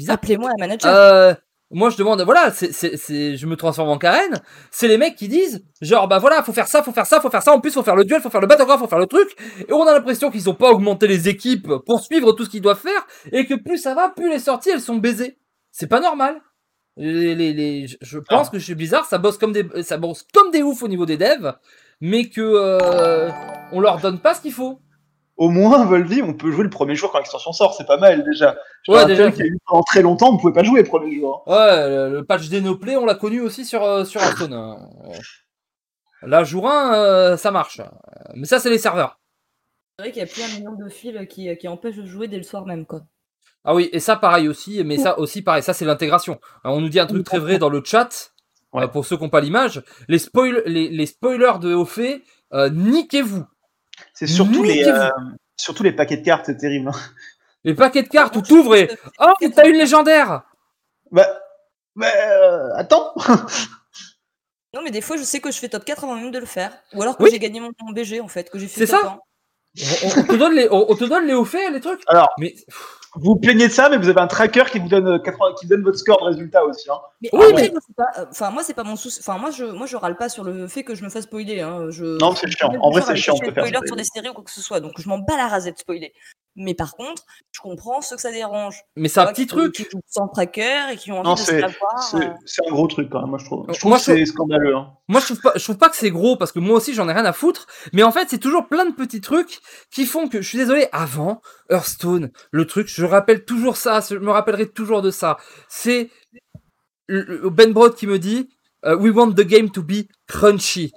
Appelez-moi un manager. Euh, moi, je demande, voilà, c'est, c'est, c'est, je me transforme en Karen. C'est les mecs qui disent, genre, bah voilà, faut faire ça, faut faire ça, faut faire ça. En plus, faut faire le duel, faut faire le battleground, faut faire le truc. Et on a l'impression qu'ils ont pas augmenté les équipes pour suivre tout ce qu'ils doivent faire. Et que plus ça va, plus les sorties, elles sont baisées. C'est pas normal. Les, les, les- je- pense que chez Blizzard, ça bosse comme des, ça bosse comme des oufs au niveau des devs. Mais que, euh, on leur donne pas ce qu'il faut. Au moins, Volvi, on peut jouer le premier jour quand l'extension sort. C'est pas mal, déjà. Je Ouais, déjà. qu'il y a eu pendant très longtemps, on pouvait pas jouer le premier jour. hein. Ouais, le, le patch dénoplé, on l'a connu aussi sur, euh, sur Hearthstone. hein. Là, jour 1, euh, ça marche. Mais ça, c'est les serveurs. C'est vrai qu'il y a plus un million de fils qui, qui empêchent de jouer dès le soir même, quoi. Ah oui, et ça pareil aussi, mais ça aussi pareil, ça c'est l'intégration. On nous dit un truc très vrai dans le chat, Ouais. euh, pour ceux qui n'ont pas l'image. Les, spoil les, les spoilers de haut fait, euh, niquez-vous. C'est surtout les, Niquez-vous. euh, surtout les paquets de cartes, c'est terrible. hein. Les paquets de cartes où t'ouvres et. Oh, mais t'as une légendaire Bah, bah euh, attends. Non, mais des fois, je sais que je fais top 4 avant même de le faire. Ou alors que Oui. j'ai gagné mon, mon BG, en fait, que j'ai fait C'est top ça 1. on, on- on te donne les, on, on te donne les hauts faits, les trucs Alors, Mais vous vous plaignez de ça, mais vous avez un tracker qui vous donne, euh, 80 qui vous donne votre score de résultat aussi. Hein. Mais Oui, après, mais- moi, c'est pas, euh, enfin, moi, c'est pas mon souci. Enfin, moi, je, moi, je râle pas sur le fait que je me fasse spoiler. Hein. Je, Non, c'est chiant. En vrai, c'est chiant je de fais faire spoiler spoiler. sur des séries ou quoi que ce soit. Donc, je m'en bats la rasette de spoiler. Mais par contre, je comprends ceux que ça dérange. mais c'est un Moi, petit qui- truc. Qui jouent sans tracker et qui ont envie Non, de savoir. C'est euh, c'est un gros truc quand même, moi je trouve. Je trouve moi, que c'est scandaleux. Hein. Moi, je trouve pas, je trouve pas que c'est gros parce que moi aussi, j'en ai rien à foutre. Mais en fait, c'est toujours plein de petits trucs qui font que, je suis désolé, avant Hearthstone, le truc, je rappelle toujours ça, je me rappellerai toujours de ça. C'est Ben Brod qui me dit, euh, we want the game to be crunchy.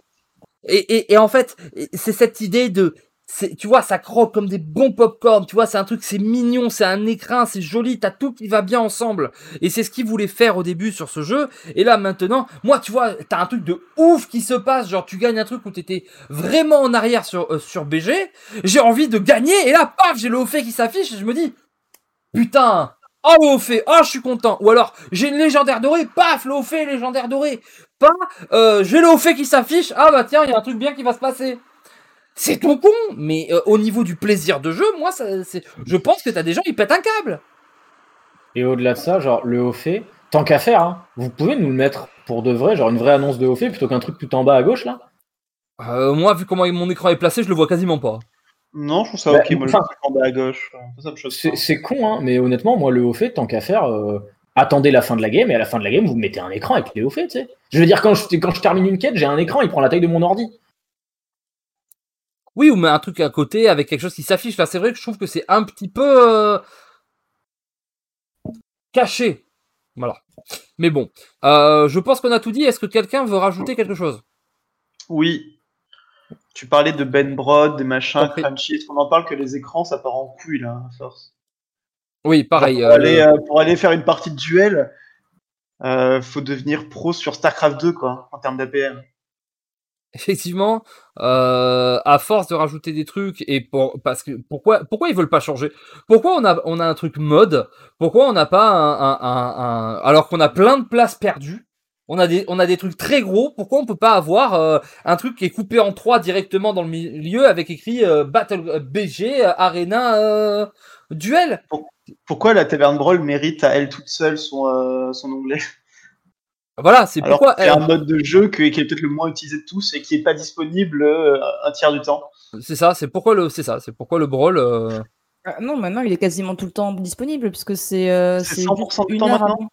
Et, en fait, c'est cette idée de, tu vois, ça croque comme des bons popcorn, tu vois, c'est un truc, c'est mignon, c'est un écrin, c'est joli, t'as tout qui va bien ensemble. Et c'est ce qu'ils voulaient faire au début sur ce jeu. Et là, maintenant, moi, tu vois, t'as un truc de ouf qui se passe, genre, tu gagnes un truc où t'étais vraiment en arrière sur, euh, sur BG, j'ai envie de gagner, et là, paf, j'ai le haut fait qui s'affiche, et je me dis, putain, oh, le haut fait, oh, je suis content. Ou alors, j'ai une légendaire dorée, paf, le haut fait, légendaire dorée. Pas, euh, j'ai le haut fait qui s'affiche, ah bah tiens, il y a un truc bien qui va se passer. C'est ton con, mais euh, au niveau du plaisir de jeu, moi, ça, c'est, je pense que t'as des gens, ils pètent un câble. Et au-delà de ça, genre le haut fait, tant qu'à faire, hein, vous pouvez nous le mettre pour de vrai, genre une vraie annonce de haut fait plutôt qu'un truc tout en bas à gauche là Euh, moi, vu comment mon écran est placé, je le vois quasiment pas. Non, je trouve ça Bah, ok. Moi, enfin- en bas à gauche. C'est con, hein, mais honnêtement, moi le haut fait, tant qu'à faire, euh, attendez la fin de la game et à la fin de la game, vous mettez un écran avec les hauts faits, tu sais. Je veux dire, quand je, quand je termine une quête, j'ai un écran, il prend la taille de mon ordi. Oui, ou mais un truc à côté avec quelque chose qui s'affiche. Là, c'est vrai que je trouve que c'est un petit peu euh, caché. Voilà. Mais bon, Euh, je pense qu'on a tout dit. Est-ce que quelqu'un veut rajouter quelque chose? Oui. Tu parlais de Ben Brod, des machins. Crunchy. Est-ce qu'on en parle que les écrans, ça part en couille, là, à force Oui, pareil. Pour, euh, aller, euh, pour aller faire une partie de duel, euh, faut devenir pro sur StarCraft 2, quoi, en termes d'APM. effectivement, euh, à force de rajouter des trucs et pour parce que pourquoi pourquoi ils veulent pas changer? Pourquoi on a on a un truc mode? Pourquoi on n'a pas un, un- un- un- alors qu'on a plein de places perdues on a des on a des trucs très gros. Pourquoi on peut pas avoir euh, un truc qui est coupé en trois directement dans le milieu avec écrit euh, Battle euh, BG euh, Arena euh, Duel? Pourquoi la Taverne Brawl mérite à elle toute seule son, euh, son onglet? Voilà, c'est pourquoi c'est un mode de jeu que- qui est peut-être le moins utilisé de tous et qui est pas disponible un tiers du temps. c'est ça, c'est pourquoi le c'est ça, c'est pourquoi le brawl euh, Ah, non, maintenant, il est quasiment tout le temps disponible puisque c'est euh, C'est c'est 100% du une temps heure maintenant?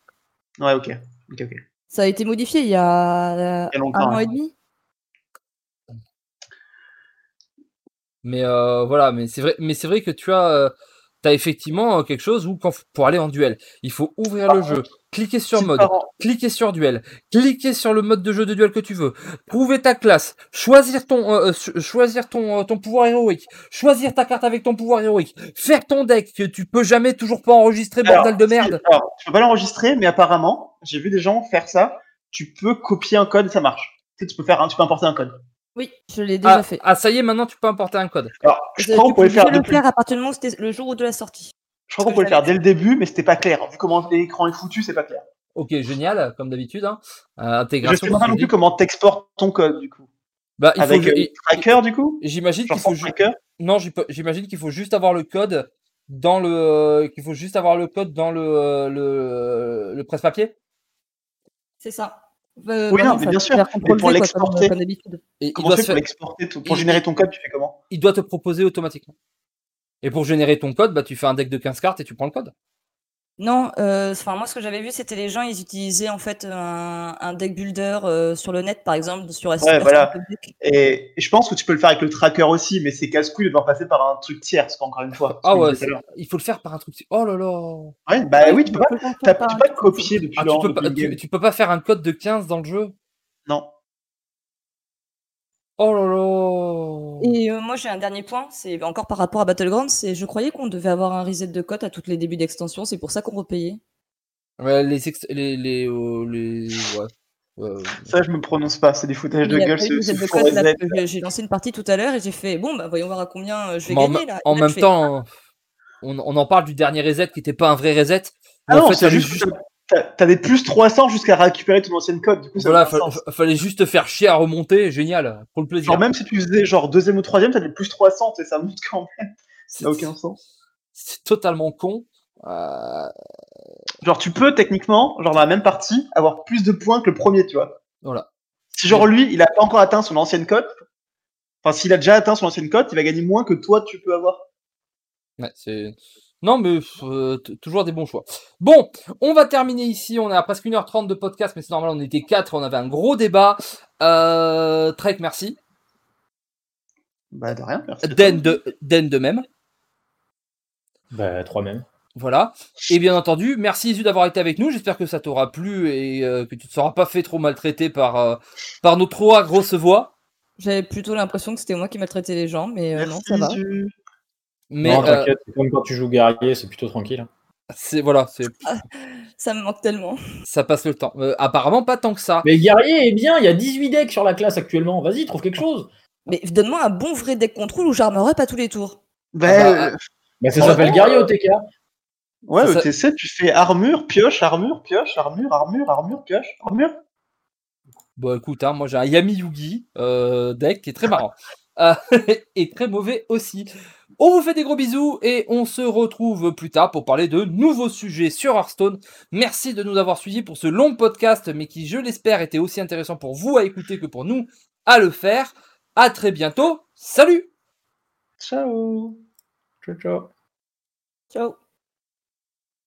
avant. Ouais, ok. Ok, ok. Ça a été modifié il y a, euh, Il y a longtemps, un an et demi. Mais euh, voilà, mais c'est vrai, mais c'est vrai que tu as, euh, as effectivement euh, quelque chose où quand pour aller en duel, il faut ouvrir le jeu, cliquer sur mode, cliquer sur duel, cliquer sur le mode de jeu de duel que tu veux, trouver ta classe, choisir ton, euh, cho- choisir ton, euh, ton pouvoir héroïque, choisir ta carte avec ton pouvoir héroïque, faire ton deck que tu peux jamais toujours pas enregistrer Alors, bordel de si- merde. alors, tu peux pas l'enregistrer, mais apparemment, j'ai vu des gens faire ça. Tu peux copier un code et ça marche. Tu, sais, tu peux faire, tu peux importer un code. Oui, je l'ai déjà Ah, fait. ah, ça y est, maintenant tu peux importer un code. Alors, je crois qu'on pouvait faire le faire à partir du moment où c'était le jour de la sortie. Je crois qu'on pouvait le faire dès le début, mais c'était pas clair. Vu comment l'écran est foutu, c'est pas clair. Ok, génial, comme d'habitude. Hein. Euh, Je intégration. sais pas non je plus comment t'exportes ton code du coup. Bah, il faut, Avec euh, tracker du coup? J'imagine qu'il faut. Non, j'imagine qu'il faut juste avoir le code dans le euh, qu'il faut juste avoir le code dans le euh, le, le presse-papier? C'est ça. Euh, Oui, bah non, mais bien sûr, mais pour l'exporter. Comment doit, tu se fais pour l'exporter Pour il- générer ton code, tu fais comment? il doit te proposer automatiquement. Et pour générer ton code, bah tu fais un deck de 15 cartes et tu prends le code. Non, euh, enfin moi ce que j'avais vu c'était les gens ils utilisaient en fait un, un deck builder euh, sur le net par exemple sur Ouais, voilà. Et, et je pense que tu peux le faire avec le tracker aussi, mais c'est casse-couille de devoir passer par un truc tiers, parce qu'encore une fois. Ah ce ouais, disais tout à c'est- il faut le faire par un truc. Oh là là. Ouais, bah oui, tu peux pas, tu peux pas le copier depuis Ah, tu peux pas depuis le tu, game. tu peux pas faire un code de 15 dans le jeu? Non. Oh là là Et euh, moi j'ai un dernier point, c'est encore par rapport à Battlegrounds, c'est je croyais qu'on devait avoir un reset de cote à tous les débuts d'extension, c'est pour ça qu'on repayait. Ouais, les, ex- les, les, euh, les, ouais. Euh, Ça, je me prononce pas, c'est des foutages de gueule. j'ai- lancé une partie tout à l'heure et j'ai fait bon bah voyons voir à combien je vais en, gagner là. En là, même temps, on, on en parle du dernier reset qui était pas un vrai reset. Ah en non, fait, c'est fallait juste des plus 300 jusqu'à récupérer ton ancienne code. Du coup, ça Voilà, fa- fallait juste te faire chier à remonter, génial, pour le plaisir. Genre, même si tu faisais genre deuxième ou troisième, t'as des plus 300 et ça monte quand même. C'est Ça n'a aucun sens. c'est totalement con. Euh, Genre, tu peux techniquement, genre dans la même partie, avoir plus de points que le premier, tu vois. voilà. Si genre lui, il a pas encore atteint son ancienne cote, enfin s'il a déjà atteint son ancienne cote, il va gagner moins que toi tu peux avoir. Ouais, c'est... Non, mais euh, toujours des bons choix. Bon, on va terminer ici. On est à presque 1h30 de podcast, mais c'est normal, on était 4, on avait un gros débat. Euh, Trek, merci. Bah de rien, merci. Den de, Den de même. Bah, trois mêmes. Voilà. Et bien entendu, merci Isu d'avoir été avec nous. J'espère que ça t'aura plu et euh, que tu te seras pas fait trop maltraiter par, euh, par nos trois grosses voix. J'avais plutôt l'impression que c'était moi qui maltraitais les gens, mais euh, non, ça va. Isu. Mais non, euh, t'inquiète, c'est comme quand tu joues guerrier, c'est plutôt tranquille. c'est voilà, c'est Ça me manque tellement. ça passe le temps. Euh, apparemment pas tant que ça. Mais guerrier est bien, il y a 18 decks sur la classe actuellement. Vas-y, trouve quelque chose. Mais donne-moi un bon vrai deck contrôle où j'arme up à tous les tours. Bah, Ah bah, euh, Bah, ça s'appelle guerrier au TK. ouais, ça- ETC, tu fais armure, pioche, armure, pioche, armure, armure, armure, pioche, armure. Bon, écoute, hein, moi j'ai un Yami Yugi euh, deck qui est très marrant. Euh, et très mauvais aussi. On vous fait des gros bisous et on se retrouve plus tard pour parler de nouveaux sujets sur Hearthstone. Merci de nous avoir suivis pour ce long podcast, mais qui, je l'espère, était aussi intéressant pour vous à écouter que pour nous à le faire. À très bientôt. Salut Ciao. Ciao, ciao. Ciao.